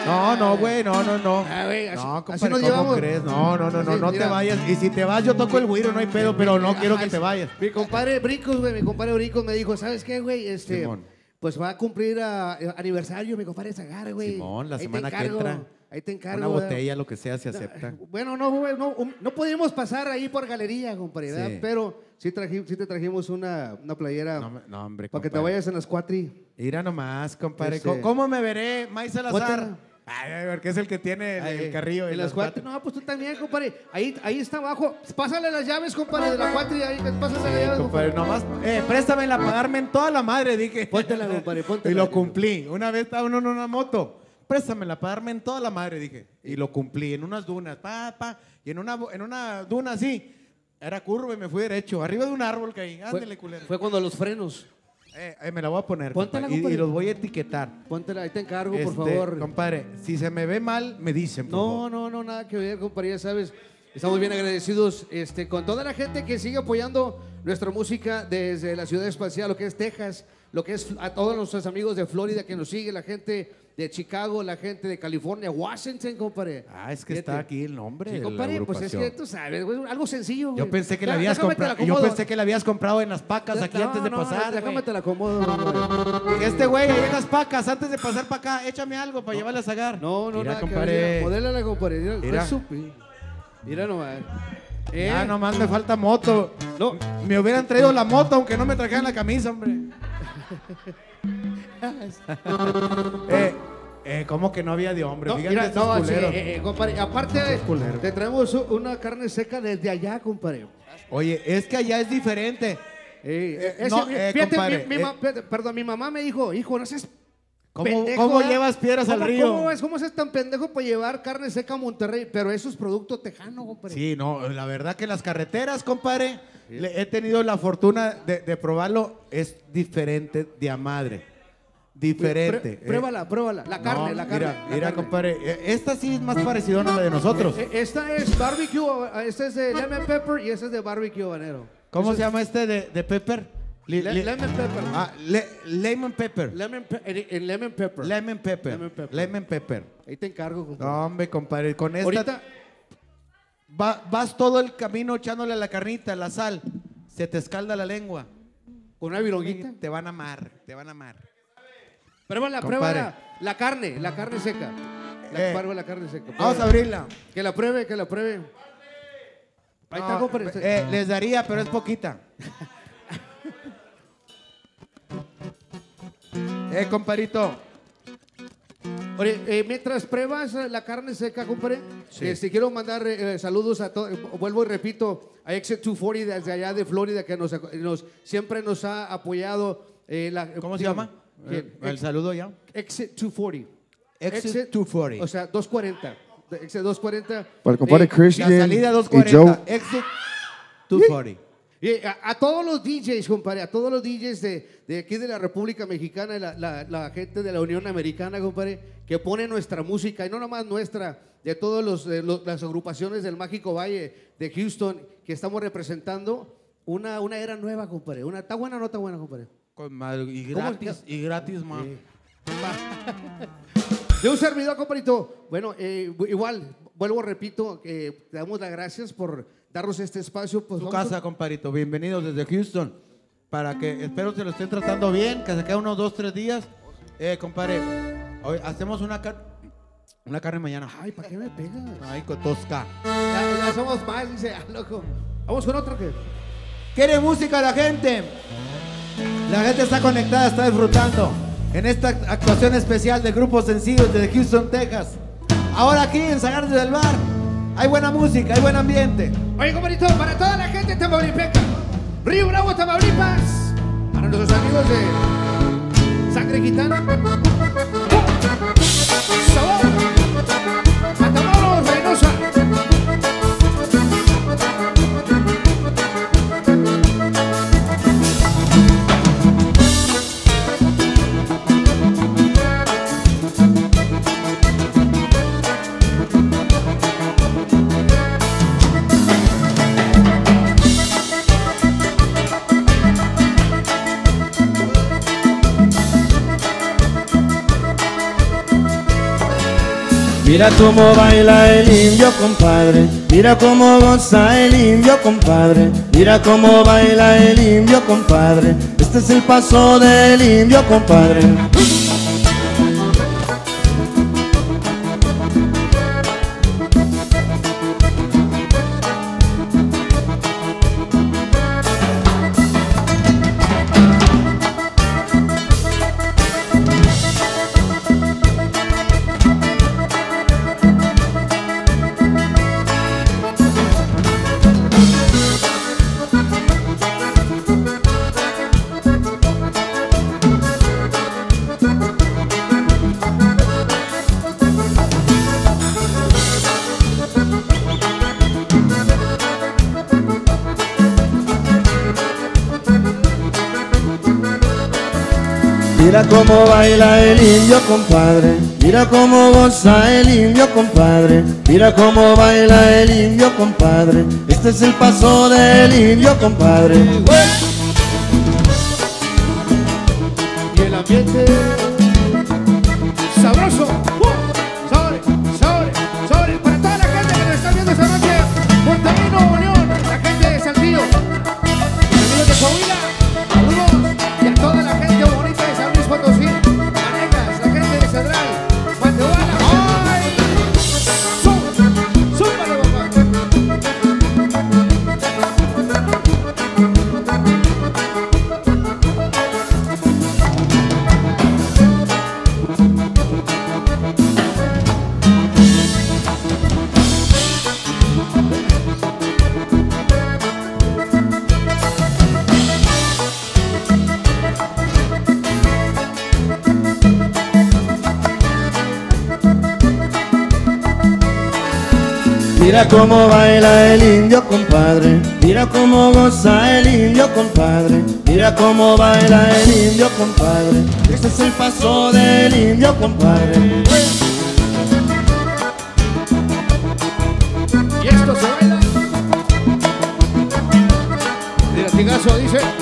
No, no, güey, no, no, no. Ah, así- no, así compadre, nos ¿cómo llevamos. crees? No, no, no, no, Así, no te vayas. Y si te vas, yo toco el güiro, no hay pedo, pero no quiero que te vayas. Mi compadre Bricos, güey, mi compadre Bricos me dijo, ¿sabes qué, güey? Este, Simón. pues va a cumplir eh, aniversario mi compadre Zagar, güey. Simón, la Ahí semana que entra. Ahí te encargo. Una ¿verdad? botella, lo que sea, se acepta. Bueno, no, no, um, no podíamos pasar ahí por galería, compadre, ¿verdad? Sí. Pero sí, traji- sí te trajimos una, una playera No, hombre, para que te vayas en las cuatri. Mira nomás, compadre. Ese- ¿Cómo- ¿Cómo me veré, May Salazar? Ay, porque es el que tiene el, carrillo. En las las cuatri. No, pues tú también, compadre. Ahí, ahí está abajo. Pásale las llaves, compadre, de la cuatri. Ahí, pásale las llaves, Compadre, nomás, eh, préstamela para darme en toda la madre, dije. Póntela, compadre, póntela. Y lo cumplí. Una vez estaba uno en una moto. Préstamela para darme en toda la madre, dije. Y lo cumplí en unas dunas, pa, pa. Y en una, en una duna así, era curva y me fui derecho. Arriba de un árbol caí. Ándale, culero. Fue cuando los frenos. Eh, eh, me la voy a poner. Póntela, compadre, y- los voy a etiquetar. Póntela, ahí te encargo, por Este, favor. Compadre, si se me ve mal, me dicen. por favor. No, no, no, nada que ver, compadre, ya sabes. Estamos bien agradecidos este, con toda la gente que sigue apoyando nuestra música desde la ciudad espacial, lo que es Texas, lo que es a todos nuestros amigos de Florida que nos sigue, la gente de Chicago, la gente de California, Washington, compadre. Ah, es que Fíjate. está aquí el nombre Sí, de la compadre, pues es que tú sabes, güey, algo sencillo, güey. Yo pensé que la habías comprado. Yo pensé que la habías comprado en las pacas aquí No, antes de no, pasar. Déjame güey. te la acomodo, hombre. Y Este güey, ahí en las pacas, antes de pasar para acá, échame algo para llevarle a sagar. No, no, Mira, nada compadre. Modélala, compadre. Mira, Mira. Mira nomás. Eh, Ya nomás me falta moto. No. Me hubieran traído la moto aunque no me trajeran la camisa, hombre. eh, eh, ¿Cómo que no había de hombre? No, mira, estos no, sí, eh, eh, compadre, aparte, te traemos una carne seca desde allá, compadre. Oye, es que allá es diferente. Ese- no, fíjate, compadre, mi- mi ma- perdón, mi mamá me dijo, hijo, no seas ¿Cómo- pendejo, cómo llevas piedras al ¿Cómo- río? ¿Cómo es, cómo es tan pendejo para llevar carne seca a Monterrey? Pero eso es producto tejano, compadre. Sí, no, la verdad que las carreteras, compadre, le- he tenido la fortuna de, de probarlo, es diferente de a madre. Diferente. Pré- pruébala, pruébala. La carne, No, la carne. Mira, la mira, carne. compadre, eh, esta sí es más parecida a la de nosotros. Eh, Esta es barbecue, eh, esta es de lemon pepper y esta es de barbecue habanero. ¿Cómo se es- llama este de, de pepper? Le- lemon pepper. Ah, le- lemon pepper. Lemon pe- en, en lemon pepper. Lemon pepper. Lemon pepper. Lemon pepper. Ahí te encargo, compadre. No, hombre, compadre, con esta Ahorita, va- vas todo el camino echándole la carnita, la sal, se te escalda la lengua. con una vironguita. Te van a amar, te van a amar. Pruébala, Compadre. pruébala. La carne, la carne seca. La, Eh, prueba la carne seca. Vamos a abrirla. Que la pruebe, que la pruebe. Ahí está, No, compadre. eh, les daría, pero es poquita. eh, compadrito. Oye, eh, mientras pruebas eh, la carne seca, compadre, Sí. este, quiero mandar eh, saludos a todos. Vuelvo y repito, a Exit 240 desde allá de Florida, que nos, nos- siempre nos ha apoyado. eh, la- ¿Cómo se llama? ¿Quién? Eh, el saludo ya. Exit 240. Exit 240. O sea, 240. De Exit 240. Para el compadre Eh, Christian La salida y 240. Joe. Exit 240. Y a, a todos los DJs, compadre, a todos los DJs de, de aquí de la República Mexicana, y la, la- la gente de la Unión Americana, compadre, que pone nuestra música, y no nomás nuestra, de todas las agrupaciones del Mágico Valle de Houston, que estamos representando una, una era nueva, compadre. Una, ¿Está buena o no está buena, compadre? Con mal- y ¿Cómo gratis, y gratis, ma. De un servidor, compadrito. Bueno, eh, igual, vuelvo, repito, que te damos las gracias por darnos este espacio. Pues Tu vamos a- casa, compadrito. Bienvenidos desde Houston. Para que, espero que lo estén tratando bien, que se queden unos dos, tres días. Eh, compadre, hoy hacemos una, car- una carne mañana. Ay, ¿para qué me pegas? Ay, con tosca. Ya, ya somos más, dice, ah, loco. Vamos con otro que. ¿Quiere música la gente? La gente está conectada, está disfrutando en esta actuación especial del grupo sencillo desde Houston, Texas. Ahora aquí en Sagarte del Bar hay buena música, hay buen ambiente. Oye, compadrito, para toda la gente tamaulipeca, Río Bravo, Tamaulipas, para nuestros amigos de Sangre Gitana. ¡Sabor! Mira cómo baila el indio, compadre. Mira cómo goza el indio, compadre. Mira cómo baila el indio, compadre. Este es el paso del indio, compadre. Mira cómo baila el indio, compadre. Mira cómo goza el indio, compadre. Mira cómo baila el indio, compadre. Este es el paso del indio, compadre. Y el ambiente Mira cómo baila el indio, compadre. Mira cómo goza el indio, compadre. Mira cómo baila el indio, compadre. Este es el paso del indio, compadre. Y esto se baila. De latigazo dice.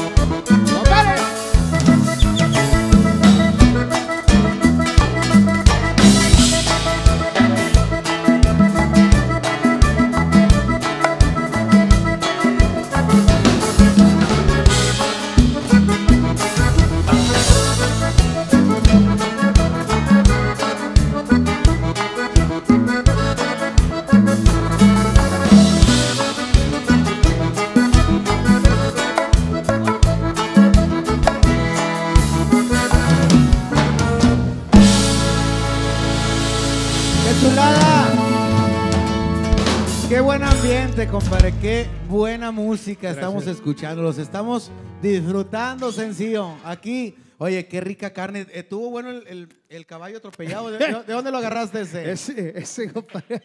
Música estamos escuchando! Los estamos disfrutando, sencillo. Aquí, oye, qué rica carne. ¿Estuvo bueno el, el- el caballo atropellado? ¿De, de- de dónde lo agarraste ese? Ese, ese, compadre.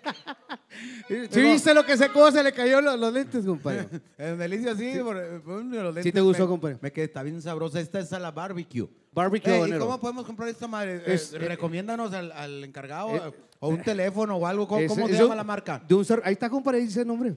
¿Sí viste lo que secó? Se le cayó los, los lentes, compadre. En delicia, sí. por- por uno de los ¿Sí te lentes gustó, me- compadre? Me quedé, está bien sabrosa. Esta es a la barbecue. Barbecue Eh, ¿Y cómo podemos comprar esta madre? Es- Eh, eh, recomiéndanos al, al encargado eh, o un teléfono o algo. ¿Cómo, Ese- cómo se es llama un- la marca? De un ahí está, compadre, dice el nombre.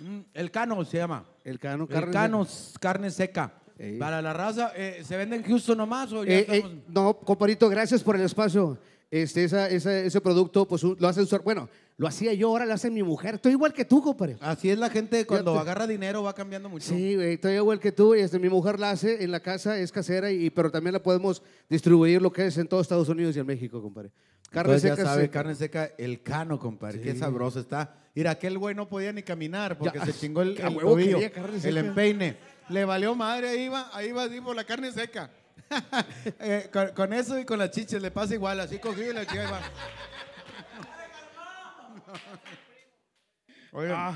Mm, El Cano se llama. El Cano, El carne Cano, carne seca. Para la raza, eh, ¿se vende en Houston nomás o ya Eh, eh, no, compadrito, gracias por el espacio. este, esa, esa- ese producto, pues lo hace usar. Bueno, lo hacía yo, ahora lo hace mi mujer. Estoy igual que tú, compadre. Así es la gente cuando agarra dinero va cambiando mucho. Sí, güey, estoy igual que tú. Y este, mi mujer la hace en la casa, es casera, y, pero también la podemos distribuir lo que es en todo Estados Unidos y en México, compadre. Carne Entonces, seca. ya sabe, seca. carne seca, el cano, compadre. Qué sabroso está. Mira, aquel güey no podía ni caminar porque Ya, se chingó el, el tobillo, el empeine. Le valió madre, ahí va, ahí va, así por la carne seca. Eh, con, con eso y con las chiches le pasa igual, así cogí y la chica ahí va. Oigan, Ah.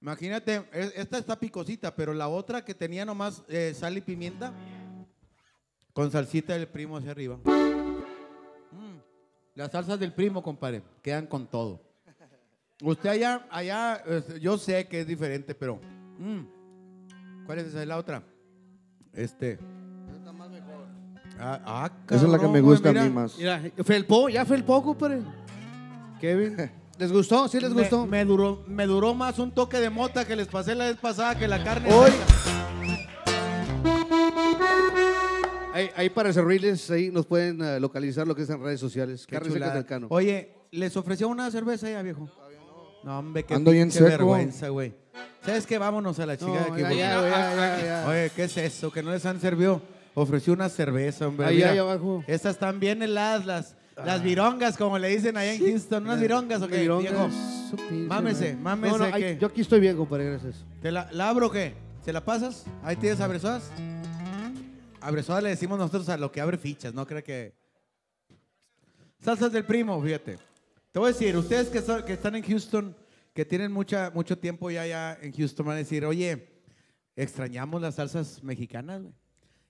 imagínate, es- esta está picosita, pero la otra que tenía nomás eh, sal y pimienta, con salsita del primo hacia arriba. Mm, Las salsas del primo, compadre, quedan con todo. Usted allá, allá, yo sé que es diferente, pero... mm, ¿Cuál es esa? la otra? Este... Ah, ah, Esa es la que cabrón, me gusta a mira. mí más. Mira, felpó, ya felpó, compadre. Kevin, ¿les gustó? ¿Sí les Me- gustó? Me, duró, me duró más un toque de mota que les pasé la vez pasada que la carne. Hoy-. Ahí, ahí para servirles, ahí nos pueden eh, localizar lo que es en redes sociales. Qué Carne seca chulada. del cano. Oye, ¿les ofreció una cerveza ya, viejo? No, hombre, qué Ando bien seco. vergüenza, güey. ¿Sabes qué? Vámonos a la chica No, de aquí. ya, güey. ya, güey, ya, ya, ya. Oye, ¿qué es eso? Que no les han servido. Ofreció una cerveza, hombre. Ahí, Mira, ahí abajo. Estas están bien heladas, las, las virongas, como le dicen allá en Houston. ¿Unas virongas o qué, Virongas, Mámese, mámese. No, no, que- yo aquí estoy bien, compadre, gracias. ¿Te la, la abro o qué? ¿Se la pasas? Ahí tienes abresodas. Abresodas le decimos nosotros a lo que abre fichas, no creo que. Salsas del primo, fíjate. Te voy a decir, ustedes que, son- que están en Houston, que tienen mucha, mucho tiempo ya, ya en Houston, van a decir, oye, extrañamos las salsas mexicanas, güey.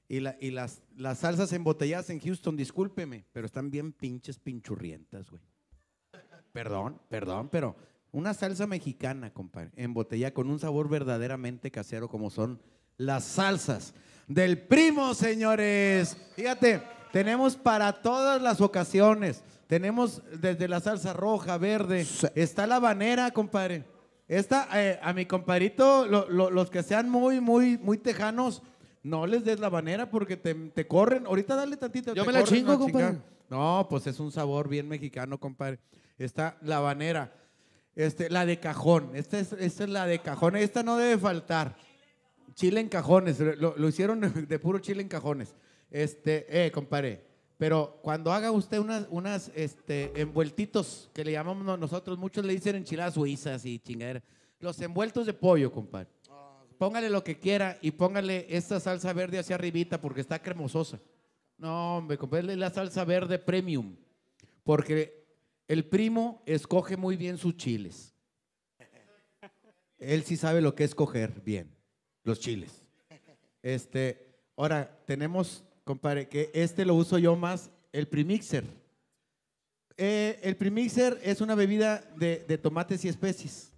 Y, la- y las, las salsas embotelladas en Houston, discúlpeme, pero están bien pinches pinchurrientas, güey. Perdón, perdón, pero una salsa mexicana, compadre, embotellada con un sabor verdaderamente casero como son las salsas del primo, señores. Fíjate, tenemos para todas las ocasiones. Tenemos desde la salsa roja, verde, está la habanera, compadre. Esta, eh, a mi compadrito, lo- lo- los que sean muy, muy, muy tejanos, no les des la habanera porque te, te corren. Ahorita dale tantito. Yo te me la corren chingo, a compadre. chingar. No, pues es un sabor bien mexicano, compadre. Está la habanera. Este, la de cajón. Esta es, esta es la de cajón. Esta no debe faltar. Chile en cajones. Lo, lo hicieron de puro chile en cajones. Este, eh, compadre. Pero cuando haga usted unas, unas este, envueltitos que le llamamos no- nosotros, muchos le dicen enchiladas suizas y chingadera. Los envueltos de pollo, compadre. Póngale lo que quiera y póngale esta salsa verde hacia arribita porque está cremososa. No, hombre, compadre, la salsa verde premium. Porque el primo escoge muy bien sus chiles. Él sí sabe lo que es escoger bien, los chiles. Este, ahora tenemos, compadre, que este lo uso yo más, el premixer. Eh, el premixer es una bebida de, tomates y especies.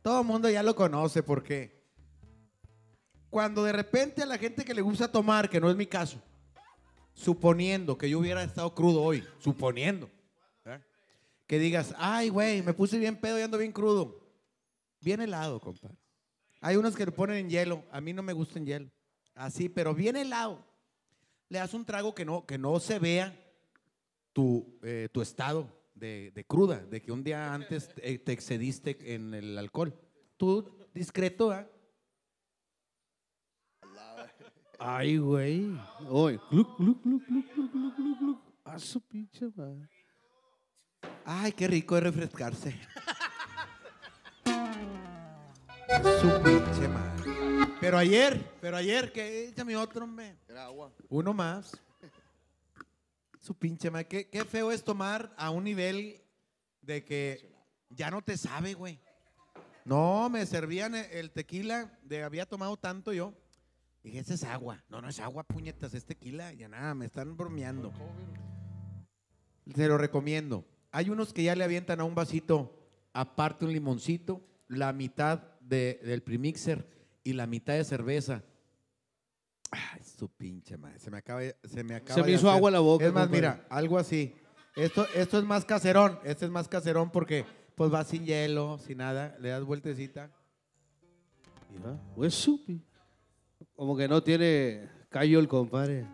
Todo el mundo ya lo conoce porque cuando de repente a la gente que le gusta tomar, que no es mi caso, suponiendo que yo hubiera estado crudo hoy, suponiendo, que digas, ay, güey, me puse bien pedo y ando bien crudo. Bien helado, compadre. Hay unos que le ponen en hielo, a mí no me gusta en hielo. Así, pero bien helado. Le das un trago que no, que no se vea tu, eh, tu estado de, de cruda, de que un día antes eh, te excediste en el alcohol. Tú, discreto, ¿ah? Ay, güey. Oye, gluc, gluc, gluc, gluc, gluc, gluc, gluc, gluc. A su pinche madre. Ay, qué rico es refrescarse. Su pinche madre. Pero ayer, pero ayer, que échame otro, hombre. Uno más. Su pinche madre. Qué, qué feo es tomar a un nivel de que ya no te sabe, güey. No, me servían el- el tequila, de había tomado tanto yo. Dije, ese es agua. No, no es agua, puñetas, es tequila. Ya nada, me están bromeando. Se lo recomiendo. Hay unos que ya le avientan a un vasito, aparte un limoncito, la mitad de- del premixer y la mitad de cerveza. Ay, su pinche madre. Se me acaba, se me acaba Se me hizo hacer. agua la boca, Es más, compadre. mira, algo así. Esto, esto es más caserón. Este es más caserón porque pues va sin hielo, sin nada. Le das vueltecita. Pues supi. Como que no tiene callo el compadre.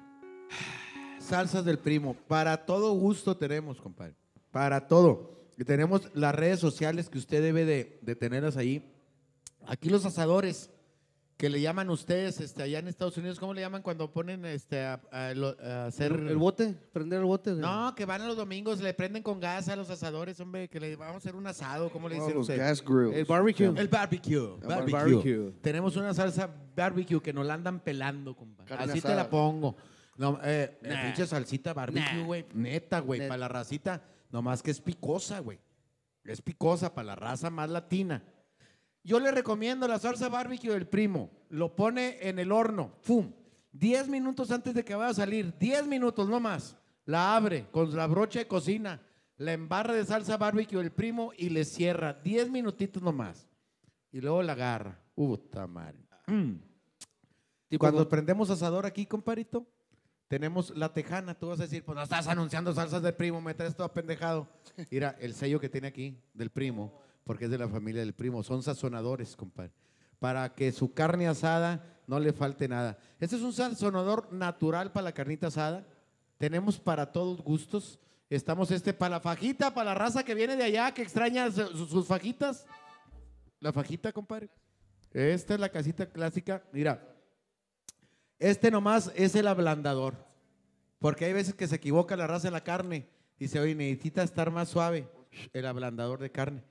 salsas del primo. Para todo gusto tenemos, compadre. Para todo. Y tenemos las redes sociales que usted debe de, de tenerlas ahí. Aquí los asadores que le llaman ustedes este, allá en Estados Unidos, ¿cómo le llaman cuando ponen este, a, a lo- a hacer... ¿El bote? ¿Prender el bote? No, que van a los domingos, le prenden con gas a los asadores, hombre, que le vamos a hacer un asado, ¿cómo le Oh, dicen los ustedes? gas grills. El barbecue. El barbecue. El barbecue. barbecue. Tenemos una salsa barbecue que nos la andan pelando, compa. Carne Así te la pongo. No, eh, Nah. pinche salsita barbecue, Nah. güey. Neta, güey. Para la racita, nomás que es picosa, güey. Es picosa para la raza más latina. Yo le recomiendo la salsa barbecue del primo. Lo pone en el horno. ¡Fum! 10 minutos antes de que vaya a salir. 10 minutos, no más. La abre con la brocha de cocina. La embarra de salsa barbecue del primo y le cierra. 10 minutitos nomás. Y luego la agarra. Puta madre. Mm. Cuando prendemos asador aquí, comparito, tenemos la tejana. Tú vas a decir, pues no estás anunciando salsas del primo, me traes todo pendejado. Mira, el sello que tiene aquí del primo, porque es de la familia del primo, son sazonadores, compadre. Para que su carne asada no le falte nada. Este es un sazonador natural para la carnita asada. Tenemos para todos gustos. Estamos este para la fajita, para la raza que viene de allá, que extraña su- su- sus fajitas. La fajita, compadre. Esta es la casita clásica. Mira, este nomás es el ablandador. Porque hay veces que se equivoca la raza en la carne. Dice, oye, necesita estar más suave. El ablandador de carne.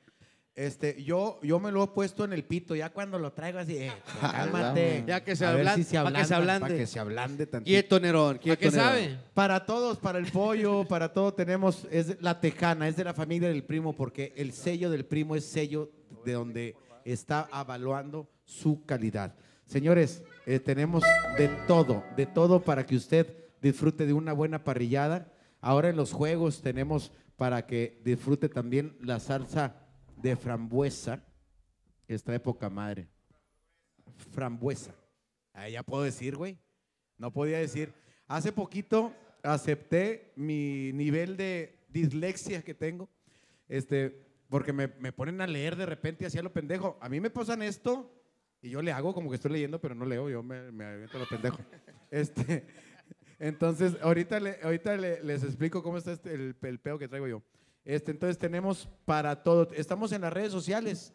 Este, yo, yo me lo he puesto en el pito, ya cuando lo traigo así, eh, cálmate. Ya que se A ver ablan- si se que se ablande. Para que se ablande tantito. Quieto, Nerón. Quieto, qué Nerón. sabe? Para todos, para el pollo, para todo tenemos, es la tejana, es de la familia del primo, porque el sello del primo es sello de donde está avaluando su calidad. Señores, eh, tenemos de todo, de todo para que usted disfrute de una buena parrillada. Ahora en los juegos tenemos para que disfrute también la salsa de frambuesa. Esta época madre. Frambuesa. Ahí ya puedo decir, güey. No podía decir. Hace poquito acepté mi nivel de dislexia que tengo. Este, porque me, me ponen a leer de repente hacia lo pendejo. A mí me pasan esto y yo le hago como que estoy leyendo, pero no leo, yo me, me aviento lo pendejo. Este, entonces, ahorita, le- ahorita le- les explico cómo está este- el, el peo que traigo yo. Este, entonces tenemos para todo. Estamos en las redes sociales,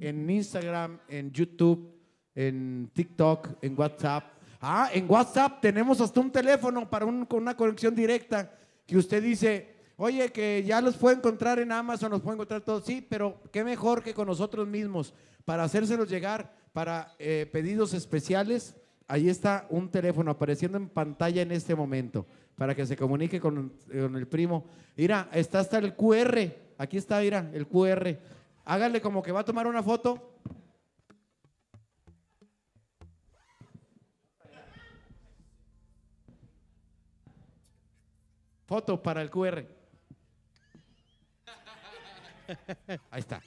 en Instagram, en YouTube, en TikTok, en WhatsApp. Ah, en WhatsApp tenemos hasta un teléfono para un- con una conexión directa que usted dice, oye, que ya los puede encontrar en Amazon, los puede encontrar todos. Sí, pero qué mejor que con nosotros mismos para hacérselos llegar para eh, pedidos especiales. Ahí está un teléfono apareciendo en pantalla en este momento para que se comunique con, con el primo. Mira, está hasta el QR. Aquí está, mira, el QR. Hágale como que va a tomar una foto. Foto para el QR. Ahí está.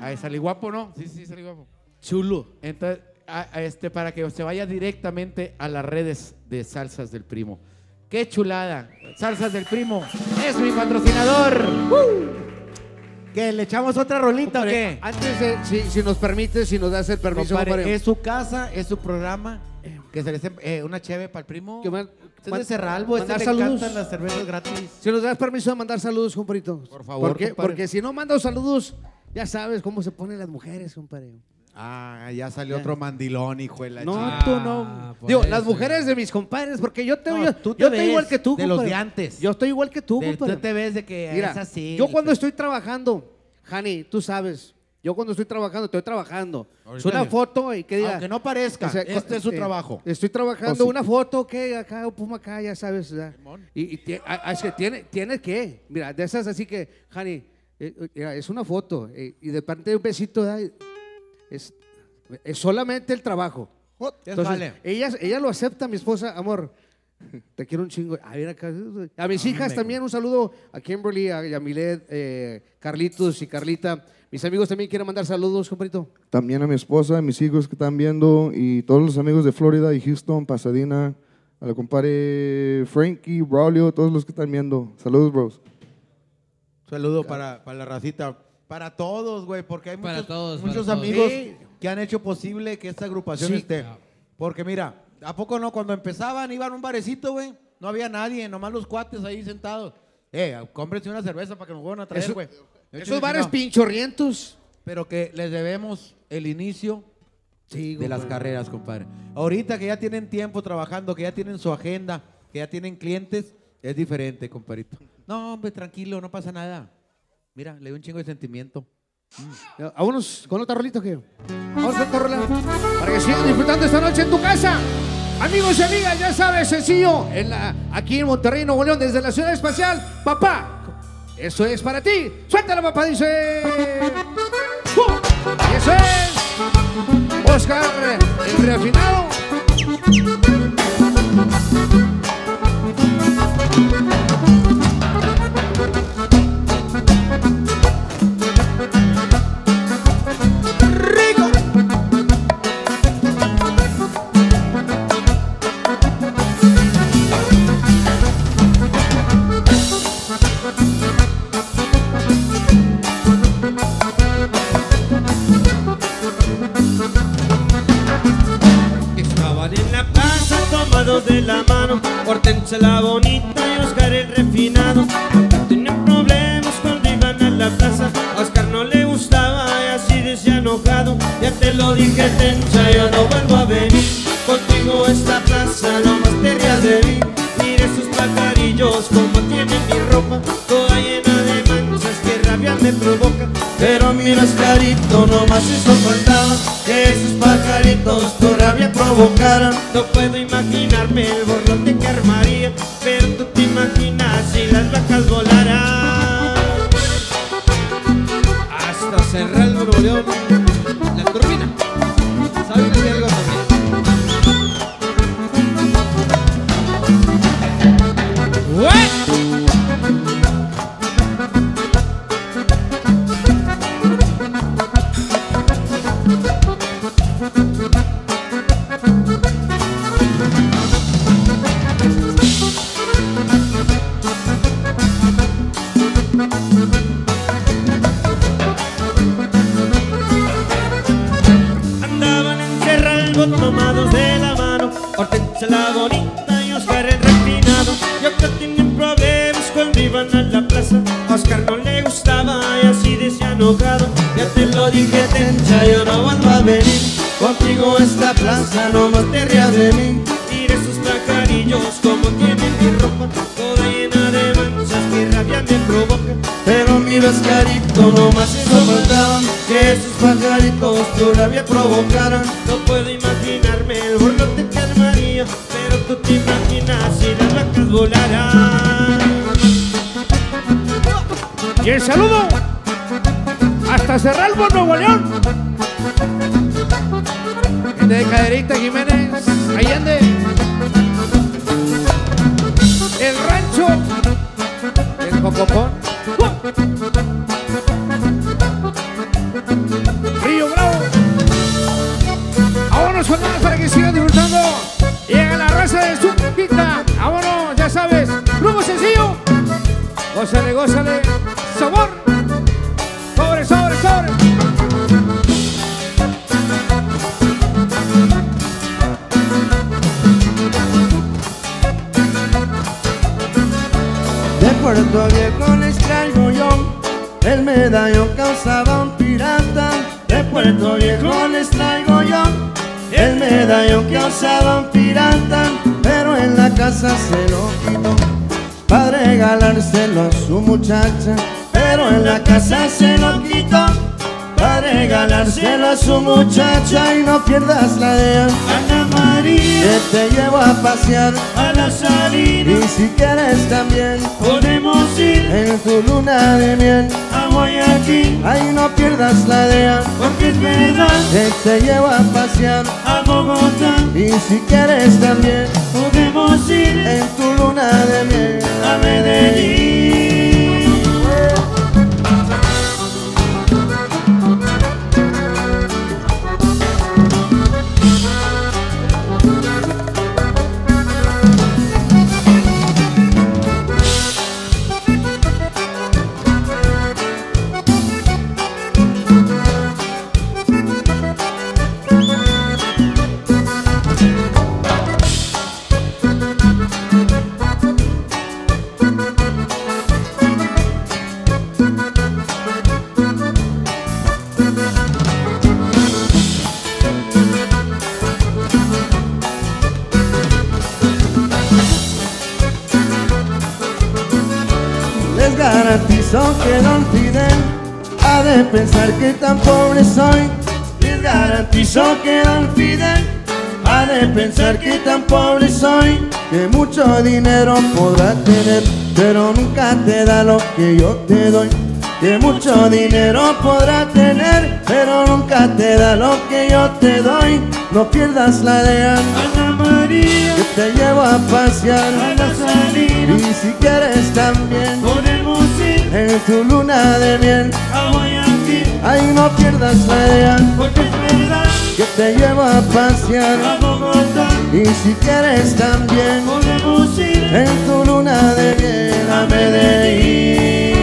Ahí sale guapo, ¿no? Sí, sí, sale guapo. Chulo. Entonces, a- a este, para que se vaya directamente a las redes de Salsas del Primo. ¡Qué chulada! Salsas del Primo es mi patrocinador. ¿Que le echamos otra rolita o qué? Antes de, si, si nos permite, si nos das el permiso, compadre. es su casa, es su programa. Que se le esté- eh, una cheve para el primo. Que man- Este es man- de Cerralbo, este le saludos. encantan las cervezas gratis. Si nos das permiso de mandar saludos, compadrito. Por favor, Porque, compadre. porque si no mando saludos, ya sabes cómo se ponen las mujeres, compadre. Ah, ya salió Ya. otro mandilón, hijo de la No, tú no. Digo, las mujeres de mis compadres, porque yo te No, yo, tú te yo estoy igual que tú, de los de antes. Yo estoy igual que tú, De- compadre. tú te ves de que Mira, es así, Yo cuando estoy trabajando, Hani, tú sabes, yo cuando estoy trabajando, estoy trabajando. Es una foto y que diga. Aunque no parezca, este es su trabajo. Estoy trabajando Oh, sí. una foto que acá, pum, acá, ya sabes. ya. Y, y tie- ah, es que tiene, tiene que, mira, de esas así que, Hani, eh, eh, mira, es una foto eh, y de parte un besito, da, es, es solamente el trabajo. Entonces, vale. ella, ella lo acepta, mi esposa, amor. Te quiero un chingo. A ver acá. A mis hijas también un saludo a Kimberly, a Yamilet, eh, Carlitos y Carlita. Mis amigos también quieren mandar saludos, compadrito. También a mi esposa, a mis hijos que están viendo y todos los amigos de Florida y Houston, Pasadena, a la compadre Frankie, Braulio, todos los que están viendo. Saludos, bros. Saludo para, para la racita. Para todos, güey, porque hay muchos, amigos que han hecho posible que esta agrupación sí. esté. Porque mira, ¿a poco no? Cuando empezaban, iban a un barecito, güey, no había nadie, nomás los cuates ahí sentados. Eh, cómprense una cerveza para que nos vuelvan a traer, güey. Esos bares pinchorrientos. Pero que les debemos el inicio sí, de las carreras, compadre. Ahorita que ya tienen tiempo trabajando, que ya tienen su agenda, que ya tienen clientes, es diferente, compadrito. No, hombre, tranquilo, no pasa nada. Mira, le dio un chingo de sentimiento. Mm. Vámonos con otra rolita que. Vamos con otra rolita. Para que sigan disfrutando esta noche en tu casa. Amigos y amigas, ya sabes, sencillo. Aquí en Monterrey, Nuevo León, desde la Ciudad Espacial. Papá, eso es para ti. Suéltala, papá, dice. ¡Uh! Y eso es. Oscar, el refinado. Dinero podrá tener, pero nunca te da lo que yo te doy. No pierdas la idea, Ana María, que te llevo a pasear a la salida. Y si quieres también, podemos ir en tu luna de miel a Guayaquil. Ay, no pierdas la idea, porque es verdad que te llevo a pasear a Bogotá. Y si quieres también, podemos ir en tu luna de miel a Medellín.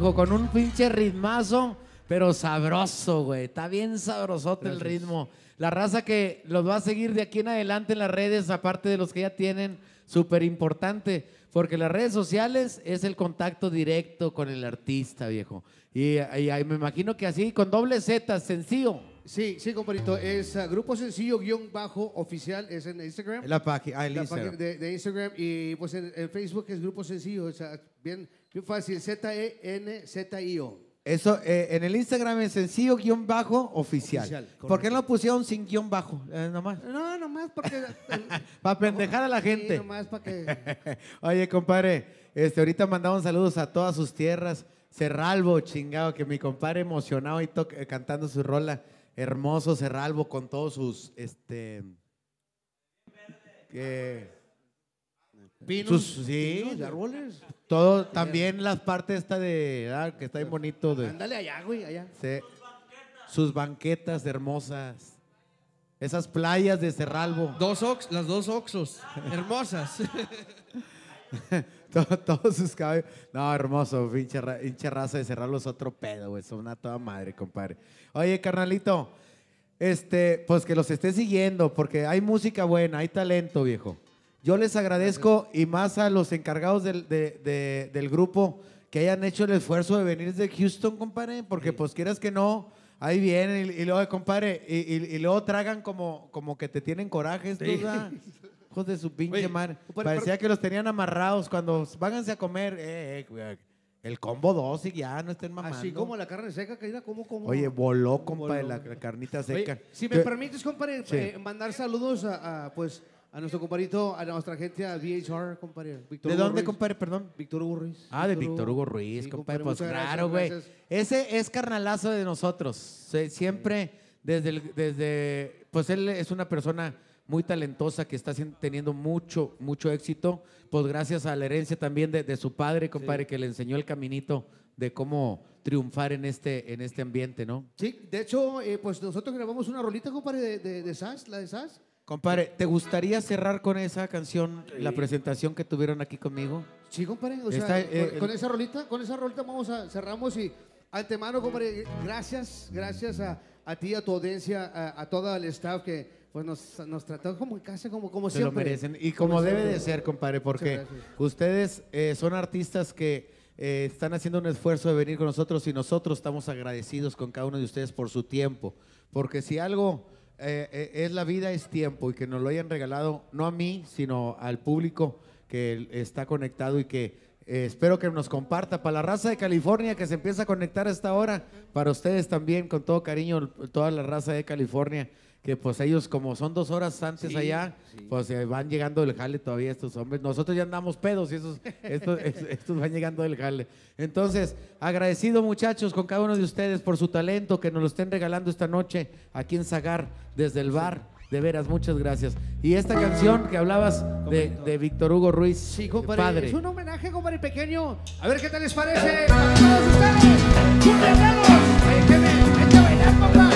Viejo, con un pinche ritmazo, pero sabroso, güey. Está bien sabrosote el Gracias. ritmo. La raza que los va a seguir de aquí en adelante en las redes, aparte de los que ya tienen, súper importante, porque las redes sociales es el contacto directo con el artista, viejo. Y, y- y me imagino que así, con doble Z, sencillo. Sí, sí, compadrito. Es ah, Grupo Sencillo guion bajo oficial, es en Instagram. La página, ah, el La Instagram. página de, de Instagram y pues en, en Facebook es Grupo Sencillo, o sea, bien, bien fácil, Z-E-N-Z-I-O. Eso, eh, en el Instagram es sencillo guion bajo oficial. Oficial, ¿Por qué no pusieron sin guion bajo? Eh, nomás. No, nomás porque... Para pendejar a la gente. nomás para que... Oye, compadre, este, ahorita mandamos saludos a todas sus tierras. Cerralbo, chingado, que mi compadre emocionado y eh, cantando su rola. Hermoso Cerralbo con todos sus, este... que- Pinos, sus- sí, pinos árboles. Todo, también las partes esta de, ah, que está bien bonito. De, Ándale allá, güey, allá. Sí. Sus banquetas hermosas. Esas playas de Cerralbo. Dos ox, las dos oxos, hermosas. Todo- Todos sus cabellos. No, hermoso. Pinche, pinche raza de Cerralbo es otro pedo, güey. Son una toda madre, compadre. Oye, carnalito. Este, pues que los esté siguiendo, porque hay música buena, hay talento, viejo. Yo les agradezco y más a los encargados del, de- de- del grupo que hayan hecho el esfuerzo de venir desde Houston, compadre, porque pues quieras que no, ahí vienen y, y luego, compadre, y, y- y luego tragan como, como que te tienen coraje estos, Sí. ¿verdad? Hijos de su pinche Oye, madre. Parecía que los tenían amarrados cuando váganse a comer. Eh, eh, el combo 2 y ya no estén mamando. Así como la carne seca, mira cómo, cómo. Oye, voló, compadre, la, la carnita Oye, seca. si me permites, compadre, Sí. eh, mandar saludos a, a, pues, a nuestro compadrito, a nuestra gente, a VHR, compadre. Víctor ¿De Hugo dónde, Ruiz. compadre, perdón? Víctor Hugo Ruiz. Ah, de Víctor Hugo Ruiz, Sí, compadre. Pues muchas gracias, claro, güey. gracias. Ese es carnalazo de nosotros. Se- Siempre, desde, el- desde, pues él es una persona muy talentosa que está haciendo- teniendo mucho, mucho éxito. Pues gracias a la herencia también de, de su padre, compadre, que le enseñó el caminito de cómo triunfar en este, en este ambiente, ¿no? Sí, de hecho, eh, pues nosotros grabamos una rolita, compadre, de, de, de la de SAS. Compadre, ¿te gustaría cerrar con esa canción la presentación que tuvieron aquí conmigo? Sí, compadre. O sea, Está, eh, con esa rolita, con esa rolita vamos a cerramos y antemano, compadre, gracias, gracias a, a ti, a tu audiencia, a, a todo el staff que pues nos, nos trató como en casa, como, como Se siempre. lo merecen. Y como debe de ser, compadre, porque ustedes eh, son artistas que eh, están haciendo un esfuerzo de venir con nosotros y nosotros estamos agradecidos con cada uno de ustedes por su tiempo. Porque si algo eh, eh, es la vida, es tiempo y que nos lo hayan regalado, no a mí, sino al público que está conectado y que eh, espero que nos comparta. Para la raza de California que se empieza a conectar a esta hora, para ustedes también, con todo cariño, toda la raza de California que pues ellos como son dos horas antes Sí, allá, sí. pues eh, van llegando del jale todavía estos hombres. Nosotros ya andamos pedos y esos, estos, es- estos van llegando del jale. Entonces, agradecido muchachos con cada uno de ustedes por su talento que nos lo estén regalando esta noche aquí en Zagar, desde el bar. De veras, muchas gracias. Y esta canción que hablás de, de Víctor Hugo Ruiz, sí, Compadre, padre. Es un homenaje, compadre pequeño. A ver qué tal les parece. Todos ustedes, papá.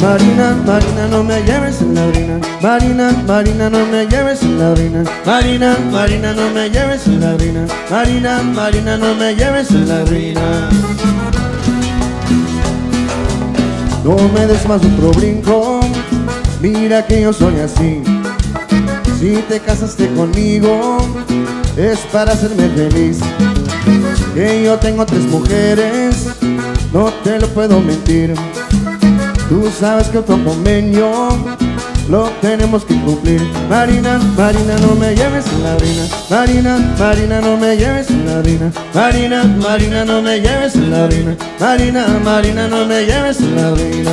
Marina, Marina, no me lleves en la orina. Marina, Marina, no me lleves en la orina. Marina, Marina, no me lleves en la orina. Marina, Marina, no me lleves en la orina. No me des más otro brinco. Mira que yo soy así. Si te casaste conmigo, es para hacerme feliz. Que yo tengo tres mujeres, no te lo puedo mentir. Tú sabes que otro convenio lo tenemos que cumplir. Marina, Marina, no me lleves en la orina. Marina, Marina, no me lleves en la orina. Marina, Marina, no me lleves en la orina. Marina, Marina, no me lleves en la orina.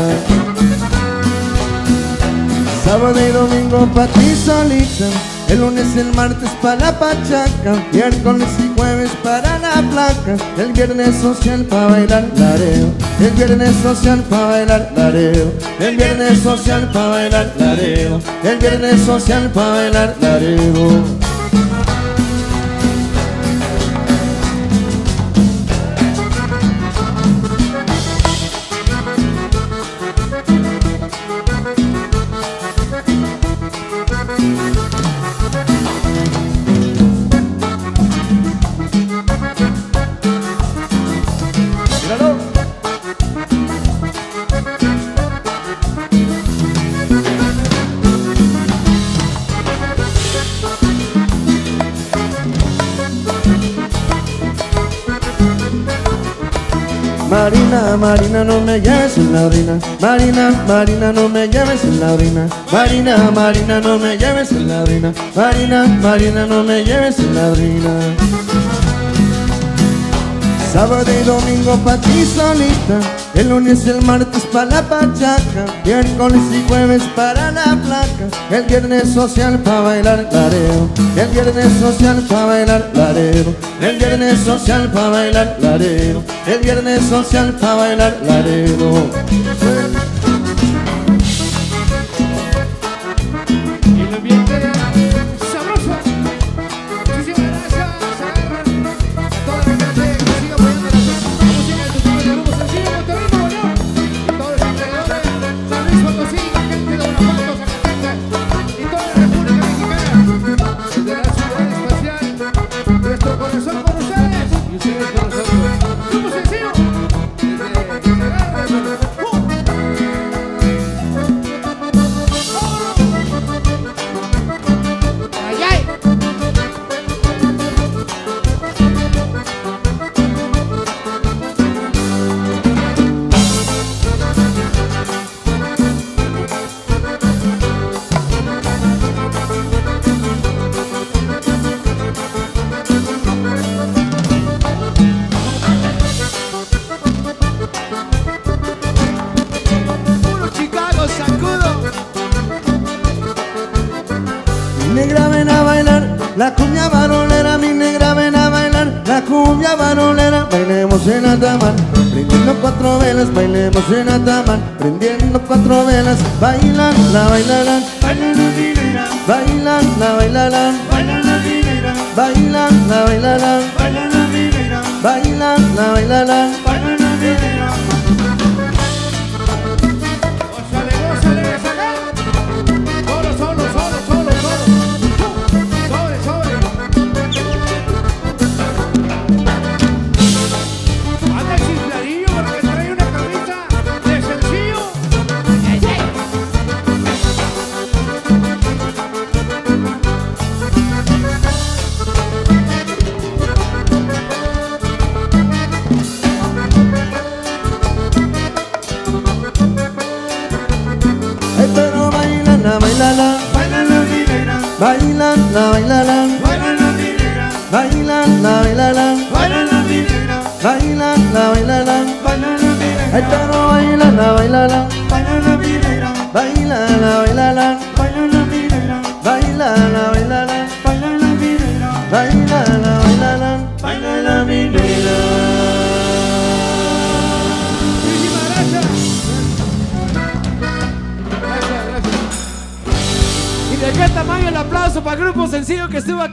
Sábado y domingo pa' ti solita El lunes y el martes pa' la pachaca Miércoles y jueves para la placa El viernes social pa' bailar lareo El viernes social pa' bailar lareo El viernes social pa' bailar lareo El viernes social pa' bailar lareo Marina, no me lleves en la orina. Marina, Marina, no me lleves en la orina. Marina, Marina, no me lleves en la orina. Marina, Marina, no me lleves en la orina. Sábado y domingo pa' ti solita El lunes y el martes pa' la pachaca Miércoles y jueves para la placa El viernes social pa' bailar lareo El viernes social pa' bailar lareo El viernes social pa' bailar lareo El viernes social pa' bailar lareo velas, bailemos en Ataman, prendiendo cuatro velas. Bailan, la bailarán, bailan, la bailarán, bailan, la bailarán, bailan, la bailarán.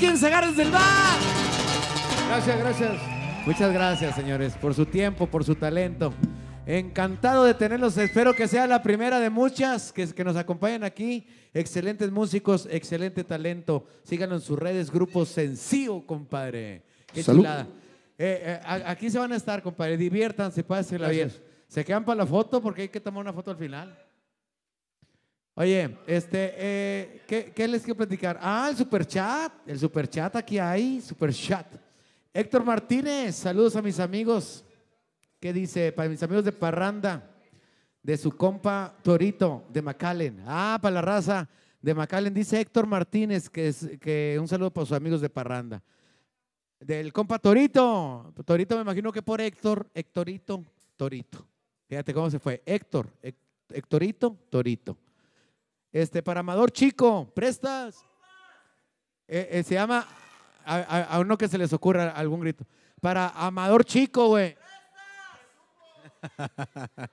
Sencillo que estuvo aquí en Segares del Bar? Gracias, gracias. Muchas gracias, señores, por su tiempo, por su talento. Encantado de tenerlos. Espero que sea la primera de muchas que, que nos acompañen aquí. Excelentes músicos, excelente talento. Síganlo en sus redes, Grupo Sencillo, compadre. Qué Salud. chulada. Eh, eh, aquí se van a estar, compadre. Diviértanse, pásenla bien. Se quedan para la foto porque hay que tomar una foto al final. Oye, este, eh, ¿qué, qué les quiero platicar? Ah, el superchat. El superchat aquí hay, superchat. Héctor Martínez, saludos a mis amigos. ¿Qué dice? Para mis amigos de Parranda, de su compa Torito, de McAllen. Ah, para la raza de McAllen. Dice Héctor Martínez que, es, que un saludo para sus amigos de Parranda. Del compa Torito. Torito me imagino que por Héctor, Héctorito, Torito. Fíjate cómo se fue. Héctor, Héc- Héctorito, Torito. Este, para Amador Chico, prestas. Eh, eh, se llama, a, a- uno que se les ocurra algún grito. Para Amador Chico, güey.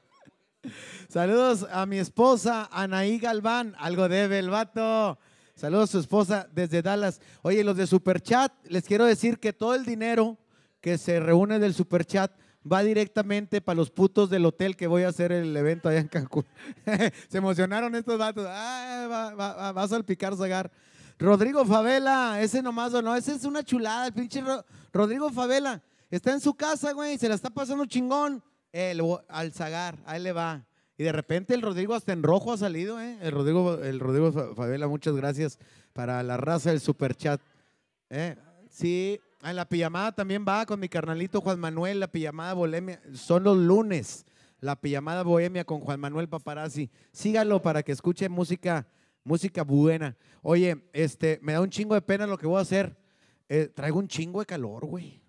Saludos a mi esposa, Anaí Galván. Algo debe el vato. Saludos a su esposa desde Dallas. Oye, los de Superchat, les quiero decir que todo el dinero que se reúne del Superchat va directamente para los putos del hotel que voy a hacer el evento allá en Cancún. se emocionaron estos vatos. Ay, va, va- va- a salpicar Zagar. Rodrigo Favela, ese nomás o no, ese es una chulada, el pinche Ro- Rodrigo Favela. Está en su casa, güey, se la está pasando chingón. Eh, al Zagar, ahí le va. Y de repente el Rodrigo hasta en rojo ha salido, ¿eh? El Rodrigo, el Rodrigo Fa- Favela, muchas gracias para la raza del superchat. ¿eh? Sí, en la pijamada también va con mi carnalito Juan Manuel, la pijamada bohemia. Son los lunes, la pijamada bohemia con Juan Manuel Paparazzi. Sígalo para que escuche música, música buena. Oye, este, me da un chingo de pena lo que voy a hacer. Eh, traigo un chingo de calor, güey.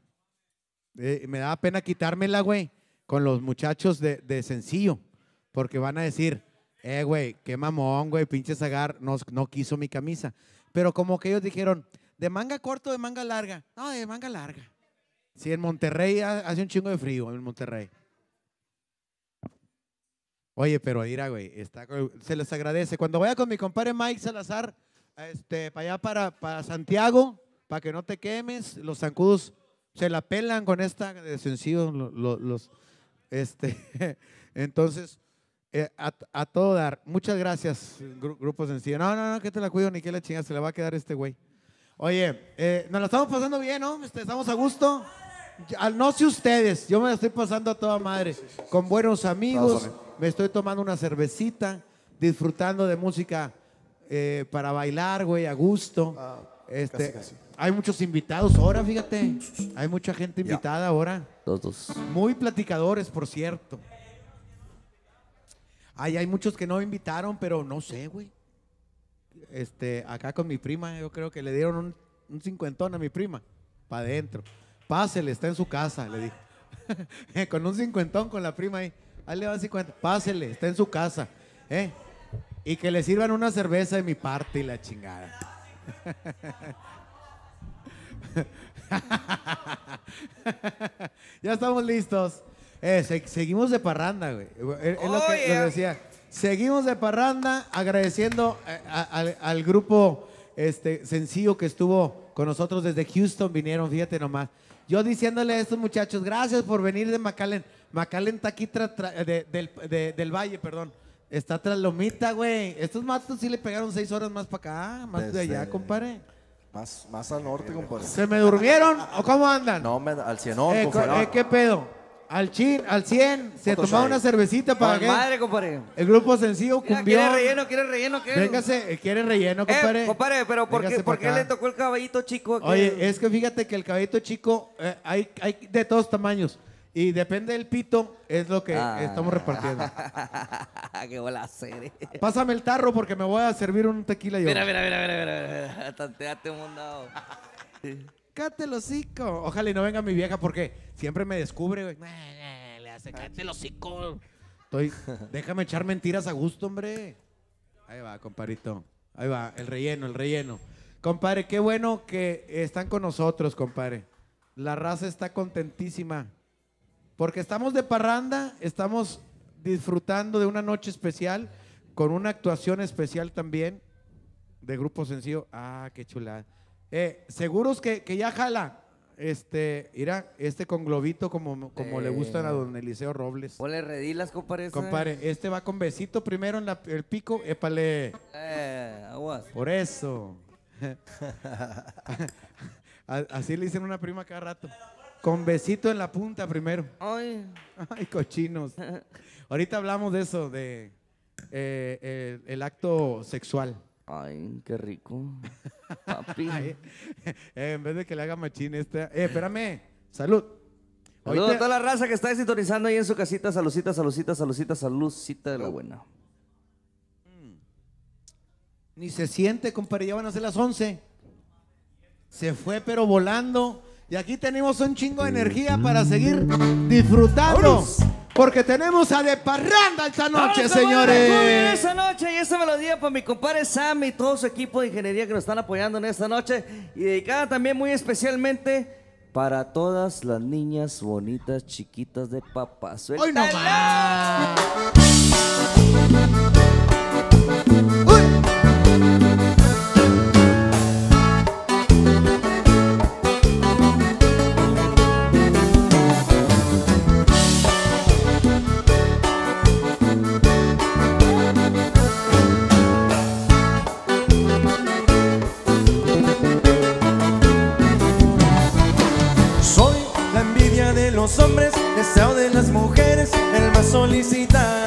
Eh, me da pena quitármela, güey, con los muchachos de, de sencillo, porque van a decir, eh, güey, qué mamón, güey, pinche Zagar, no, no quiso mi camisa. Pero como que ellos dijeron, ¿de manga corto o de manga larga? No, de manga larga. Sí, en Monterrey ha- hace un chingo de frío, en Monterrey. Oye, pero mira, güey, está, se les agradece. Cuando vaya con mi compadre Mike Salazar, este, para allá para, para Santiago, para que no te quemes, los zancudos se la pelan con esta de sencillo, lo- lo- los, este, entonces, eh, a, a todo dar. Muchas gracias, gru- Grupo Sencillo. No, no, no, que te la cuido ni que la chinga, se la va a quedar este güey. Oye, eh, nos la estamos pasando bien, ¿no? Este, ¿Estamos a gusto? No sé ustedes, yo me la estoy pasando a toda madre, con buenos amigos, me estoy tomando una cervecita, disfrutando de música eh, para bailar, güey, a gusto. este, casi, casi. Hay muchos invitados ahora, fíjate. Hay mucha gente invitada ahora. Todos. Muy platicadores, por cierto. Ay, hay muchos que no invitaron, pero no sé, güey. Este, acá con mi prima, yo creo que le dieron un, un cincuentón a mi prima, para adentro. Pásele, está en su casa, le dijo. con un cincuentón con la prima ahí. Ahí le va 50. Pásele, está en su casa. ¿eh? Y que le sirvan una cerveza de mi parte y la chingada. ya estamos listos. Eh, se- seguimos de parranda, güey. Es, lo que decía. Seguimos de parranda agradeciendo eh, a- al, al grupo este, sencillo que estuvo con nosotros desde Houston. Vinieron, fíjate nomás. Yo diciéndole a estos muchachos, gracias por venir de McAllen. McAllen está aquí tra- tra- de- del, de- del Valle, perdón. Está tras Lomita, güey. Estos matos sí le pegaron seis horas más para acá, más de allá, compadre. Más, más al norte, compadre. ¿Se me durmieron o cómo andan? No, me- al cienón, Eh, eh, ¿Qué pedo? Al chin, al 100, se tomaba una cervecita para qué? madre, compadre. El grupo sencillo Mira, cumbió. ¿Quiere relleno? ¿Quiere relleno? ¿Qué? Véngase, eh, ¿quiere relleno, compadre? Eh, compadre, pero ¿por qué, ¿por qué le tocó el caballito chico? aquí? Oye, es que fíjate que el caballito chico eh, hay, hay de todos tamaños. Y depende del pito, es lo que Ah. estamos repartiendo. qué bola serie. Pásame el tarro porque me voy a servir un tequila yo. Mira, mira, mira, mira, mira, mira. Tanteate, mondado. Cállate el hocico. Ojalá y no venga mi vieja porque siempre me descubre, güey. Le hace cállate el hocico. Estoy, déjame echar mentiras a gusto, hombre. Ahí va, comparito. Ahí va, el relleno, el relleno. Compadre, qué bueno que están con nosotros, compadre. La raza está contentísima. Porque estamos de parranda, estamos disfrutando de una noche especial, con una actuación especial también de Grupo Sencillo. Ah, qué chulada. Eh, seguros que, que ya jala. Este, mira, este con globito como, como le gustan a don Eliseo Robles. Ponle redilas, compadre. Compadre, este va con besito primero en la- el pico, épale. Eh, aguas. Por eso. Así le dicen a una prima cada rato. Con besito en la punta primero. Ay. Ay, cochinos. Ahorita hablamos de eso, de eh, el, el acto sexual. Ay, qué rico. Papi. Ay, eh, en vez de que le haga machín este. Eh, espérame. Salud. Saludos a toda la raza que está sintonizando ahí en su casita. Saludcita, saludcita, saludcita, saludcita de la buena. Ni se siente, compadre, ya van a ser las 11. Se fue, pero volando. Y aquí tenemos un chingo de energía para seguir disfrutando. Porque tenemos a De Parranda esta noche, Vamos señores. Esta noche y esta melodía para mi compadre Sam y todo su equipo de ingeniería que nos están apoyando en esta noche. Y dedicada también muy especialmente para todas las niñas bonitas, chiquitas de papá. Hoy no Soy los hombres, deseo de las mujeres, el más solicitado.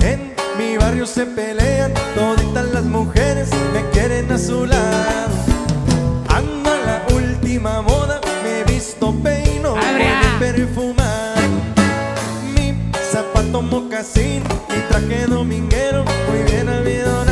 En mi barrio se pelean, toditas las mujeres me quieren a su lado. Ando a la última moda, me he visto peino, bien perfumado. Mi zapato mocasín, mi traje dominguero, muy bien almidonado.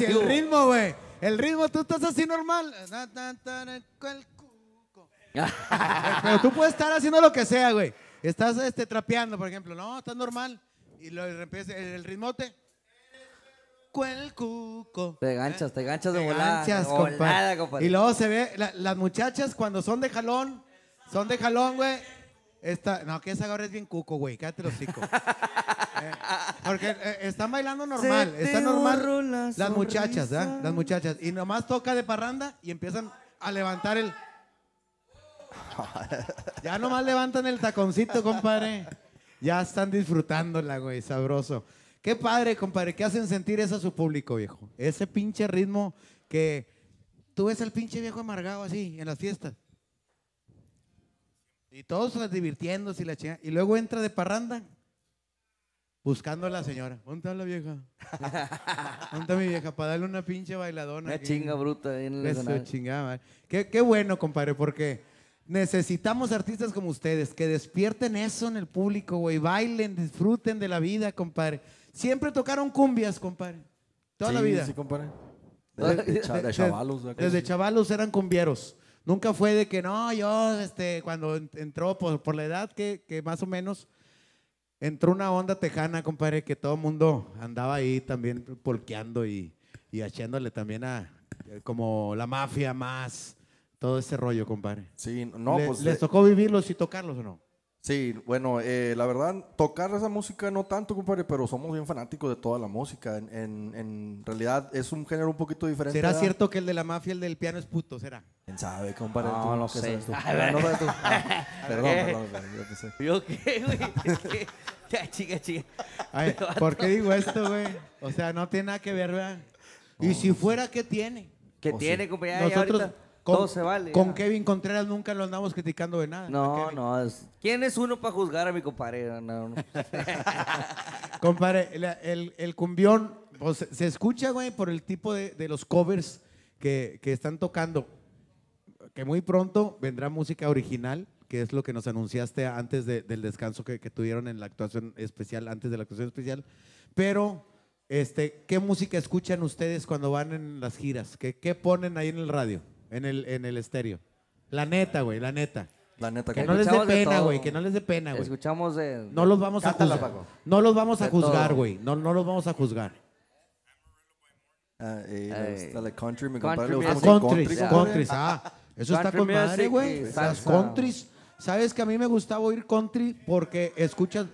Y el ritmo, güey. El ritmo, tú estás así normal. Pero tú puedes estar haciendo lo que sea, güey. Estás este, trapeando, por ejemplo. No, estás normal. Y lo empieza el ritmote. Cuel cuco. Te ganchas, te ganchas de Te volada. ganchas, de compadre. volada, compadre. Y luego se ve, la- las muchachas cuando son de jalón, son de jalón, güey. Esta, no, que esa ahora es bien cuco, güey. Cállate los hocico. Porque eh, están bailando normal, Se te está borró normal. la Las muchachas, ¿ah? Las muchachas. Y nomás toca de parranda y empiezan a levantar el. Ya nomás levantan el taconcito, compadre. Ya están disfrutándola, güey, sabroso. Qué padre, compadre, que hacen sentir eso a su público, viejo. Ese pinche ritmo que tú ves al pinche viejo amargado así en las fiestas. Y todos las divirtiéndose y la chingada. Y luego entra de parranda buscando a la señora. ¿Dónde está la vieja? ¿Dónde está mi vieja? Para darle una pinche bailadona. Una aquí. chinga bruta ahí en el Eso, escenario. chingada madre. Qué, qué bueno, compadre, porque necesitamos artistas como ustedes que despierten eso en el público, güey. Bailen, disfruten de la vida, compadre. Siempre tocaron cumbias, compadre. Toda la Sí, vida. sí, compadre. De- de cha- de chavalos, ¿verdad que Desde sí? chavalos eran cumbieros. Nunca fue de que no, yo, este, cuando en- entró por, por la edad que, que más o menos entró una onda tejana, compadre, que todo el mundo andaba ahí también polqueando y, y echándole también a como la mafia más, todo ese rollo, compadre. Sí, no, Le- pues. ¿Les eh, tocó vivirlos y tocarlos o no? Sí, bueno, eh, la verdad, tocar esa música no tanto, compadre, pero somos bien fanáticos de toda la música. En, en- en realidad es un género un poquito diferente. ¿Será ¿verdad? cierto que el de la mafia, el del piano es puto? ¿Será? ¿Quién sabe, compadre? No, ¿Tú no qué sé. sabes tú? A Ah, ver. no sabes tú. Ah, perdón, perdón, perdón, yo qué sé. ¿Yo qué, güey? Ya, chica, chica. Ay, ¿Por qué digo esto, güey? O sea, no tiene nada que ver, ¿verdad? Y si fuera, ¿qué tiene? ¿Qué O tiene, sí. compa? Ya, ya Nosotros ahorita con, todo se vale, Con ya. Kevin Contreras nunca lo andamos criticando de nada. No, no. es- ¿Quién es uno para juzgar a mi compadre? No, no. Compadre, la- el, el cumbión pues, se- se escucha, güey, por el tipo de, de los covers que, que están tocando. Que muy pronto vendrá música original, que es lo que nos anunciaste antes de- del descanso que, que tuvieron en la actuación especial, antes de la actuación especial. Pero, este, ¿qué música escuchan ustedes cuando van en las giras? ¿Qué, qué ponen ahí en el radio, en el, en el estéreo? La neta, güey, la neta. La neta, Que compa. no les dé pena, güey, que no les dé pena, güey. Escuchamos de... No los vamos a juzgar. Paco. No los vamos a De juzgar, güey. No, no los vamos a juzgar. Ah, eh, la country, mi Country compadre. le Ah, gusta mucho countries, country, compadre. countries, ah. Eso está Country con madre, güey. Las countries. ¿Sabes que a mí me gustaba oír country porque escuchas...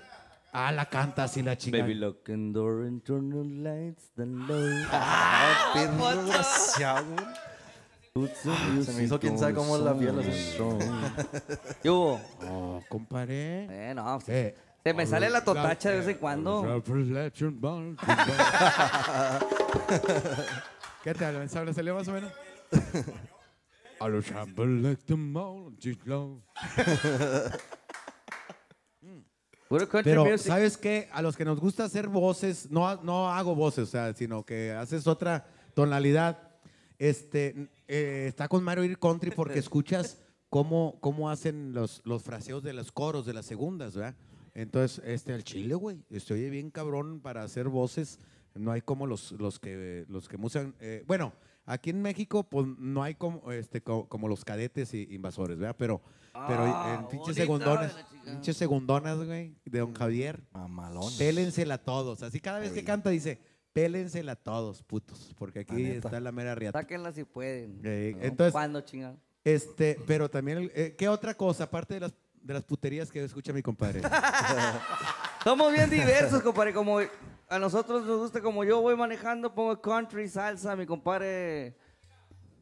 Ah, la cantas y la chingada. Baby, lock and door and turn the lights down low. Ah, perro desgraciado. Some Se me hizo quién sabe cómo la piel así. ¿Qué hubo? Oh, compadre. Eh, no, pues, Eh. se me sale la totacha de vez en cuando. ¿Qué te hablan? ¿Sabes? ¿Salió más o menos? A los Puro country Pero, music. ¿sabes qué? A los que nos gusta hacer voces, no, no hago voces, o sea, sino que haces otra tonalidad. Este, eh, está con Mario ir country porque escuchas cómo, cómo hacen los, los fraseos de los coros, de las segundas, ¿verdad? Entonces, este, al chile, güey, se oye bien cabrón para hacer voces. No hay como los, los que, los que usan, eh, bueno, aquí en México, pues no hay como, este, co- como, los cadetes y invasores, ¿verdad? Pero, pero Ah, en pinches chingada. pinches segundonas, güey, de don Javier. Mamalón. Pélensela todos. Así cada vez que canta dice, pélensela todos, putos. Porque aquí está la mera riata. Sáquenla si pueden. Eh, ¿no? entonces- ¿Cuándo, chingado? Este, pero también, eh, ¿qué otra cosa? Aparte de las, de las puterías que escucha mi compadre. Somos bien diversos, compadre. Como a nosotros nos gusta, como yo voy manejando, pongo country, salsa. Mi compadre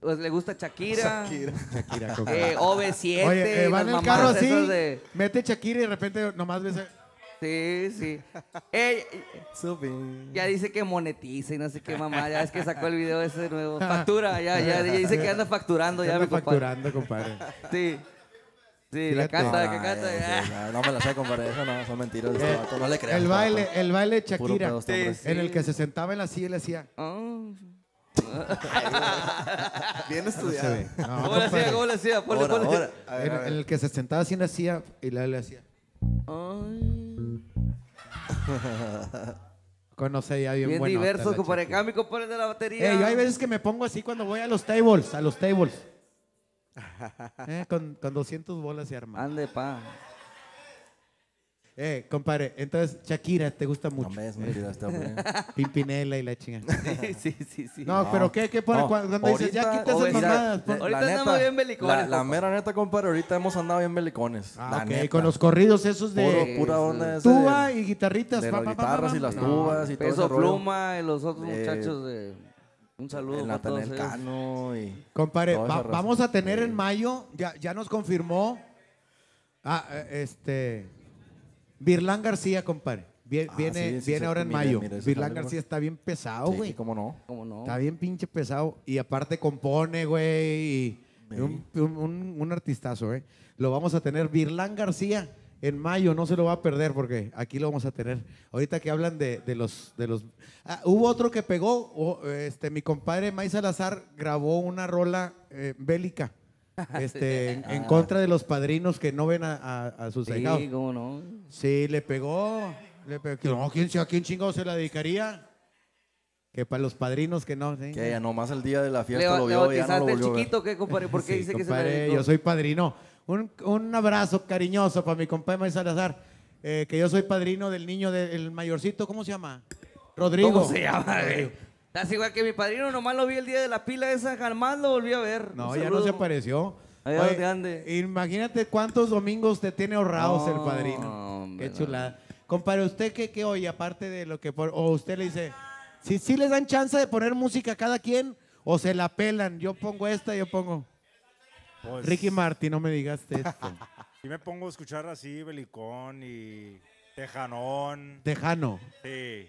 pues, le gusta Shakira. Shakira. Shakira, compadre. Eh, OV7. Oye, eh, va en el carro así, de- mete Shakira y de repente nomás ves... a- Sí, sí. Eh, ya dice que monetiza y no sé qué mamá. Ya es que sacó el video ese nuevo. Factura, ya, ya, ya dice que anda facturando ya, Anda mi compadre. facturando, compadre. Sí. Sí, la canta, que canta. ah, no me la sé, compadre. Eso no, son mentiras. este Eh, vato, no le creas. el este baile, vato. el baile de Shakira, pedo este. Sí, en el que se sentaba en la silla y le hacía... Ah. Bien estudiado. No, ¿Cómo le hacía? ¿Cómo le hacía? Ponle, Ahora, ponle. ahora. A ver, En, a ver. en el que se sentaba así en la silla y le, le hacía... Ay. Conoce ya bien, Bien buenota diversos, la compadre. Acá mi compadre de la batería. Yo hay veces que me pongo así cuando voy a los tables, a los tables. Eh, con, con 200 bolas y arma. Ande, pa. Eh, compadre, entonces Shakira te gusta mucho. Hombre, es mentira este hombre. Pimpinela y la chinga. sí, sí, sí. No, pero ¿qué, qué pone? No, Cuando dices, ya ahorita- quita esas mamadas. Ahorita neta, andamos bien belicones, La, mera neta, compadre, ahorita hemos andado bien belicones. Ah, la ok, neta. con los corridos esos de Puro- pura onda tuba de- y guitarritas. de pa, las pa, pa, guitarras pa, y las tubas y todo Peso. Pluma y los otros Eh, muchachos de... Un saludo El para todos. Cano y... Va- raza. vamos a tener en mayo, ya, ya nos confirmó, ah, eh, este, Virlán García, compadre. Ah, Viene, sí, viene sí, ahora en mire, mayo. Virlán García está bien pesado, Sí, güey. cómo no. ¿Cómo no? Está bien pinche pesado. Y aparte compone, güey. y Un, un, un- un artistazo, ¿eh? Lo vamos a tener. Virlán García en mayo, no se lo va a perder porque aquí lo vamos a tener. Ahorita que hablan de, de los... De los Ah, hubo otro que pegó, este, mi compadre May Salazar grabó una rola eh, bélica. Este, en, en Ah. contra de los padrinos que no ven a, a- a sus Sí, cómo no. Sí, le pegó. Le pegó. No, ¿quién, ¿A quién chingado se la dedicaría? Que para los padrinos que no. sí. Que ya nomás el día de la ¿Le, fiesta lo le vio y ya no lo bautizaste el volvió a ver. chiquito qué, compadre? ¿Por qué Sí, dice que se le dedicó? Yo soy padrino. Un, un abrazo cariñoso para mi compadre May Salazar. eh, que yo soy padrino del niño del mayorcito. ¿Cómo se llama? Rodrigo. ¿Cómo se llama? Rodrigo. Estás igual que mi padrino, nomás lo vi el día de la pila esa, jamás lo volví a ver. No, ya no se apareció. Allá Oye, donde ande. Imagínate cuántos domingos te tiene ahorrados el No, padrino. hombre, Qué no. chulada. Compadre, ¿usted qué, qué oye? Aparte de lo que... por- o usted le dice... Si sí les dan chance de poner música a cada quien o se la pelan. Yo pongo esta, yo pongo... Pues, Ricky Martin, no me digas esto. Sí me pongo a escuchar así, Belicón y Tejanón. Tejano. Sí.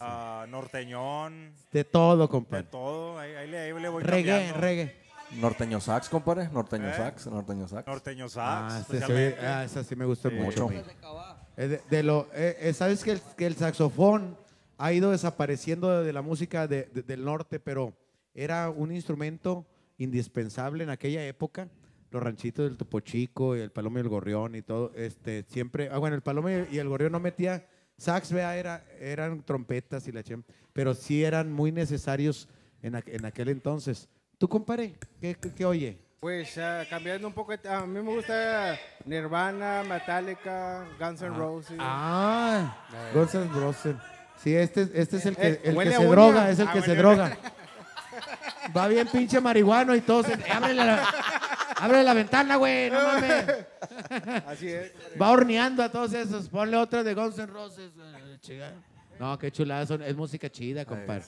Ah, norteñón. De todo, De compadre. todo. Ahí, ahí le, ahí le voy Reggae, cambiando. reggae. Norteño sax, compadre. Norteño ¿Eh? sax, norteño sax. Norteño sax. Ah, ese ah, esa sí me gusta Sí. mucho. De, de lo, eh, eh, Sabes que el, que el saxofón ha ido desapareciendo de la música de- de- del norte, pero era un instrumento indispensable en aquella época. Los ranchitos del Topo Chico y el Palomo y el Gorrión y todo, este, siempre, ah, bueno, el Palomo y el Gorrión no metía sax, vea, era, eran trompetas y la chem, pero sí eran muy necesarios en, aqu- en aquel entonces. ¿Tú, compadre? ¿Qué, qué, qué oye? Pues ah, cambiando un poco, a mí me gusta Nirvana, Metallica, Guns N' Roses. Ah, Guns N' Roses. Sí, este, este es el que, Eh, el que se droga, es el Ah, que se droga. Va bien pinche marihuano y todo. se- ábrele, la, ábrele la ventana, güey, no mames. Así es. Va horneando a todos esos. Ponle otra de Guns N' Roses. No, qué chulada. son- es música chida, compadre.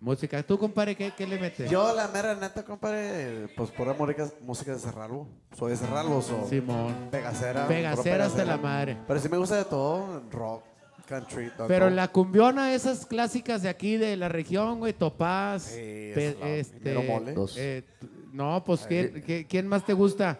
Música. ¿Tú, compadre, qué, qué le metes? Yo, la mera neta, compadre, pues pura música, música de Cerralbo. Soy de Cerralbo, so. Simón. Pegacera. Pegacera hasta la madre. Pero sí me gusta de todo, rock, country. Pero la cumbiona, esas clásicas de aquí, de la región, güey, Topaz. Sí, pe- este, mole. Eh, no, pues, ¿quién, qué- quién más te gusta?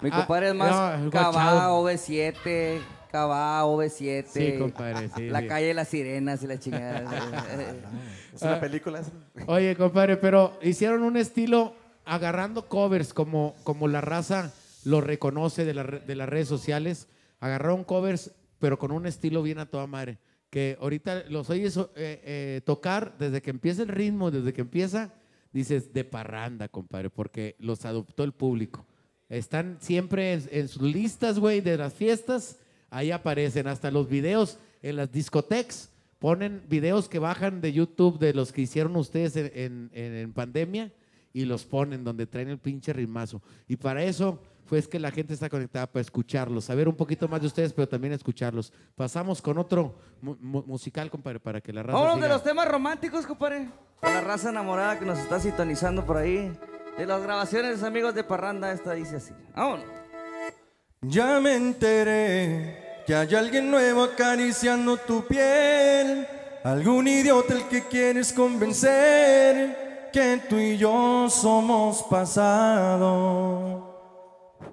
Mi Ah, compadre es no, más el Cabá, guachado. OV7, Cabá, OV7. Sí, compadre, sí, La sí. calle de las sirenas y la chingada. Es una Ah, película esa. Oye, compadre, pero hicieron un estilo agarrando covers como, como la raza lo reconoce de, la de las redes sociales. Agarraron covers, pero con un estilo bien a toda madre. Que ahorita los oyes eh, eh, tocar desde que empieza el ritmo, desde que empieza, dices de parranda, compadre, porque los adoptó el público. Están siempre en, en sus listas, güey, de las fiestas. Ahí aparecen hasta los videos en las discotecas. Ponen videos que bajan de YouTube de los que hicieron ustedes en, en- en- pandemia y los ponen donde traen el pinche ritmazo. Y para eso fue es que la gente está conectada para escucharlos, saber un poquito más de ustedes, pero también escucharlos. Pasamos con otro mu- mu- musical, compadre, para que la raza Vámonos de siga. los temas románticos, compadre. Con la raza enamorada que nos está sintonizando por ahí. De las grabaciones, amigos de Parranda, esta dice así. Vámonos. Ya me enteré que hay alguien nuevo acariciando tu piel. Algún idiota el que quieres convencer que tú y yo somos pasado.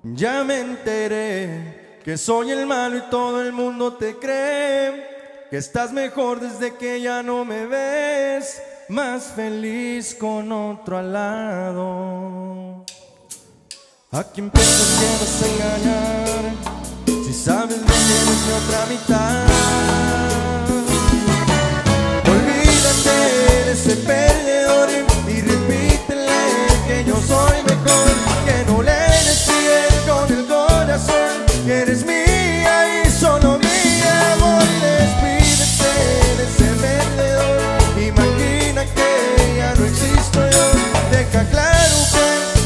Ya me enteré que soy el malo y todo el mundo te cree. Que estás mejor desde que ya no me ves. Más feliz con otro al lado. ¿A quién piensas que vas a engañar? Si sabes que tienes mi otra mitad. Olvídate de ese perdedor Deja claro que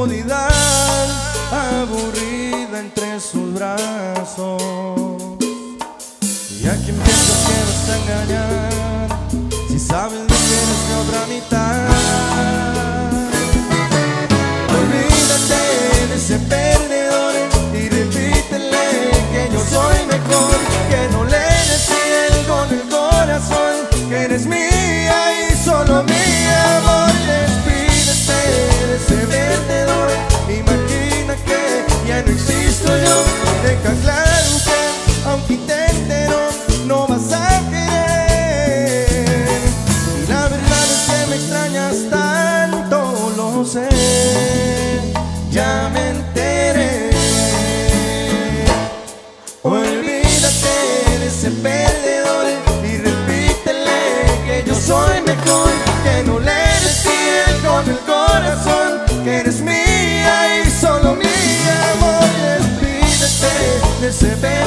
comodidad, aburrida entre sus brazos. Y a quien piensas que vas a engañar, si sabes que eres mi otra mitad. Olvídate de ese perdedor y repítele que yo soy mejor, que no le des con el corazón, que eres mía y solo mía, existo yo. Deja claro que aunque intente no, de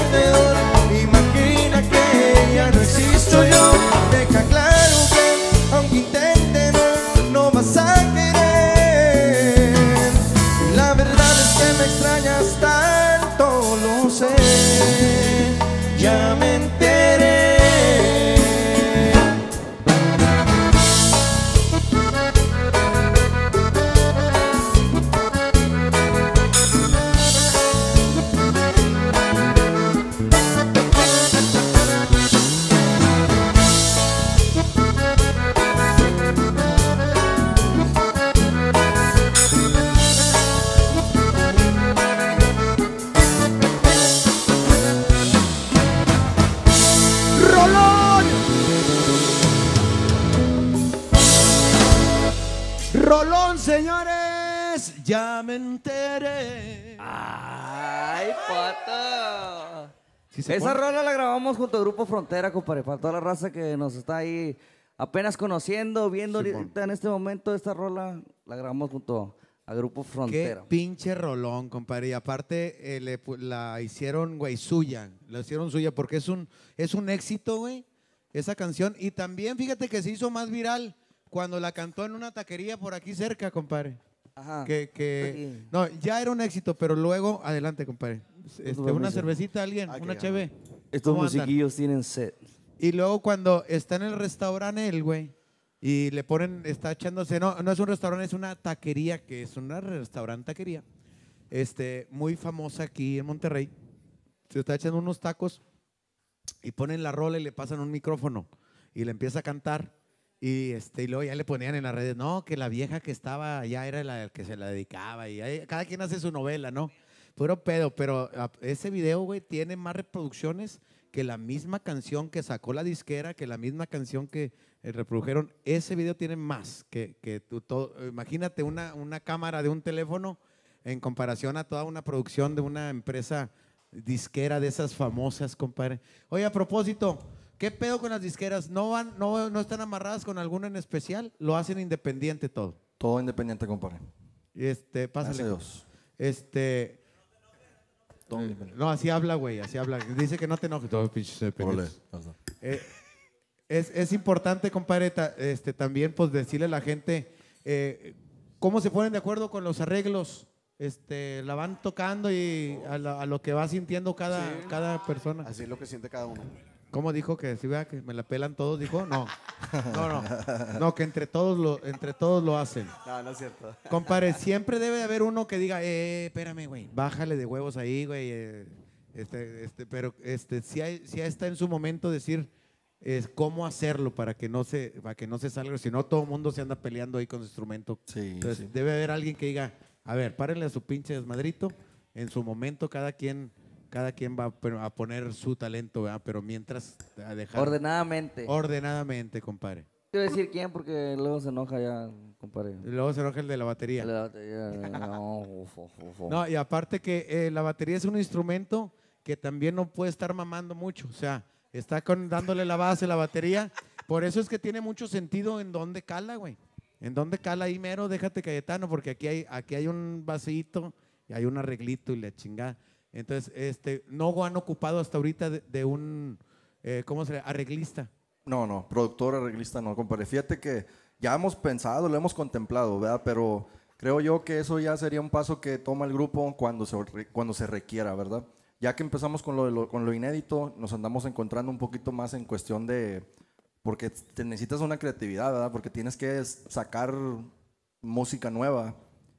se Esa rola la grabamos junto al Grupo Frontera, compadre, para toda la raza que nos está ahí apenas conociendo, viendo ahorita en este momento esta rola, la grabamos junto al Grupo Qué Frontera. pinche rolón, compadre. Y aparte eh, le la hicieron, güey, suya. La hicieron suya porque es un, es un éxito, güey, esa canción. Y también fíjate que se hizo más viral cuando la cantó en una taquería por aquí cerca, compadre. Ajá. Que, que- no, ya era un éxito, pero luego, adelante, compadre. Este, una cervecita, alguien, una cheve. Estos musiquillos tienen set. Y luego cuando está en el restaurante él, güey, y le ponen, está echándose, no, no es un restaurante, es una taquería, que es una restaurante taquería, este, muy famosa aquí en Monterrey. Se está echando unos tacos y ponen la rola y le pasan un micrófono y le empieza a cantar. Y, este, y luego ya le ponían en las redes, no, que la vieja que estaba allá era la que se la dedicaba. Y ahí cada quien hace su novela, ¿no? Puro pedo, pero ah, ese video, güey, tiene más reproducciones que la misma canción que sacó la disquera, que la misma canción que eh, reprodujeron. Ese video tiene más que, que tú todo. Imagínate una, una cámara de un teléfono en comparación a toda una producción de una empresa disquera de esas famosas, compadre. Oye, a propósito, ¿qué pedo con las disqueras? ¿No, van, no, no están amarradas con alguna en especial? ¿Lo hacen independiente todo? Todo independiente, compadre. Este, pásale. Gracias a Dios. Este. No, así habla, güey, así habla. Dice que no te enojes. Todo independientes. Eh, es, es importante, compadre, ta- este, también pues decirle a la gente eh, cómo se ponen de acuerdo con los arreglos. Este, la van tocando y a, la- a lo que va sintiendo cada, Sí. cada persona. Así es lo que siente cada uno. ¿Cómo dijo que si vea que me la pelan todos? Dijo, no. No, no. No, que entre todos lo, entre todos lo hacen. No, no es cierto. Compadre, siempre debe de haber uno que diga, eh, espérame, güey, bájale de huevos ahí, güey. eh, este, este, pero este, si, hay, si está en su momento decir, es cómo hacerlo para que no se, para que no se salga, si no todo el mundo se anda peleando ahí con su instrumento. Entonces sí. debe haber alguien que diga, a ver, párenle a su pinche desmadrito, en su momento cada quien, cada quien va a pon- a poner su talento, ¿verdad? Pero mientras a dejar Ordenadamente. ordenadamente, compadre. Quiero decir quién porque luego se enoja ya, compadre. Luego se enoja el de la batería. La batería, no, uf, uf, uf. No, y aparte que eh, la batería es un instrumento que también no puede estar mamando mucho. O sea, está con, dándole la base a la batería. Por eso es que tiene mucho sentido en dónde cala, güey. En dónde cala ahí mero, déjate Cayetano, porque aquí hay, aquí hay un vasito y hay un arreglito y la chingada. Entonces, este, no han ocupado hasta ahorita de, un, eh, ¿cómo se llama? Arreglista. No, no, productor, arreglista, no, compadre. Fíjate que ya hemos pensado, lo hemos contemplado, ¿verdad? Pero creo yo que eso ya sería un paso que toma el grupo cuando se, cuando se requiera, ¿verdad? Ya que empezamos con lo, lo- con lo inédito, nos andamos encontrando un poquito más en cuestión de... Porque te necesitas una creatividad, ¿verdad? Porque tienes que sacar música nueva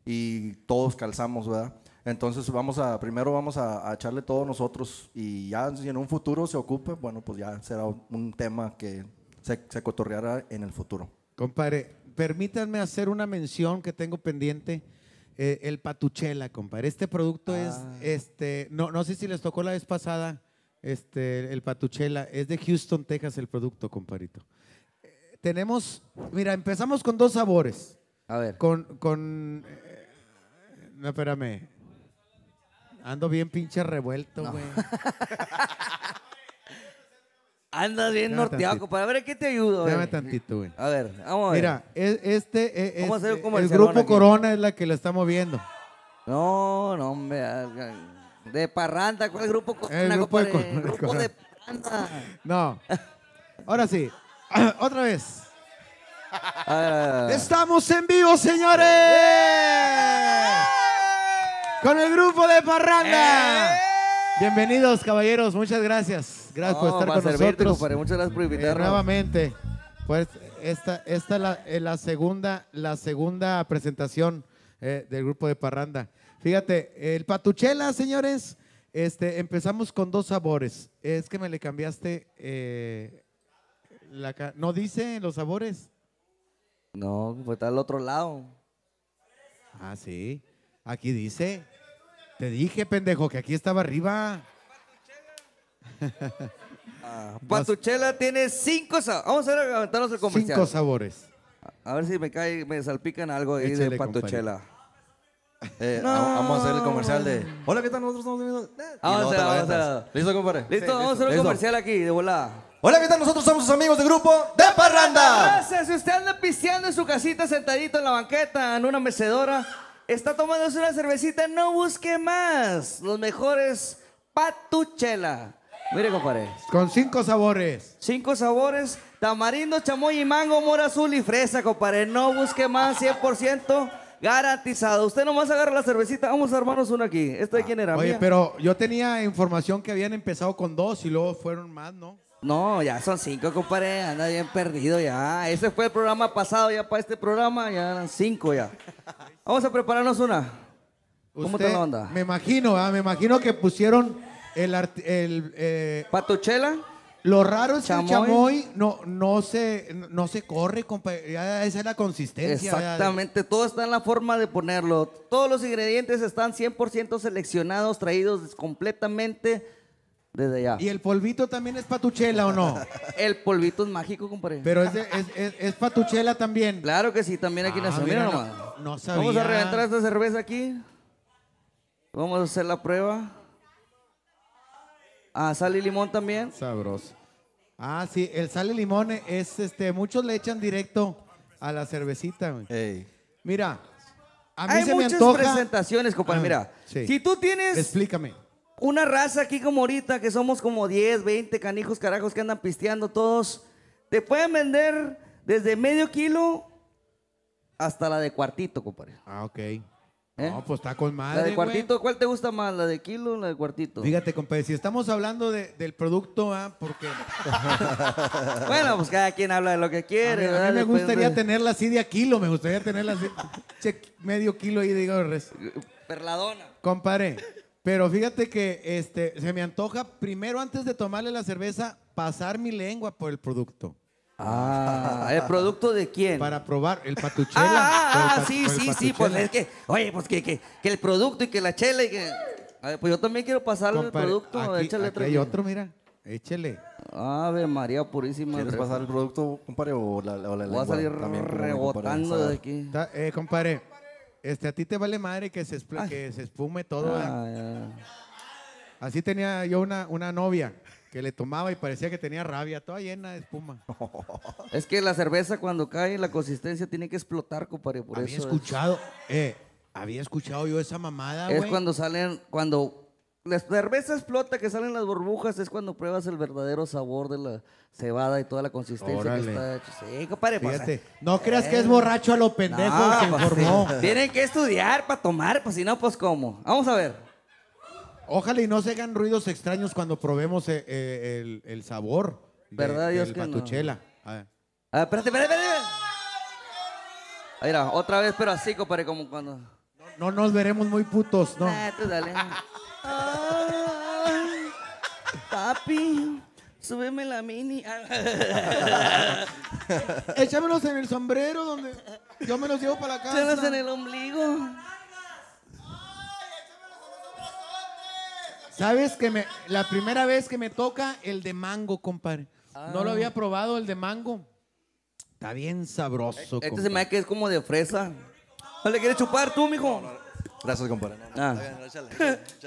y todos calzamos, ¿verdad? Entonces vamos a, primero vamos a, a echarle todo nosotros y ya si en un futuro se ocupe, bueno, pues ya será un, tema que se, se cotorreará en el futuro. Compadre, permítanme hacer una mención que tengo pendiente. eh, el Patuchela, compadre. Este producto es, este, no, no sé si les tocó la vez pasada, este, el Patuchela. Es de Houston, Texas, el producto, compadrito. Eh, tenemos, mira, empezamos con dos sabores. A ver. Con, con, eh, no, espérame. Ando bien pinche revuelto, güey. Andas bien Espérame norteado, tantito. compadre. A ver, ¿qué te ayudo? güey? Espérame tantito, güey. A ver, vamos a ver. Mira, es- este, eh, Vamos a es- hacer un el comercialón grupo aquí. Corona es la que la está moviendo. No, no, hombre. De parranda, ¿cuál grupo? El grupo de compadre? Corona, grupo de parranda. No. Ahora sí. Otra vez. A ver, a ver, a ver. Estamos en vivo, señores. Con el grupo de Parranda. Bienvenidos, caballeros. Muchas gracias. Gracias por No, estar para con servirte, nosotros. compadre. Muchas gracias por Eh, invitarnos. nuevamente. Pues esta, esta es la, eh, la segunda, la segunda presentación eh, del grupo de Parranda. Fíjate, el patuchela, señores, este, empezamos con dos sabores. Es que me le cambiaste eh, la ca- ¿No dice los sabores? No, pues está al otro lado. Ah, sí. Aquí dice. Te dije, pendejo, que aquí estaba arriba. Patuchela tiene cinco sabores. Vamos a ver, aventarnos el comercial. Cinco sabores. A ver si me cae, me salpican algo ahí Échale, de Patuchela. Eh, No. va- Vamos a hacer el comercial de. Hola, ¿qué tal? Nosotros estamos viendo. Vamos a vamos a. ¿Listo, compadre? Listo, Sí, vamos a hacer un listo. comercial aquí, de volada. Hola, ¿qué tal? Nosotros somos sus amigos de grupo de Parranda. Gracias. Si usted anda pisteando en su casita, sentadito en la banqueta, en una mecedora, está tomándose una cervecita, no busque más. Los mejores Patuchela. Mire, compadre. Con cinco sabores. Cinco sabores, tamarindo, chamoy y mango, mora azul y fresa, compadre. No busque más, 100% garantizado. Usted nomás agarra la cervecita. Vamos a armarnos una aquí. ¿Esta de quién era? Oye, ¿Mía? pero yo tenía información que habían empezado con dos y luego fueron más, ¿no? No, ya son cinco, compadre. Anda bien perdido ya. Ese fue el programa pasado, ya para este programa ya eran cinco ya. Vamos a prepararnos una. ¿Cómo Usted- está la onda? Me imagino, ¿ah? me imagino que pusieron el... el eh, ¿Patuchela? Lo raro es que el Chamoy. no, no, se, no se corre, compa. Ya esa es la consistencia. Exactamente, todo está en la forma de ponerlo. Todos los ingredientes están 100% seleccionados, traídos completamente desde allá. ¿Y el polvito también es patuchela o no? El polvito es mágico, compadre. Pero es, de- es, es- es patuchela también. Claro que sí, también aquí Ah, nació. mira, Mira no- nomás. no sabía. Vamos a reventar esta cerveza aquí. Vamos a hacer la prueba. Ah, sal y limón también. Sabroso. Ah, sí, el sal y limón es, este, muchos le echan directo a la cervecita. güey. Mira, a mí Hay se me muchas antoja. presentaciones, compadre. Ah, Mira, sí. si tú tienes Explícame. Una raza aquí como ahorita, que somos como 10, 20 canijos carajos que andan pisteando todos, te pueden vender desde medio kilo hasta la de cuartito, compadre. Ah, ok. No, pues está con la madre, de güey. cuartito, ¿cuál te gusta más? ¿La de kilo o la de cuartito? Fíjate, compadre, si estamos hablando de- del producto, ah, porque Bueno, pues cada quien habla de lo que a quiere. mí, a mí me gustaría tenerla así de a kilo, me gustaría tenerla así, che, medio kilo ahí, digo, res. Perladona. Compadre, pero fíjate que este, se me antoja, primero antes de tomarle la cerveza, pasar mi lengua por el producto. Ah, ¿el producto de quién? Para probar el patuchela. Ah, el ah, pa- sí, sí, sí, pues patuchela. es que, oye, pues que, que, que el producto y que la chela y que... A ver, pues yo también quiero pasarle el producto, aquí- échale aquí otro. hay otro, mira. Échele. Ave María Purísima. ¿Quieres pasar el producto, compadre, o la, o la Voy a salir también, rebotando de aquí. Eh, compadre, este, a ti te vale madre que se, espl- que se espume todo. ¿verdad? Así tenía yo una, una novia que le tomaba y parecía que tenía rabia, toda llena de espuma. Es que la cerveza cuando cae, la consistencia tiene que explotar, compadre, por Había eso. es- escuchado, eh, había escuchado yo esa mamada, Es güey. cuando salen, cuando la cerveza explota, que salen las burbujas, es cuando pruebas el verdadero sabor de la cebada y toda la consistencia Órale. que está hecho. Sí, compadre, Fíjate, eh, no creas que es borracho a lo pendejo no, pues, informó. Tienen que estudiar para tomar, pues si no, pues cómo. Vamos a ver. Ojalá y no se hagan ruidos extraños cuando probemos eh, eh, el, el sabor de- ¿Verdad, Dios del que no? A ver. Espérate, espérate, espérate. Va, otra vez, pero así, compadre, como cuando. No nos veremos muy putos, ¿no? Ah, tú dale. Ay, papi, súbeme la mini. Échamelos en el sombrero donde yo me los llevo para la casa. Échamelos en el ombligo. ¿Sabes que me, la primera vez que me toca el de mango, compadre? No lo había probado el de mango. Está bien sabroso, Este se compadre. me hace que es como de fresa. ¿No le quieres chupar tú, mijo? Gracias, compadre. Ah.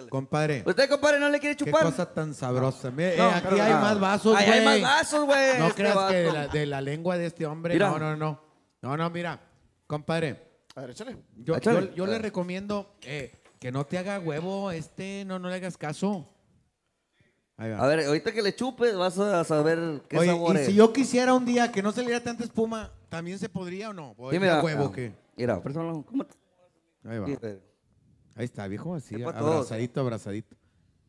Compadre. ¿Usted, compadre, no le quiere Qué chupar? cosa tan sabrosa. Mira, eh, No, aquí pero- hay más vasos, Ahí güey. hay más vasos, güey, No este creas que de vato. la, de la lengua de este hombre. Mira. No, no, no. No, no, mira. Compadre. A ver, échale. Yo, Échale. yo- yo le recomiendo eh, que no te haga huevo este, no, no le hagas caso. Ahí va. A ver, ahorita que le chupes vas a saber qué Oye, sabor y es. si yo quisiera un día que no saliera tanta espuma, ¿también se podría o no? ¿O Sí, es mira, de huevo ah, que? Mira, préstalo. ¿Cómo te- Ahí va. Ahí está, viejo, así, abrazadito, abrazadito.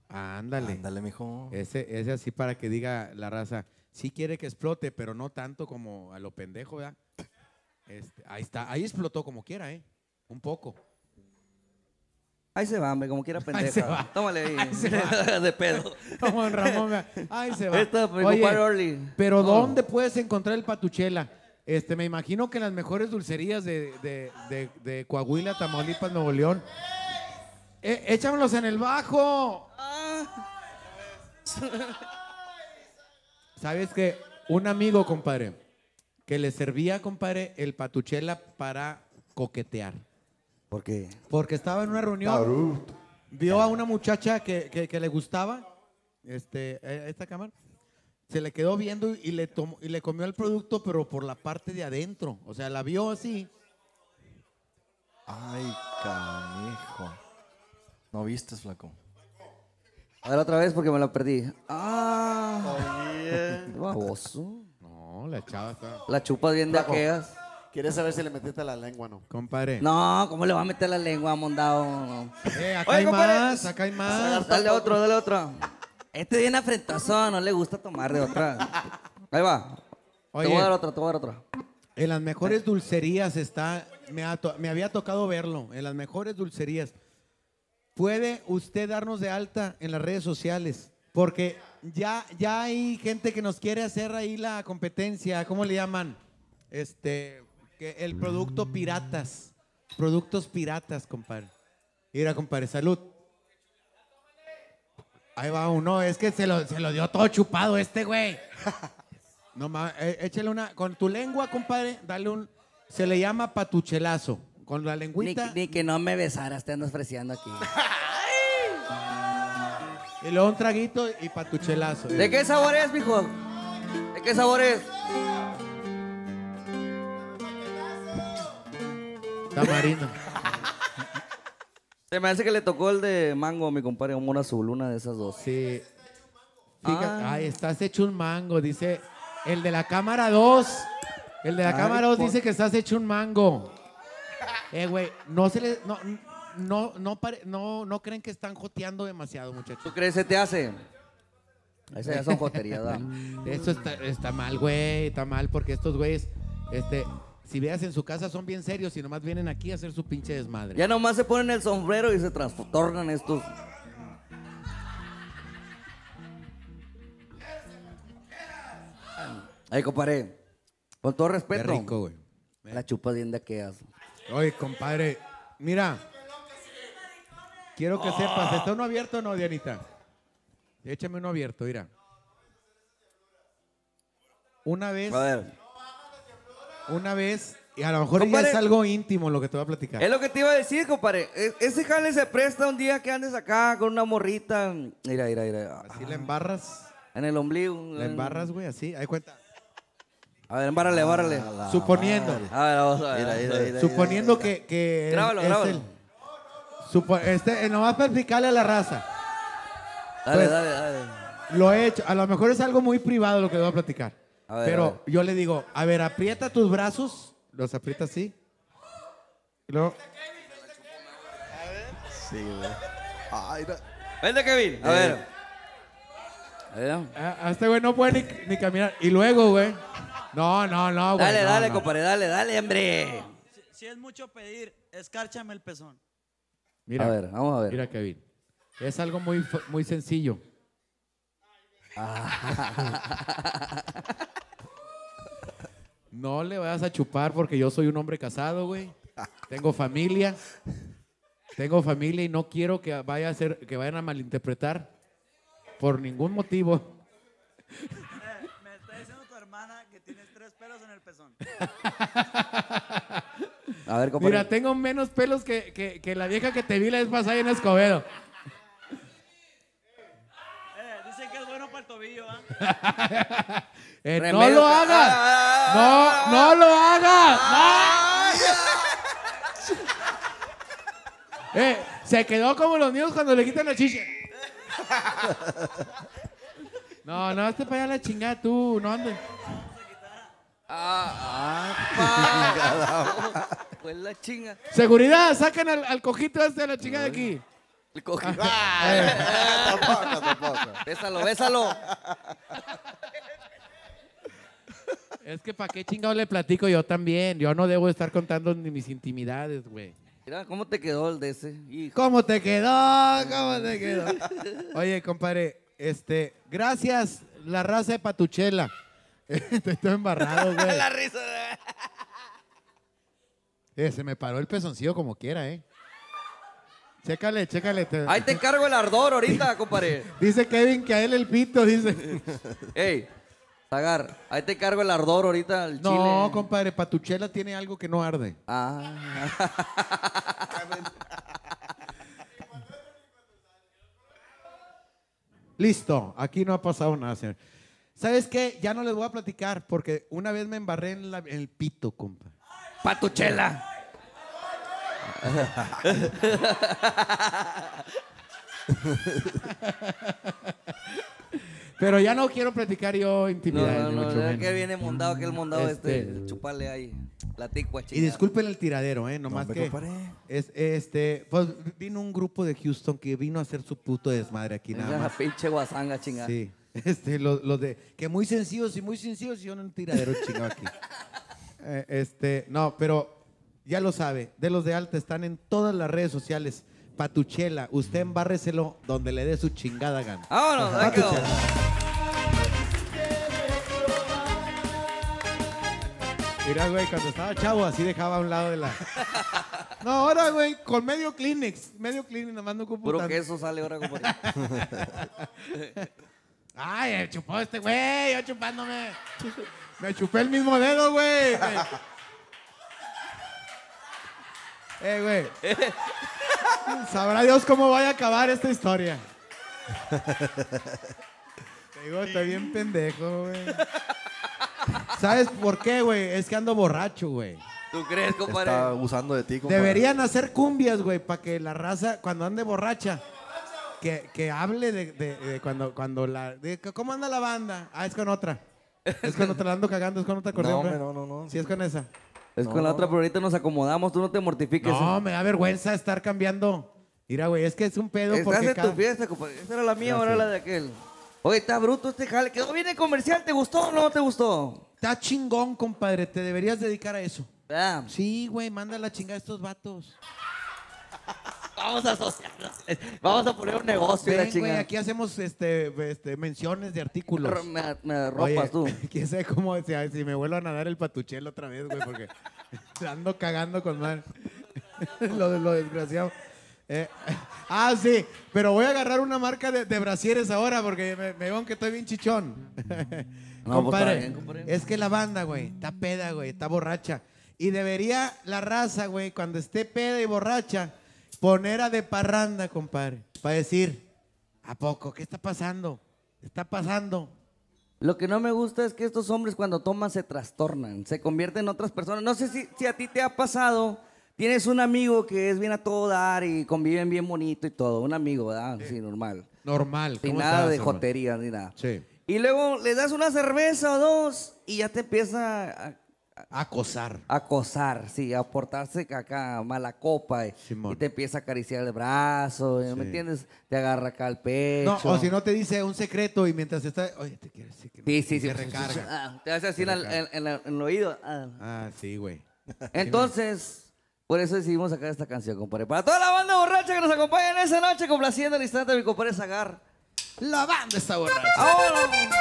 Ándale. Ándale, mijo. Ese, ese así para que diga la raza, sí quiere que explote, pero no tanto como a lo pendejo, ¿verdad? Este, ahí está, ahí explotó como quiera, ¿eh? Un poco. Ahí se va, hombre, como quiera pendeja. se va. Tómale ahí. Ahí se va. de pedo. Como en Ramón. Ahí se va. Esta, mi Oye, pero. ¿dónde puedes encontrar el patuchela? Este, me imagino que en las mejores dulcerías de, de- de- de Coahuila, Tamaulipas, Nuevo León. Eh, échamelos en el bajo. ¿Sabes qué? Un amigo, compadre, que le servía, compadre, el patuchela para coquetear. ¿Por qué? Porque estaba en una reunión. Vio a una muchacha que, que- que le gustaba, este, eh, esta cámara. Se le quedó viendo y le, tomó, y le comió el producto, pero por la parte de adentro. O sea, la vio así. Ay, canijo. ¿No viste, flaco? A ver otra vez porque me la perdí. Ah. Baboso. No, la chava está. La chupas bien de Flaco. aquellas. ¿Quieres saber si le metiste la lengua no? Compadre. No, ¿cómo le va a meter la lengua, mondado? No. Eh, acá Oye, hay compadre. más, acá hay más. Dale otro, dale otro. Este viene afrentazo, no le gusta tomar de otra. Ahí va. Oye. Te voy a dar otra, te voy a dar otra. En las mejores dulcerías está, me, ha to- me había tocado verlo, en las mejores dulcerías. Puede usted darnos de alta en las redes sociales, porque ya, ya hay gente que nos quiere hacer ahí la competencia, ¿cómo le llaman? Este, el producto piratas, productos piratas, compadre. Mira, compadre, salud. Ahí va uno, es que se lo, se lo dio todo chupado este güey. No mames, eh, échale una. Con tu lengua, compadre, dale un. Se le llama patuchelazo. Con la Ni, lengüita. ni que no me besaras, te andas ofreciendo aquí. Y luego un traguito y patuchelazo. ¿De qué sabor es, mijo? ¿De qué sabor es? Tamarindo. Se me hace que le tocó el de mango a mi compadre, un mono azul, una de esas dos. Sí. Fíjate, Ah. Ay, estás hecho un mango, dice. El de la cámara 2. El de la Ay, cámara 2 por- dice que estás hecho un mango. Eh, güey, no se le. No, no, no, pare- no, no creen que están joteando demasiado, muchachos. ¿Tú crees que te hace? Esas ya son joterías, ¿verdad? Eso está, está mal, güey. Está mal porque estos güeyes, este, si veas en su casa son bien serios y nomás vienen aquí a hacer su pinche desmadre. Ya nomás se ponen el sombrero y se trastornan estos. Ay, compadre. Con todo respeto. Qué rico, güey. La chupas bien de aquellas. Oye, compadre, mira. Quiero que sepas, ¿está uno abierto o no, Dianita? Échame uno abierto, mira. Una vez. A ver. Una vez, y a lo mejor ya Compadre. es algo íntimo lo que te voy a platicar. Es lo que te iba a decir, compadre. E- Ese jale se presta un día que andes acá con una morrita. Mira, mira, mira. Así la embarras. En el ombligo. La embarras, güey, así, ahí cuenta. A ver, embárrale, embárrale. Suponiendo. A ver, vamos a ver. Mira, mira, mira, Suponiendo que, que Grábalo, es grábalo. el- supo- este, eh, nomás para explicarle a la raza. Dale, Pues, dale, dale. Lo he hecho. A lo mejor es algo muy privado lo que voy a platicar. A ver, pero a ver. yo le digo, a ver, aprieta tus brazos. Los aprieta así. Y luego, Sí, güey. Ay, no. Vente, Kevin. A Eh. ver. A ver. a, a este güey no puede ni, ni caminar. Y luego, güey. No, no, no, güey. Dale, no, dale, no. compadre, dale, dale, hombre. Si es mucho pedir, escárchame el pezón. Mira, A ver, vamos a ver. Mira, Kevin. Es algo muy, muy sencillo. No le vayas a chupar porque yo soy un hombre casado, güey. Tengo familia. Tengo familia y no quiero que vaya a ser, que vayan a malinterpretar por ningún motivo. Eh, me está diciendo tu hermana que tienes tres pelos en el pezón. A ver, compadre. Mira, tengo menos pelos que, que- que la vieja que te vi la vez pasada en Escobedo. Eh, dicen que es bueno para el tobillo, ¿ah? Eh, no lo hagas. Ah, No, no lo hagas. No. Eh, se quedó como los niños cuando le quitan la chicha. No, no, hazte para allá la chingada tú, no andes. Ah, ah, pa. Pues la chinga. Seguridad, saquen al, al cojito este de la chingada de aquí. El coge. Eh. Tampoco, tampoco. Bésalo, bésalo. Es que para qué chingado le platico yo también. Yo no debo estar contando ni mis intimidades, güey. Mira, ¿cómo te quedó el de ese? Hijo. ¿Cómo te quedó? ¿Cómo te quedó? Oye, compadre, este, gracias, la raza de Patuchela. Estoy todo embarrado, güey. la risa. Eh, se me paró el pezoncillo como quiera, ¿eh? Chécale, chécale. te- Ahí te encargo el ardor ahorita, compadre. Dice Kevin que a él el pito, dice. Ey, Zagar, ahí te encargo el ardor ahorita, el No, chile. compadre, Patuchela tiene algo que no arde. Ah. Listo, aquí no ha pasado nada, señor. ¿Sabes qué? Ya no les voy a platicar porque una vez me embarré en, la- en el pito, compa. Patuchela. Pero ya no quiero platicar yo No, intimidades, no, ni no, mucho ya menos. que viene mondado que el mondado este, Este- chuparle ahí la ticua Y disculpen el tiradero, ¿eh? Nomás hombre, que. Es, este, pues vino un grupo de Houston que vino a hacer su puto desmadre aquí nada Esa más. pinche guasanga chingada. Sí. Este, los, los de. Que muy sencillos y muy sencillos y yo en un tiradero chingado aquí. Eh, este, no, pero ya lo sabe. De los de alta están en todas las redes sociales. Patuchela, usted embárreselo donde le dé su chingada gana. Vámonos. Patuchela. Mira, güey, cuando estaba chavo, así dejaba a un lado de la. No, ahora, güey, con medio Kleenex. Medio Kleenex, nomás no ocupo Puro tanto. queso sale ahora, compadre. Ay, me chupó este güey, yo chupándome. Me chupé el mismo dedo, güey. Eh, güey. Sabrá Dios cómo vaya a acabar esta historia. Te digo, estoy bien pendejo, güey. ¿Sabes por qué, güey? Es que ando borracho, güey. ¿Tú crees, compadre? Está abusando de ti, compadre. Deberían hacer cumbias, güey, para que la raza, cuando ande borracha, que, que hable de, de- de cuando, cuando la... de ¿Cómo anda la banda? Ah, es con otra. Es con otra, la ando cagando, es con otra acordeón. No, no, no, no. Sí, es con esa. Es con la otra, pero ahorita nos acomodamos, tú no te mortifiques. No, me da vergüenza estar cambiando. Mira, güey, es que es un pedo Estás porque en cada- tu fiesta, compadre. Esa era la mía, Ah, ahora la de aquel. Oye, está bruto este jale. Quedó bien el comercial. ¿Te gustó o no te gustó? Está chingón, compadre. Te deberías dedicar a eso. Ah. Sí, güey, manda la chingada a estos vatos. Vamos a asociarnos. Vamos a poner un negocio Ven, güey, aquí hacemos este, este, menciones de artículos. Me- me ropas tú. Quién sabe cómo, si, si me vuelvo a nadar el patuchelo otra vez, güey, porque ando cagando con mal. lo, de- lo desgraciado. Eh, ah, sí, pero voy a agarrar una marca de, de brasieres ahora porque me, me veo que estoy bien chichón. No, pues, compadre, está bien, compadre. es que la banda, güey, está peda, güey, está borracha. Y debería la raza, güey, cuando esté peda y borracha, poner a de parranda, compadre, para decir, ¿a poco? ¿Qué está pasando? Está pasando. Lo que no me gusta es que estos hombres cuando toman se trastornan, se convierten en otras personas. No sé si, si a ti te ha pasado, tienes un amigo que es bien a todo dar y conviven bien bonito y todo, un amigo, ¿verdad? Sí, normal. Normal. Sin ¿cómo nada estás, de jotería ni nada. Sí. Y luego le das una cerveza o dos y ya te empieza a, Acosar. acosar, sí, a portarse acá mala copa y, y te empieza a acariciar el brazo, ¿me Sí. entiendes? Te agarra acá el pecho. No, o si no te dice un secreto y mientras está, oye, te quiero decir que no. Sí, sí, y sí. Recarga. Ah, te hace así en el, recarga. en- en la- en el oído. ah. Ah, sí, güey. Entonces, por eso decidimos sacar esta canción, compadre. Para toda la banda borracha que nos acompaña en esa noche, complaciendo al instante a mi compadre Zagar. La banda está borracha. ¡Baila loquero!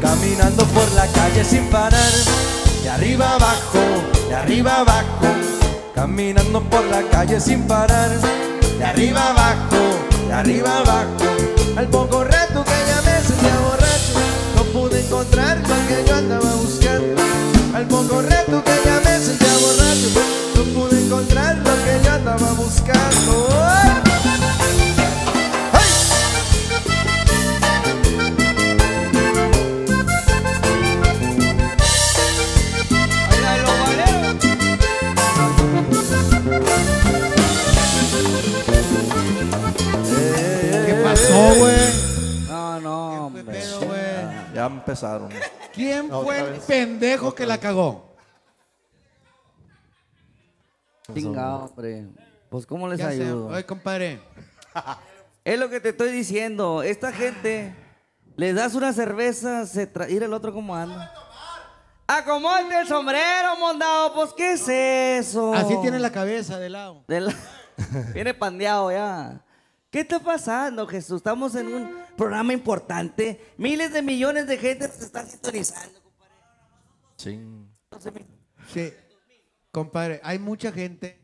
Caminando por la calle sin parar, de arriba abajo, de arriba abajo. Caminando por la calle sin parar, de arriba abajo, de arriba abajo. Al poco rato que me sentía borracho, no pude encontrar lo que yo andaba buscando. Al poco rato que me sentía borracho, no pude encontrar lo que yo andaba buscando. Ya empezaron. ¿Quién No, fue otra el vez. pendejo que la cagó? Chingado, hombre. Pues, ¿cómo les ¿Qué hacemos? ayudo? Oye, compadre. Es lo que te estoy diciendo. Esta gente, les das una cerveza, se tra... El otro cómo anda. Acomódate el sombrero, mondado. Pues, ¿qué es eso? Así tiene la cabeza de lado. De la- Viene pandeado ya. ¿Qué está pasando, Jesús? Estamos en un programa importante. Miles de millones de gente se están sintonizando. Sí. Sí. Compadre, hay mucha gente.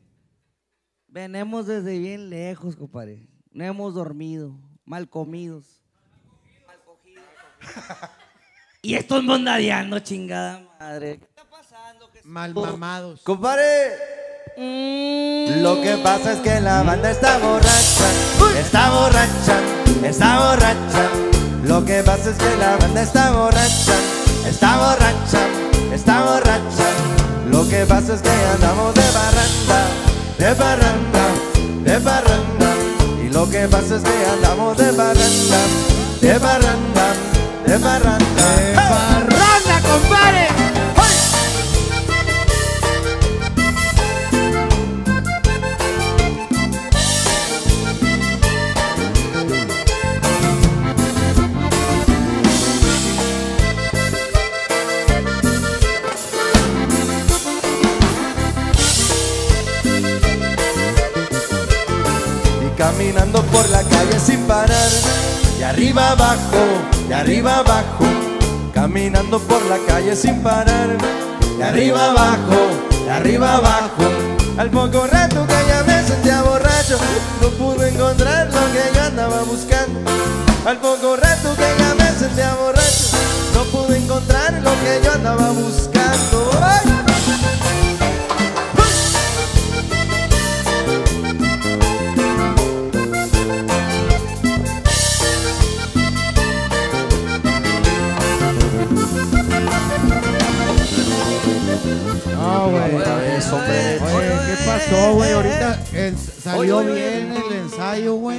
Venemos desde bien lejos, compadre. No hemos dormido, mal comidos. Y estos mondadeando, chingada madre. Mal mamados. Compadre, lo que pasa es que la banda está borracha, está borracha, está borracha. Lo que pasa es que la banda está borracha, está borracha, está borracha. Lo que pasa es que andamos de barranda, de barranda, de barranda. Y lo que pasa es que andamos de barranda, de barranda, de barranda. De barranda, compadre. Caminando por la calle sin parar, de arriba abajo, de arriba abajo, caminando por la calle sin parar, de arriba abajo, de arriba abajo. Al poco rato que ya me sentía borracho, no pude encontrar lo que yo andaba buscando. Al poco rato que ya me sentía borracho, no pude encontrar lo que yo andaba buscando. Pasó, güey? Ahorita en- salió Oye, oye, bien oye. el ensayo, güey.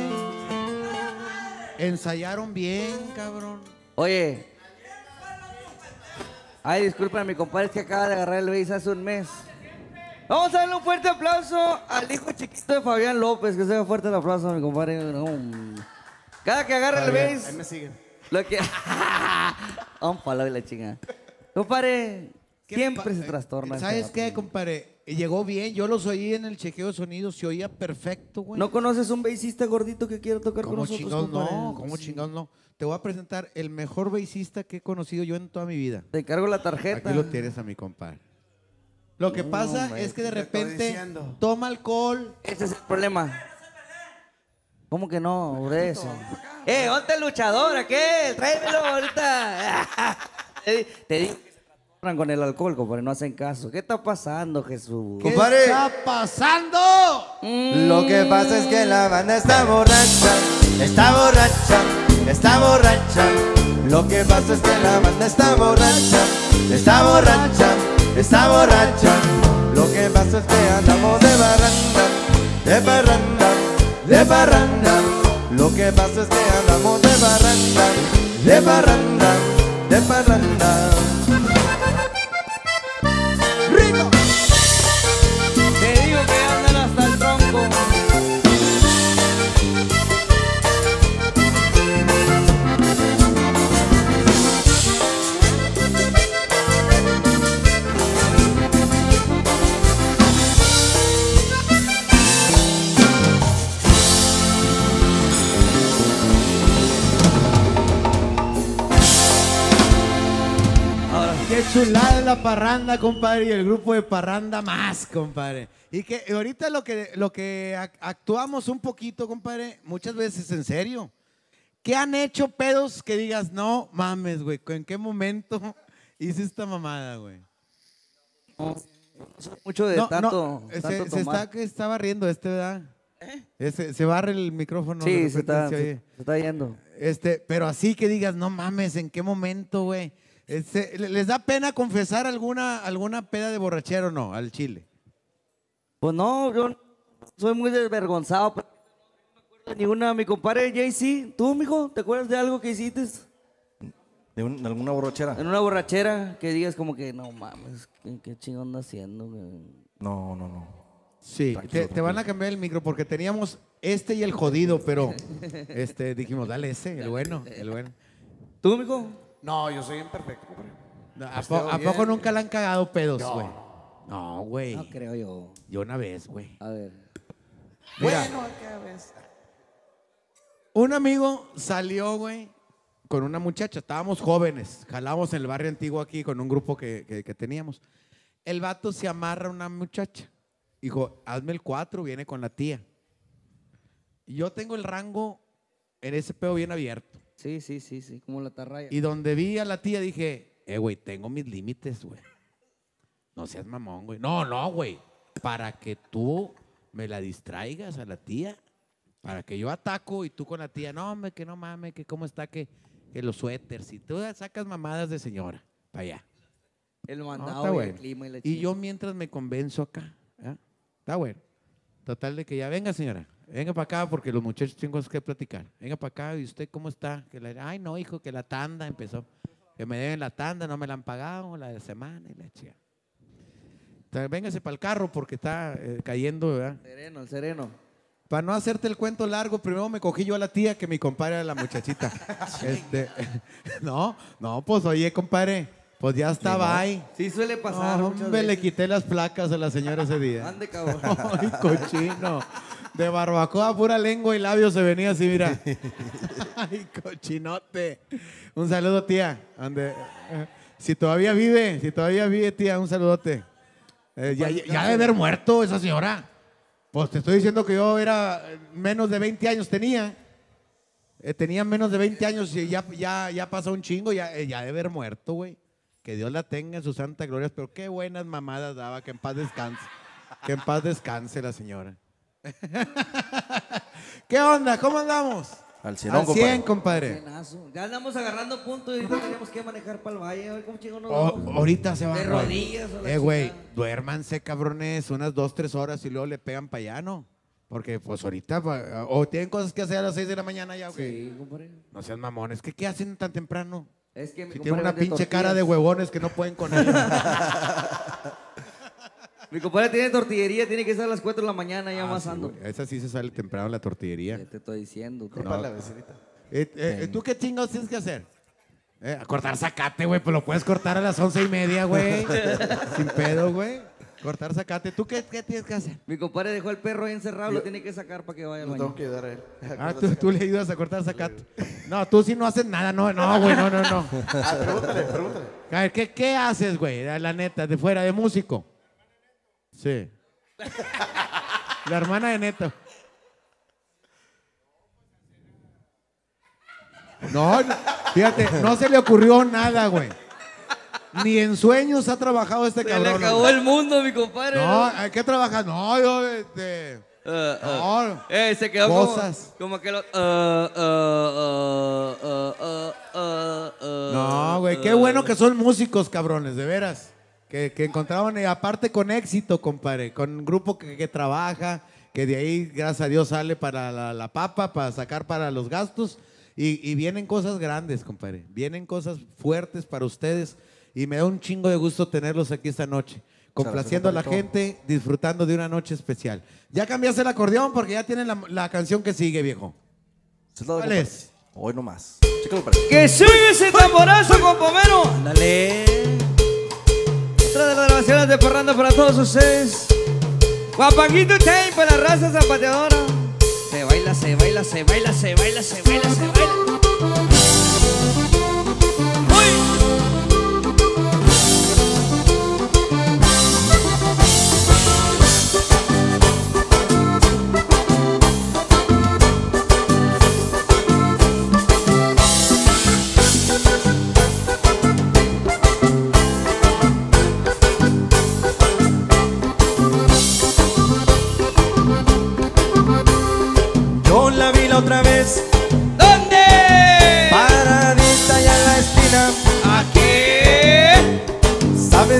Ensayaron bien, cabrón. Oye. Ay, disculpen a mi compadre, es que acaba de agarrar el base hace un mes. Vamos a darle un fuerte aplauso al hijo chiquito de Fabián López, que sea fuerte el aplauso a mi compadre. No. Cada que agarra el base. ahí me siguen. Lo que. Un palo de la chinga. Compadre, siempre se trastorna. este ¿Sabes qué, compadre? Llegó bien, yo los oí en el chequeo de sonido, se oía perfecto, güey. ¿No conoces un bassista gordito que quiera tocar con ¿Cómo nosotros, chingados no? ¿Cómo chingados no? Te voy a presentar el mejor bassista que he conocido yo en toda mi vida. Te encargo la tarjeta. Aquí lo tienes a mi compadre. Lo que No, pasa hombre, es que de repente toma alcohol. Ese es el problema. ¿Cómo que no? Por eso. ¡Eh, ¿dónde el luchador? ¿Qué? Tráemelo ahorita. Te di- Te digo con el alcohol, compadre. No hacen caso. ¿Qué está pasando, Jesús? ¿Qué está pasando? Lo que pasa es que la banda está borracha, está borracha, está borracha. Lo que pasa es que la banda está borracha, está borracha, está borracha. Lo que pasa es que andamos de barranda, de barranda, de barranda. Lo que pasa es que andamos de barranda, de barranda, de barranda. Qué chulada la parranda, compadre, y el grupo de parranda más, compadre. Y que ahorita lo que, lo que ac- actuamos un poquito, compadre, muchas veces en serio. ¿Qué han hecho pedos que digas, no mames, güey, ¿en qué momento hice esta mamada, güey? Mucho de No, tanto, no, se- tanto se, está, barriendo este, ¿verdad? Ese- se barre el micrófono. Sí, de se está, se se está yendo. Este, pero así que digas, no mames, ¿en qué momento, güey? Este, ¿le- ¿Les da pena confesar alguna, alguna peda de borrachero o no al chile? Pues no, yo soy muy desvergonzado. pero no me acuerdo de ninguna. Mi compadre JC, ¿tú, mijo? ¿Te acuerdas de algo que hiciste? ¿De, un- de alguna borrachera? En una borrachera que digas como que, no mames, ¿qué, qué chingón anda haciendo? güey?" No, no, no. Sí, Tranquilo, te, te van a cambiar el micro porque teníamos este y el jodido, pero este, dijimos, dale ese, el bueno, el bueno. ¿Tú, mijo? No, yo soy imperfecto, compadre. ¿A, Pues po- tengo a bien. poco nunca le han cagado pedos, No. güey? No, güey. No creo yo. Yo una vez, güey. A ver. Mira, Bueno, acá ves. un amigo salió, güey, con una muchacha. Estábamos jóvenes. Jalamos en el barrio antiguo aquí con un grupo que, que- que teníamos. El vato se amarra a una muchacha. Dijo, hazme el cuatro, viene con la tía. Y yo tengo el rango en ese pedo bien abierto. Sí, sí, sí, sí, como la tarraya. Y donde vi a la tía dije, eh, güey, tengo mis límites, güey. No seas mamón, güey. No, no, güey. Para que tú me la distraigas a la tía. Para que yo ataco y tú con la tía, no, hombre, que no mames, que cómo está, que, que los suéteres. Y tú sacas mamadas de señora. Para allá. El No, mandado está y bueno. el clima y la Y chingada. yo mientras me convenzo acá. ¿ah? Está bueno. Total de que ya venga, señora. Venga para acá porque los muchachos tienen cosas que platicar. Venga para acá. ¿Y usted cómo está? Que la- Ay, no, hijo, que la tanda empezó. Que me deben la tanda, no me la han pagado, la de semana y la chica. Véngase para el carro porque está eh, cayendo, ¿verdad? Sereno, el sereno. Para no hacerte el cuento largo, primero me cogí yo a la tía que mi compadre era la muchachita. Este, no, no, pues oye, compadre, pues ya estaba ahí. Sí suele pasar No, hombre, le quité las placas a la señora ese día. Ande, cabrón. Ay, cochino. De barbacoa, pura lengua y labios se venía así, mira. Ay, cochinote. Un saludo, tía. Ande- eh, Si todavía vive, si todavía vive, tía, un saludote. Eh, ya, ya debe haber muerto esa señora. Pues te estoy diciendo que yo era menos de 20 años tenía. Eh, tenía menos de 20 años y ya, ya, ya pasó un chingo, ya, eh, ya debe haber muerto, güey. Que Dios la tenga en su santa gloria, pero qué buenas mamadas daba, que en paz descanse. Que en paz descanse la señora. ¿Qué onda? ¿Cómo andamos? Al cienón, Al 100, compadre. Ya andamos agarrando puntos y ahorita tenemos que manejar para el valle. Ay, ¿Cómo chingón nos O- vamos? ahorita se va. De güey. rodillas. o la Eh, güey, chingada. duérmanse, cabrones, unas dos, tres horas y luego le pegan para allá, ¿no? Porque pues ahorita, pa- o tienen cosas que hacer a las seis de la mañana ya, güey. Sí, compadre. No sean mamones. ¿Qué, ¿Qué hacen tan temprano? Es que mi Si compadre tiene una vende pinche cara de tortillas. huevones que no pueden con ella. Mi compadre tiene tortillería, tiene que estar a las 4 de la mañana ya Ah, más sí, güey. Esa sí se sale temprano en la tortillería. Te estoy diciendo. No. Para la vecinita. Eh, eh, ¿Tú qué chingados tienes que hacer? Eh, a cortar zacate, güey. Pues lo puedes cortar a las once y media, güey. Sin pedo, güey. Cortar zacate. ¿Tú qué, qué tienes que hacer? Mi compadre dejó al perro ahí encerrado, lo tiene que sacar para que vaya al Lo baño. tengo que ayudar a él. Ah, tú, tú le ayudas a cortar zacate. No, tú sí no haces nada. No, no, güey. No, no, no. Ah, pregúntale, pregúntale. A ver, ¿qué, qué haces, güey? La neta, de fuera, de músico. Sí. La hermana de Neto. No, no, fíjate, no se le ocurrió nada, güey. Ni en sueños ha trabajado este Se le cabrón. acabó güey. el mundo, mi compadre. No, ¿a ¿qué trabajas? No, yo, este. Eh, No, eh. Se quedó como, cosas. como que lo... eh, eh, eh, eh, No, güey, qué bueno que son músicos, cabrones, de veras. Que, que encontraban, y aparte con éxito, compadre, con un grupo que, que trabaja, que de ahí, gracias a Dios, sale para la, la papa, para sacar para los gastos. Y, y vienen cosas grandes, compadre. Vienen cosas fuertes para ustedes. Y me da un chingo de gusto tenerlos aquí esta noche. Complaciendo a la gente, disfrutando de una noche especial. Ya cambiaste el acordeón porque ya tienen la, la canción que sigue, viejo. ¿Cuál es? Hoy nomás. Chécalo para Que sigue ese tamborazo con Pomero. De las grabaciones de Parranda para todos ustedes. Guapanguito Tape para la raza zapateadora. Se baila, se baila, se baila, se baila, se baila, se baila.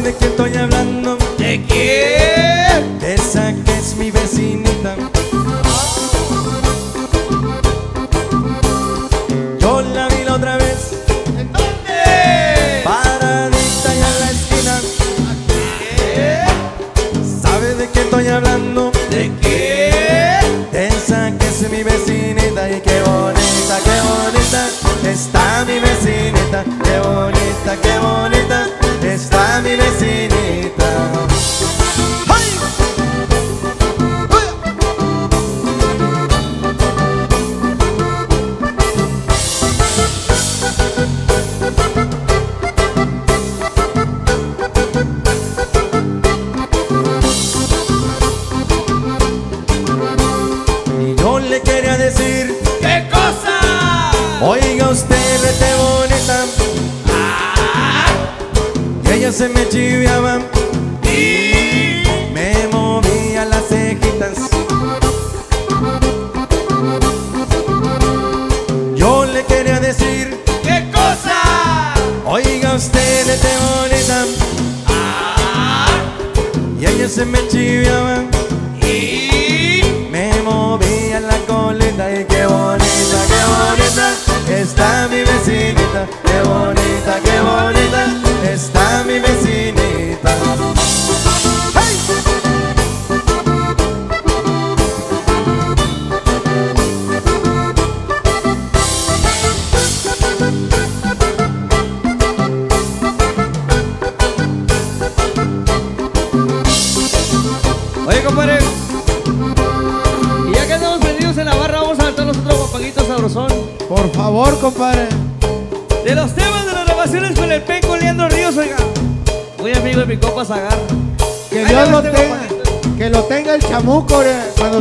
De qué estoy hablando? ¿De quién? Esa que es mi vecinita. Yo la vi la otra vez. ¿Dónde? Paradita y a la esquina. ¿Sabes de qué estoy hablando? ¿De quién? Esa que es mi vecinita y qué bonita, qué bonita está mi vecinita, qué bonita, qué bonita está mi Y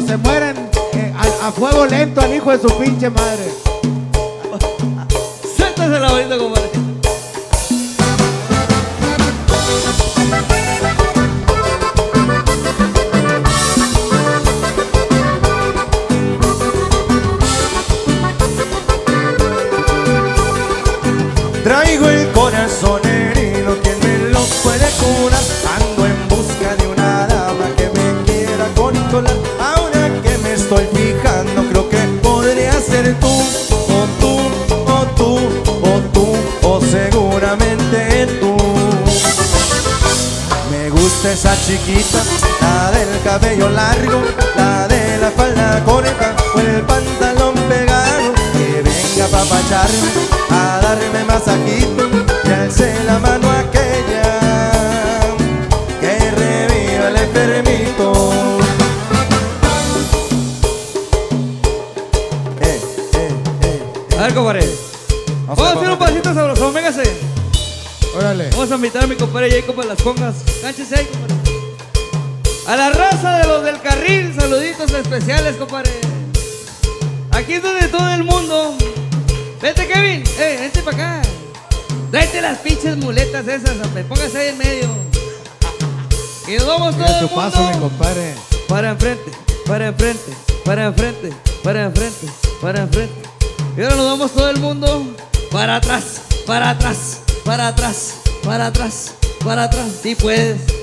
se mueran eh, a, a fuego lento al hijo de su pinche madre. Paso, mundo. mi compadre. Para enfrente, para enfrente, para enfrente, para enfrente, para enfrente. Y ahora nos vamos todo el mundo para atrás, para atrás, para atrás, para atrás, para atrás. Sí puedes.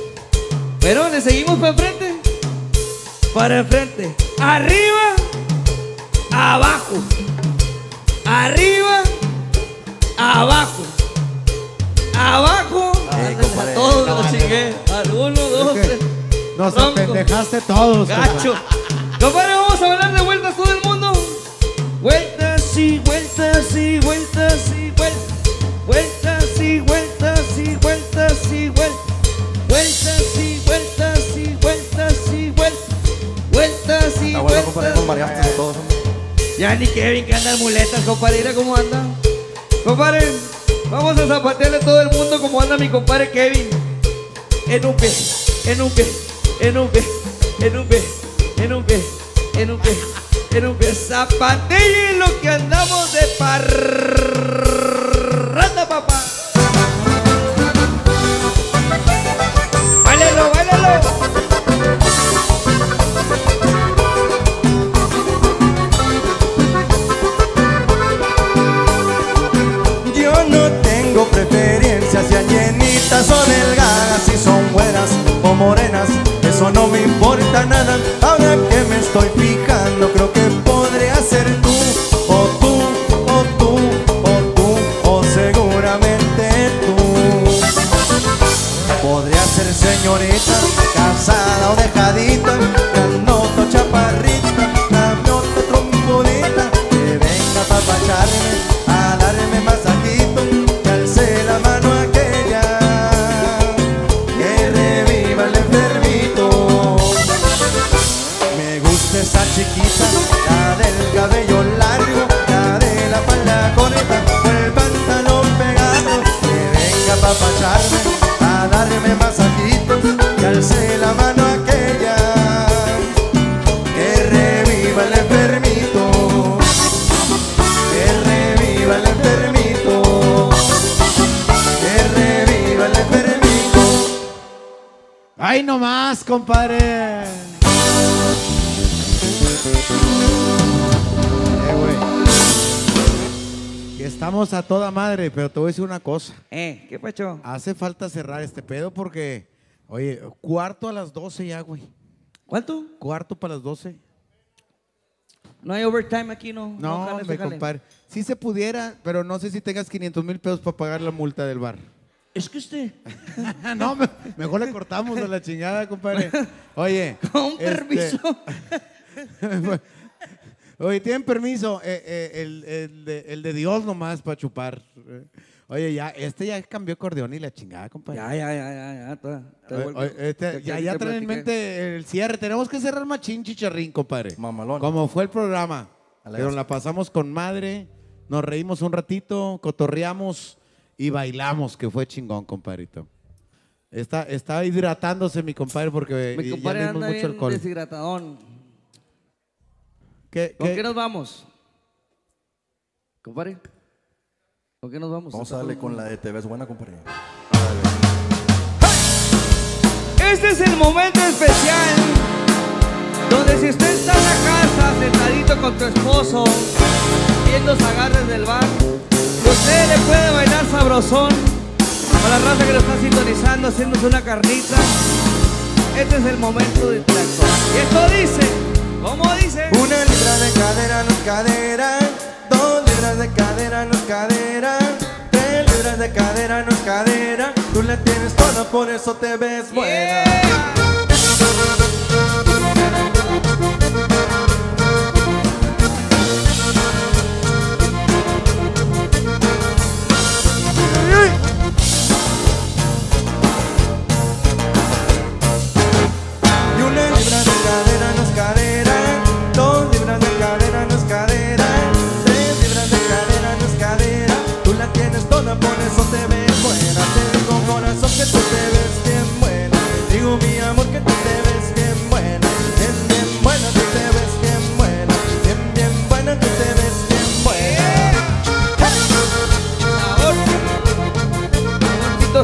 Mi compadre Kevin. En un pie, en un pie, en un pie, en un pie, en un pie, en un pie, en un pie. Zapatelle lo pero te voy a decir una cosa. Eh, ¿qué pacho? Hace falta cerrar este pedo porque, oye, cuarto a las 12 ya, güey. ¿Cuánto? Cuarto para las 12. No hay overtime aquí, no. No, jale, me compadre. Sí se pudiera, pero no sé si tengas 500 mil pesos para pagar la multa del bar. Es que usted. no, me- mejor le cortamos a la chingada, compadre. Oye. Con este- permiso. Oye, tienen permiso. eh, eh, el, el de, el de Dios nomás para chupar. Eh, Oye, ya, este ya cambió acordeón y la chingada, compadre. Ya, ya, ya, ya, ya. está- está Oye, vuelto. oye, este, Te- ya, ya traen en mente el cierre. Tenemos que cerrar machín chicharrín, compadre. Mamalón. Como fue el programa. Pero la pasamos con madre, nos reímos un ratito, cotorreamos y bailamos, que fue chingón, compadrito. Está, está hidratándose mi compadre porque Mi ya compadre dimos anda mucho bien alcohol. deshidratadón. ¿Qué- ¿Con qué- qué nos vamos? Compadre. ¿Con qué nos vamos? Vamos a darle con la de TV, es buena, compadre. Este es el momento especial donde si usted está en la casa sentadito con tu esposo viendo los agarres del bar, usted le puede bailar sabrosón a la raza que lo está sintonizando, haciéndose una carnita. Este es el momento de interactuar. Y esto dice, ¿cómo dice? Una libra de cadera no es cadera, dos libras de cadera no es cadera, tres libras de cadera no es cadera. Tú la tienes toda, por eso te ves buena.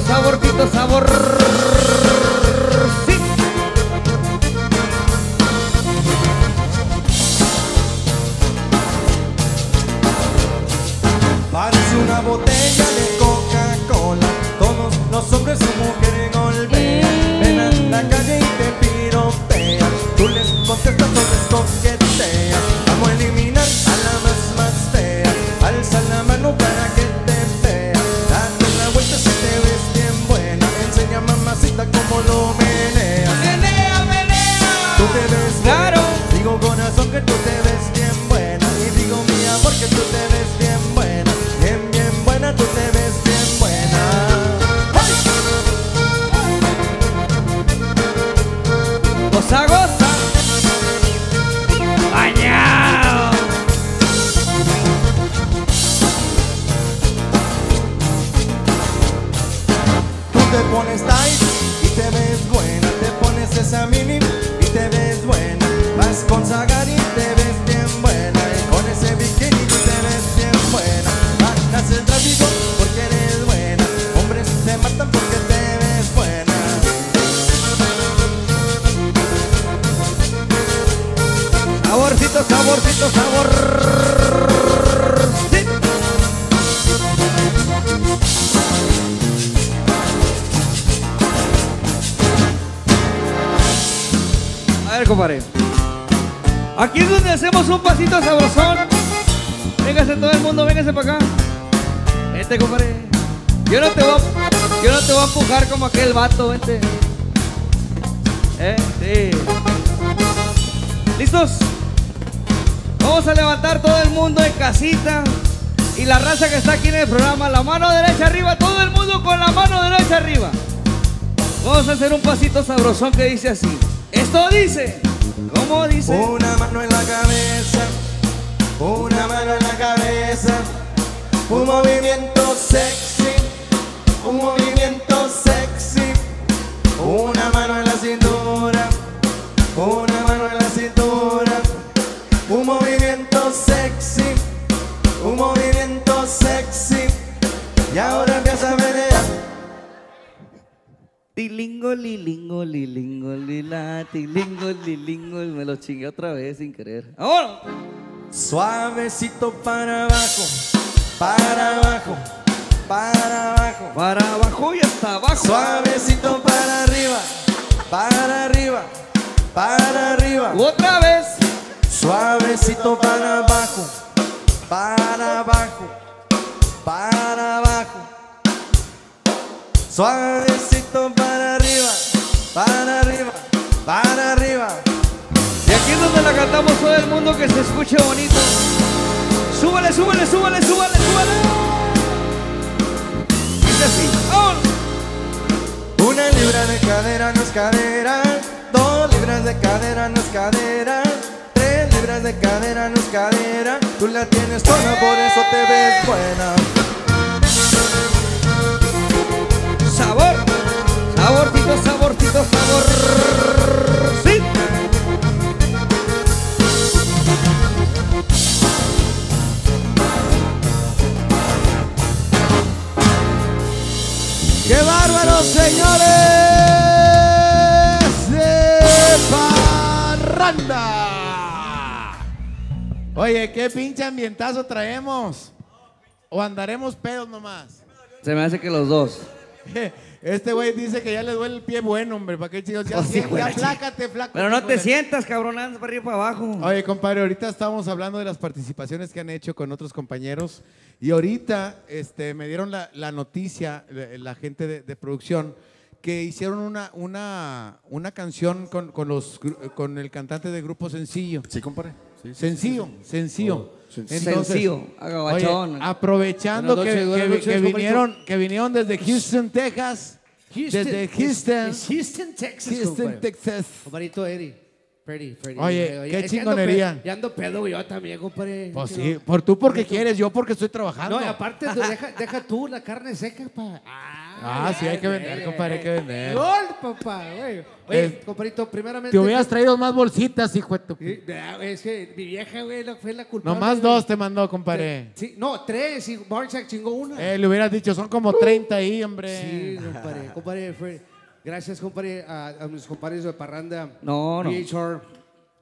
Saborcito, sabor. Compadre. Aquí es donde hacemos un pasito sabrosón. Véngase todo el mundo, véngase para acá. Vente, compadre. Yo no te voy a, yo no te voy a empujar como aquel vato, vente. ¿Eh? Sí. ¿Listos? Vamos a levantar todo el mundo en casita. Y la raza que está aquí en el programa, la mano derecha arriba, todo el mundo con la mano derecha arriba. Vamos a hacer un pasito sabrosón que dice así. Esto dice, ¿cómo dice? Una mano en la cabeza, una mano en la cabeza, un movimiento sexy, un movimiento lila, tilingo, lilingo, me lo chingué otra vez sin querer. ¡Vámonos! Suavecito para abajo, para abajo, para abajo. Para abajo y hasta abajo. Suavecito para arriba, para arriba, para arriba. Otra vez. Suavecito para abajo, para abajo, para abajo. Suavecito para arriba, para arriba, para arriba. Y aquí es donde la cantamos todo el mundo que se escuche bonito. Súbale, súbale, súbale, súbale, súbale. Dice así. ¡Vámonos! Una libra de cadera no es cadera, dos libras de cadera no es cadera, tres libras de cadera no es cadera, tú la tienes toda, por eso te ves buena. Saborcito, saborcito, sabor. Sí. ¡Qué bárbaros, señores! De Parranda. Oye, qué pinche ambientazo traemos. O andaremos pedos nomás. Se me hace que los dos. Este güey dice que ya le duele el pie bueno, hombre. ¿Para qué chicos? Ya, Oh, sí, ya, güey, ya flácate, flaco. Pero no te sientas, cabrón, andas para arriba y para abajo. Oye, compadre, ahorita estábamos hablando de las participaciones que han hecho con otros compañeros y ahorita este, me dieron la, la noticia, la, la gente de, de producción, que hicieron una, una, una canción con, con, los, gru- con el cantante de Grupo Sencillo. Sí, compadre. Sí, sí, sencillo, sí, sí. sencillo. Oh, Sencillo, agabachón. oye, aprovechando Buenas que, noches, buenas que- noches, que vinieron, que vinieron desde Houston, Texas. Houston, desde es- Houston. es Houston, Texas. Houston, compadre. Texas. Compadrito Eddie. Freddy, Freddy. Oye, qué es que ando chingonería. pe- Ya ando pedo yo también, compadre. Pues sí, por tú porque quieres, yo porque estoy trabajando. No, y aparte, tú deja, deja tú la carne seca, pa. Ah, sí, hay que vender, compadre, hay que vender. Gol, papá, güey. Oye, Eh, compadrito, primeramente. Te hubieras traído más bolsitas, hijo de tu... Sí, ah, Es que mi vieja, güey, la- fue la culpable. Nomás güey. dos te mandó, compadre. Sí, no, tres, y Barchak chingó una. Eh, le hubieras dicho, son como 30 ahí, hombre. Sí, compadre, compadre, Fred. Gracias, compadre, a, a mis compadres de Parranda. No, no. VHR,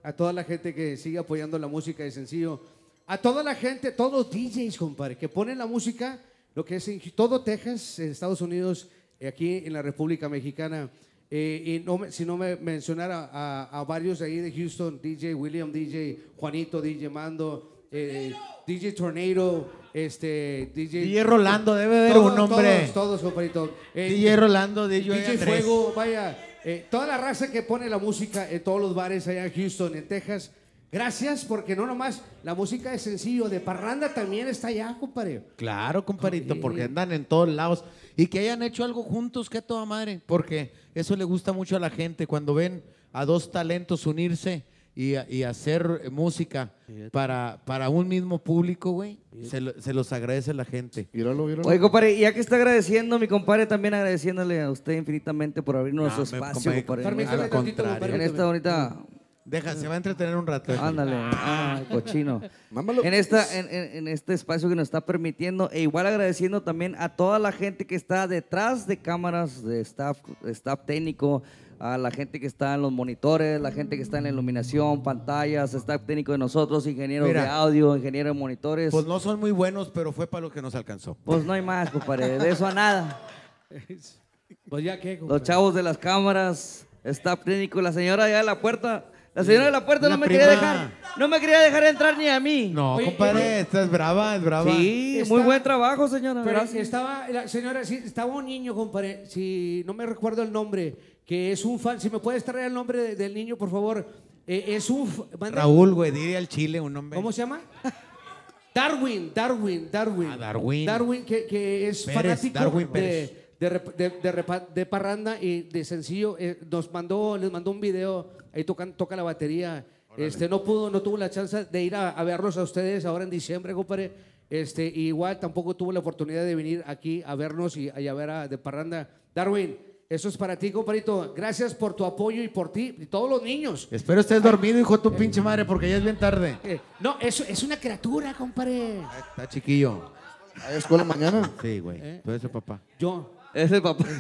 a toda la gente que sigue apoyando la música de sencillo. A toda la gente, todos los DJs, compadre, que ponen la música, lo que es en todo Texas, en Estados Unidos, y aquí en la República Mexicana. Eh, y no si no me mencionara a, a varios de ahí de Houston, DJ William, DJ Juanito, DJ Mando, eh, DJ Tornado, este, DJ... DJ Rolando, debe haber Todos, un hombre. Todos, todos, compadrito. Eh, DJ Rolando, DJ, DJ Andrés. Fuego, vaya, eh, toda la raza que pone la música en todos los bares allá en Houston, en Texas. Gracias, porque no nomás la música es sencillo, de parranda también está allá, compadre. Claro, compadrito, porque andan en todos lados. Y que hayan hecho algo juntos, que a toda madre. Porque eso le gusta mucho a la gente cuando ven a dos talentos unirse y, y hacer música para, para un mismo público, güey. Se, lo- se los agradece la gente. Oye, compadre, ya que está agradeciendo, mi compadre, también agradeciéndole a usted infinitamente por abrirnos No, su espacio, compadre, compadre. Permítame Al tantito, compadre. En esta bonita... Deja, se va a entretener un rato. Ándale, ay, cochino. En, esta, en, en- en este espacio que nos está permitiendo, e igual agradeciendo también a toda la gente que está detrás de cámaras, de staff, staff técnico, a la gente que está en los monitores, la gente que está en la iluminación, pantallas, staff técnico de nosotros, ingenieros Mira. de audio, ingenieros de monitores. Pues no son muy buenos, pero fue para lo que nos alcanzó. Pues no hay más, compadre, de eso a nada. Pues ya qué, Los chavos de las cámaras, staff técnico, la señora allá de la puerta. La señora de la puerta no me quería dejar, no me quería dejar entrar ni a mí. No, compadre, esta es brava, es brava. Sí, Está- muy buen trabajo, señora. Pero gracias. estaba, la señora, sí, estaba un niño, compadre, si no me recuerdo el nombre, que es un fan, si me puedes traer el nombre de- del niño, por favor. Eh, es un... manda- Raúl, güey, dile al chile un nombre. ¿Cómo se llama? Darwin, Darwin, Darwin. Ah, Darwin. Darwin, que, que es Pérez, fanático Darwin de, Pérez. De, rep- de- de repa- de parranda y de sencillo. eh, nos mandó, les mandó un video, ahí tocan, toca la batería. Este, no pudo, no tuvo la chance de ir a, a verlos a ustedes ahora en diciembre, compadre. Este, y igual tampoco tuvo la oportunidad de venir aquí a vernos y, y a ver a de parranda. Darwin, eso es para ti, compadrito. Gracias por tu apoyo y por ti y todos los niños. Espero estés dormido, hijo de tu pinche madre, porque ya es bien tarde. Eh, no, eso es una criatura, compadre. Está chiquillo. ¿Hay escuela mañana? Sí, güey. ¿Eh? Tú eres el papá. Yo. Es el papá.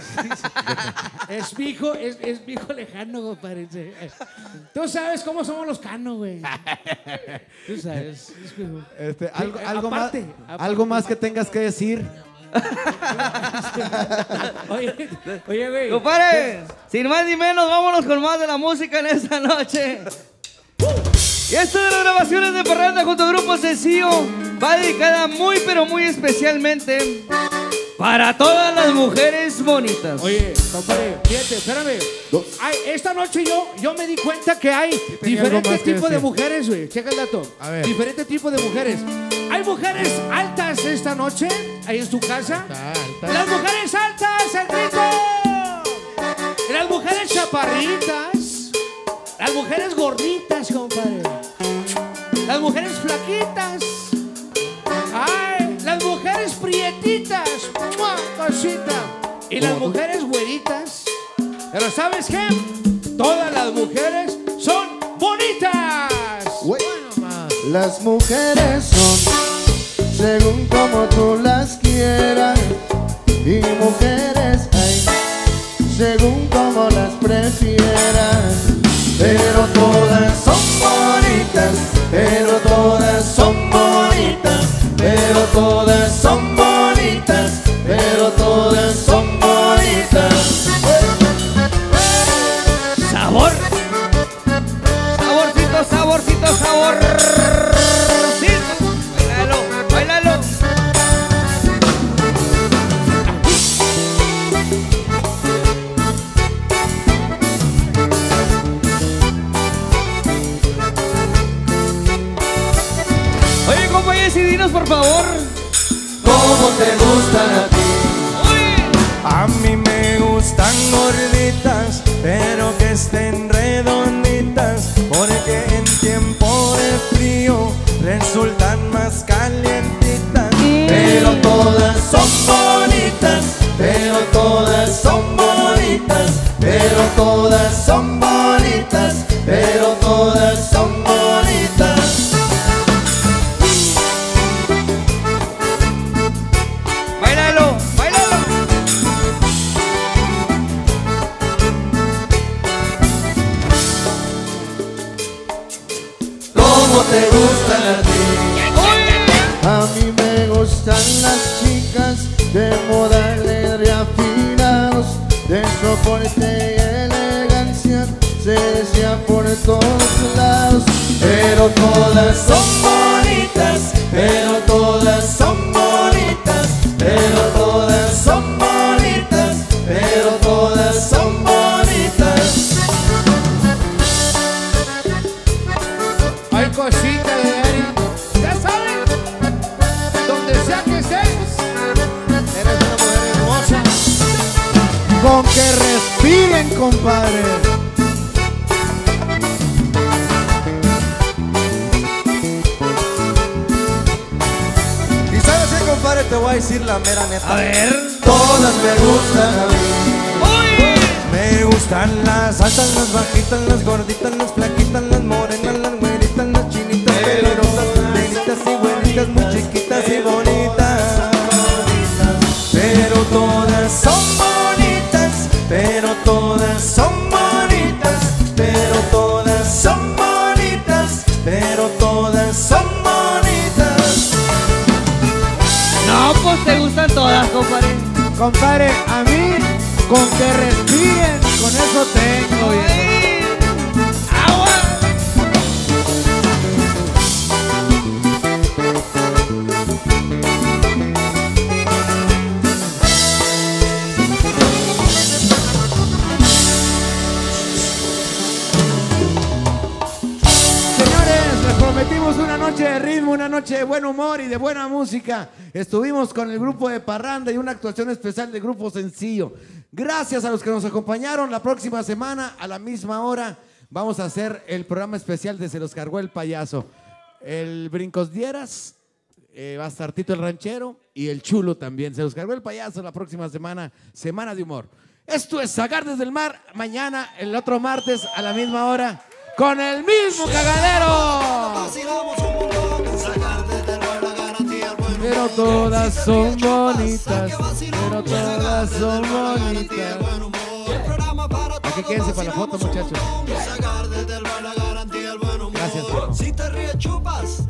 Es mi hijo, es, es mi hijo lejano, compadre. Tú sabes cómo somos los canos, güey. Tú sabes. Este, algo, algo aparte, más, aparte. algo más que tengas que decir. Oye, oye, güey. Compadre, sin más ni menos, vámonos con más de la música en esta noche. Y esta de las grabaciones de Parranda junto a Grupo Sencillo va dedicada muy pero muy especialmente para todas las mujeres bonitas. Oye, compadre, fíjate, espérame. Ay, esta noche yo, yo me di cuenta que hay diferentes tipos de mujeres, güey. Checa el dato. A ver. Diferentes tipos de mujeres. Hay mujeres altas esta noche, ahí en tu casa. Las mujeres altas, el grito. Las mujeres chaparritas. Las mujeres gorditas, compadre. Las mujeres flaquitas. Ay, Cosita. Y las mujeres güeritas. Pero ¿sabes qué? Todas las mujeres son bonitas. Las mujeres son según como tú las quieras y mujeres hay según como las prefieras. Pero todas son bonitas, pero todas son bonitas, pero todas son bonitas, Sabor. Saborcito, saborcito, saborcito. Bailalo, bailalo. Oye, compañeros, y dinos por favor. ¿Cómo te gustan? Gustan gorditas, pero que estén redonditas, porque en tiempo de frío resultan más calientitas. Pero todas son bonitas, pero todas son bonitas, pero todas son bonitas, pero todas Pero todas son bonitas, pero todas son bonitas, pero todas son bonitas, pero todas son bonitas. Hay cosita de Eric. Ya saben, donde sea que estés, eres una mujer hermosa. Con que respiren, compadre. Te voy a decir la mera neta. A ver. Todas me gustan a mí. Me gustan las altas, las bajitas, las gorditas, las flaquitas, las morenas, las güeritas, las chinitas, pelirrojas, bonitas y güeritas, muy chiquitas y bonitas. Pero todas son bonitas, pero todas son compadre. A mí, con que respiren, con eso tengo, viejo. Señores, les prometimos una noche de ritmo, una noche de buen humor y de buena música. Estuvimos con el grupo de Parranda y una actuación especial del grupo Sencillo. Gracias a los que nos acompañaron. La próxima semana, a la misma hora, vamos a hacer el programa especial de Se los cargó el payaso. El Brincos Dieras, eh, va a estar Tito el Ranchero y el Chulo también. Se los cargó el payaso la próxima semana, Semana de Humor. Esto es Sacar desde el Mar. Mañana, el otro martes, a la misma hora, con el mismo cagadero. Pero todas son bonitas, pero todas son bonitas. Aquí quédense para la foto, muchachos. Gracias. Si te ríes chupas,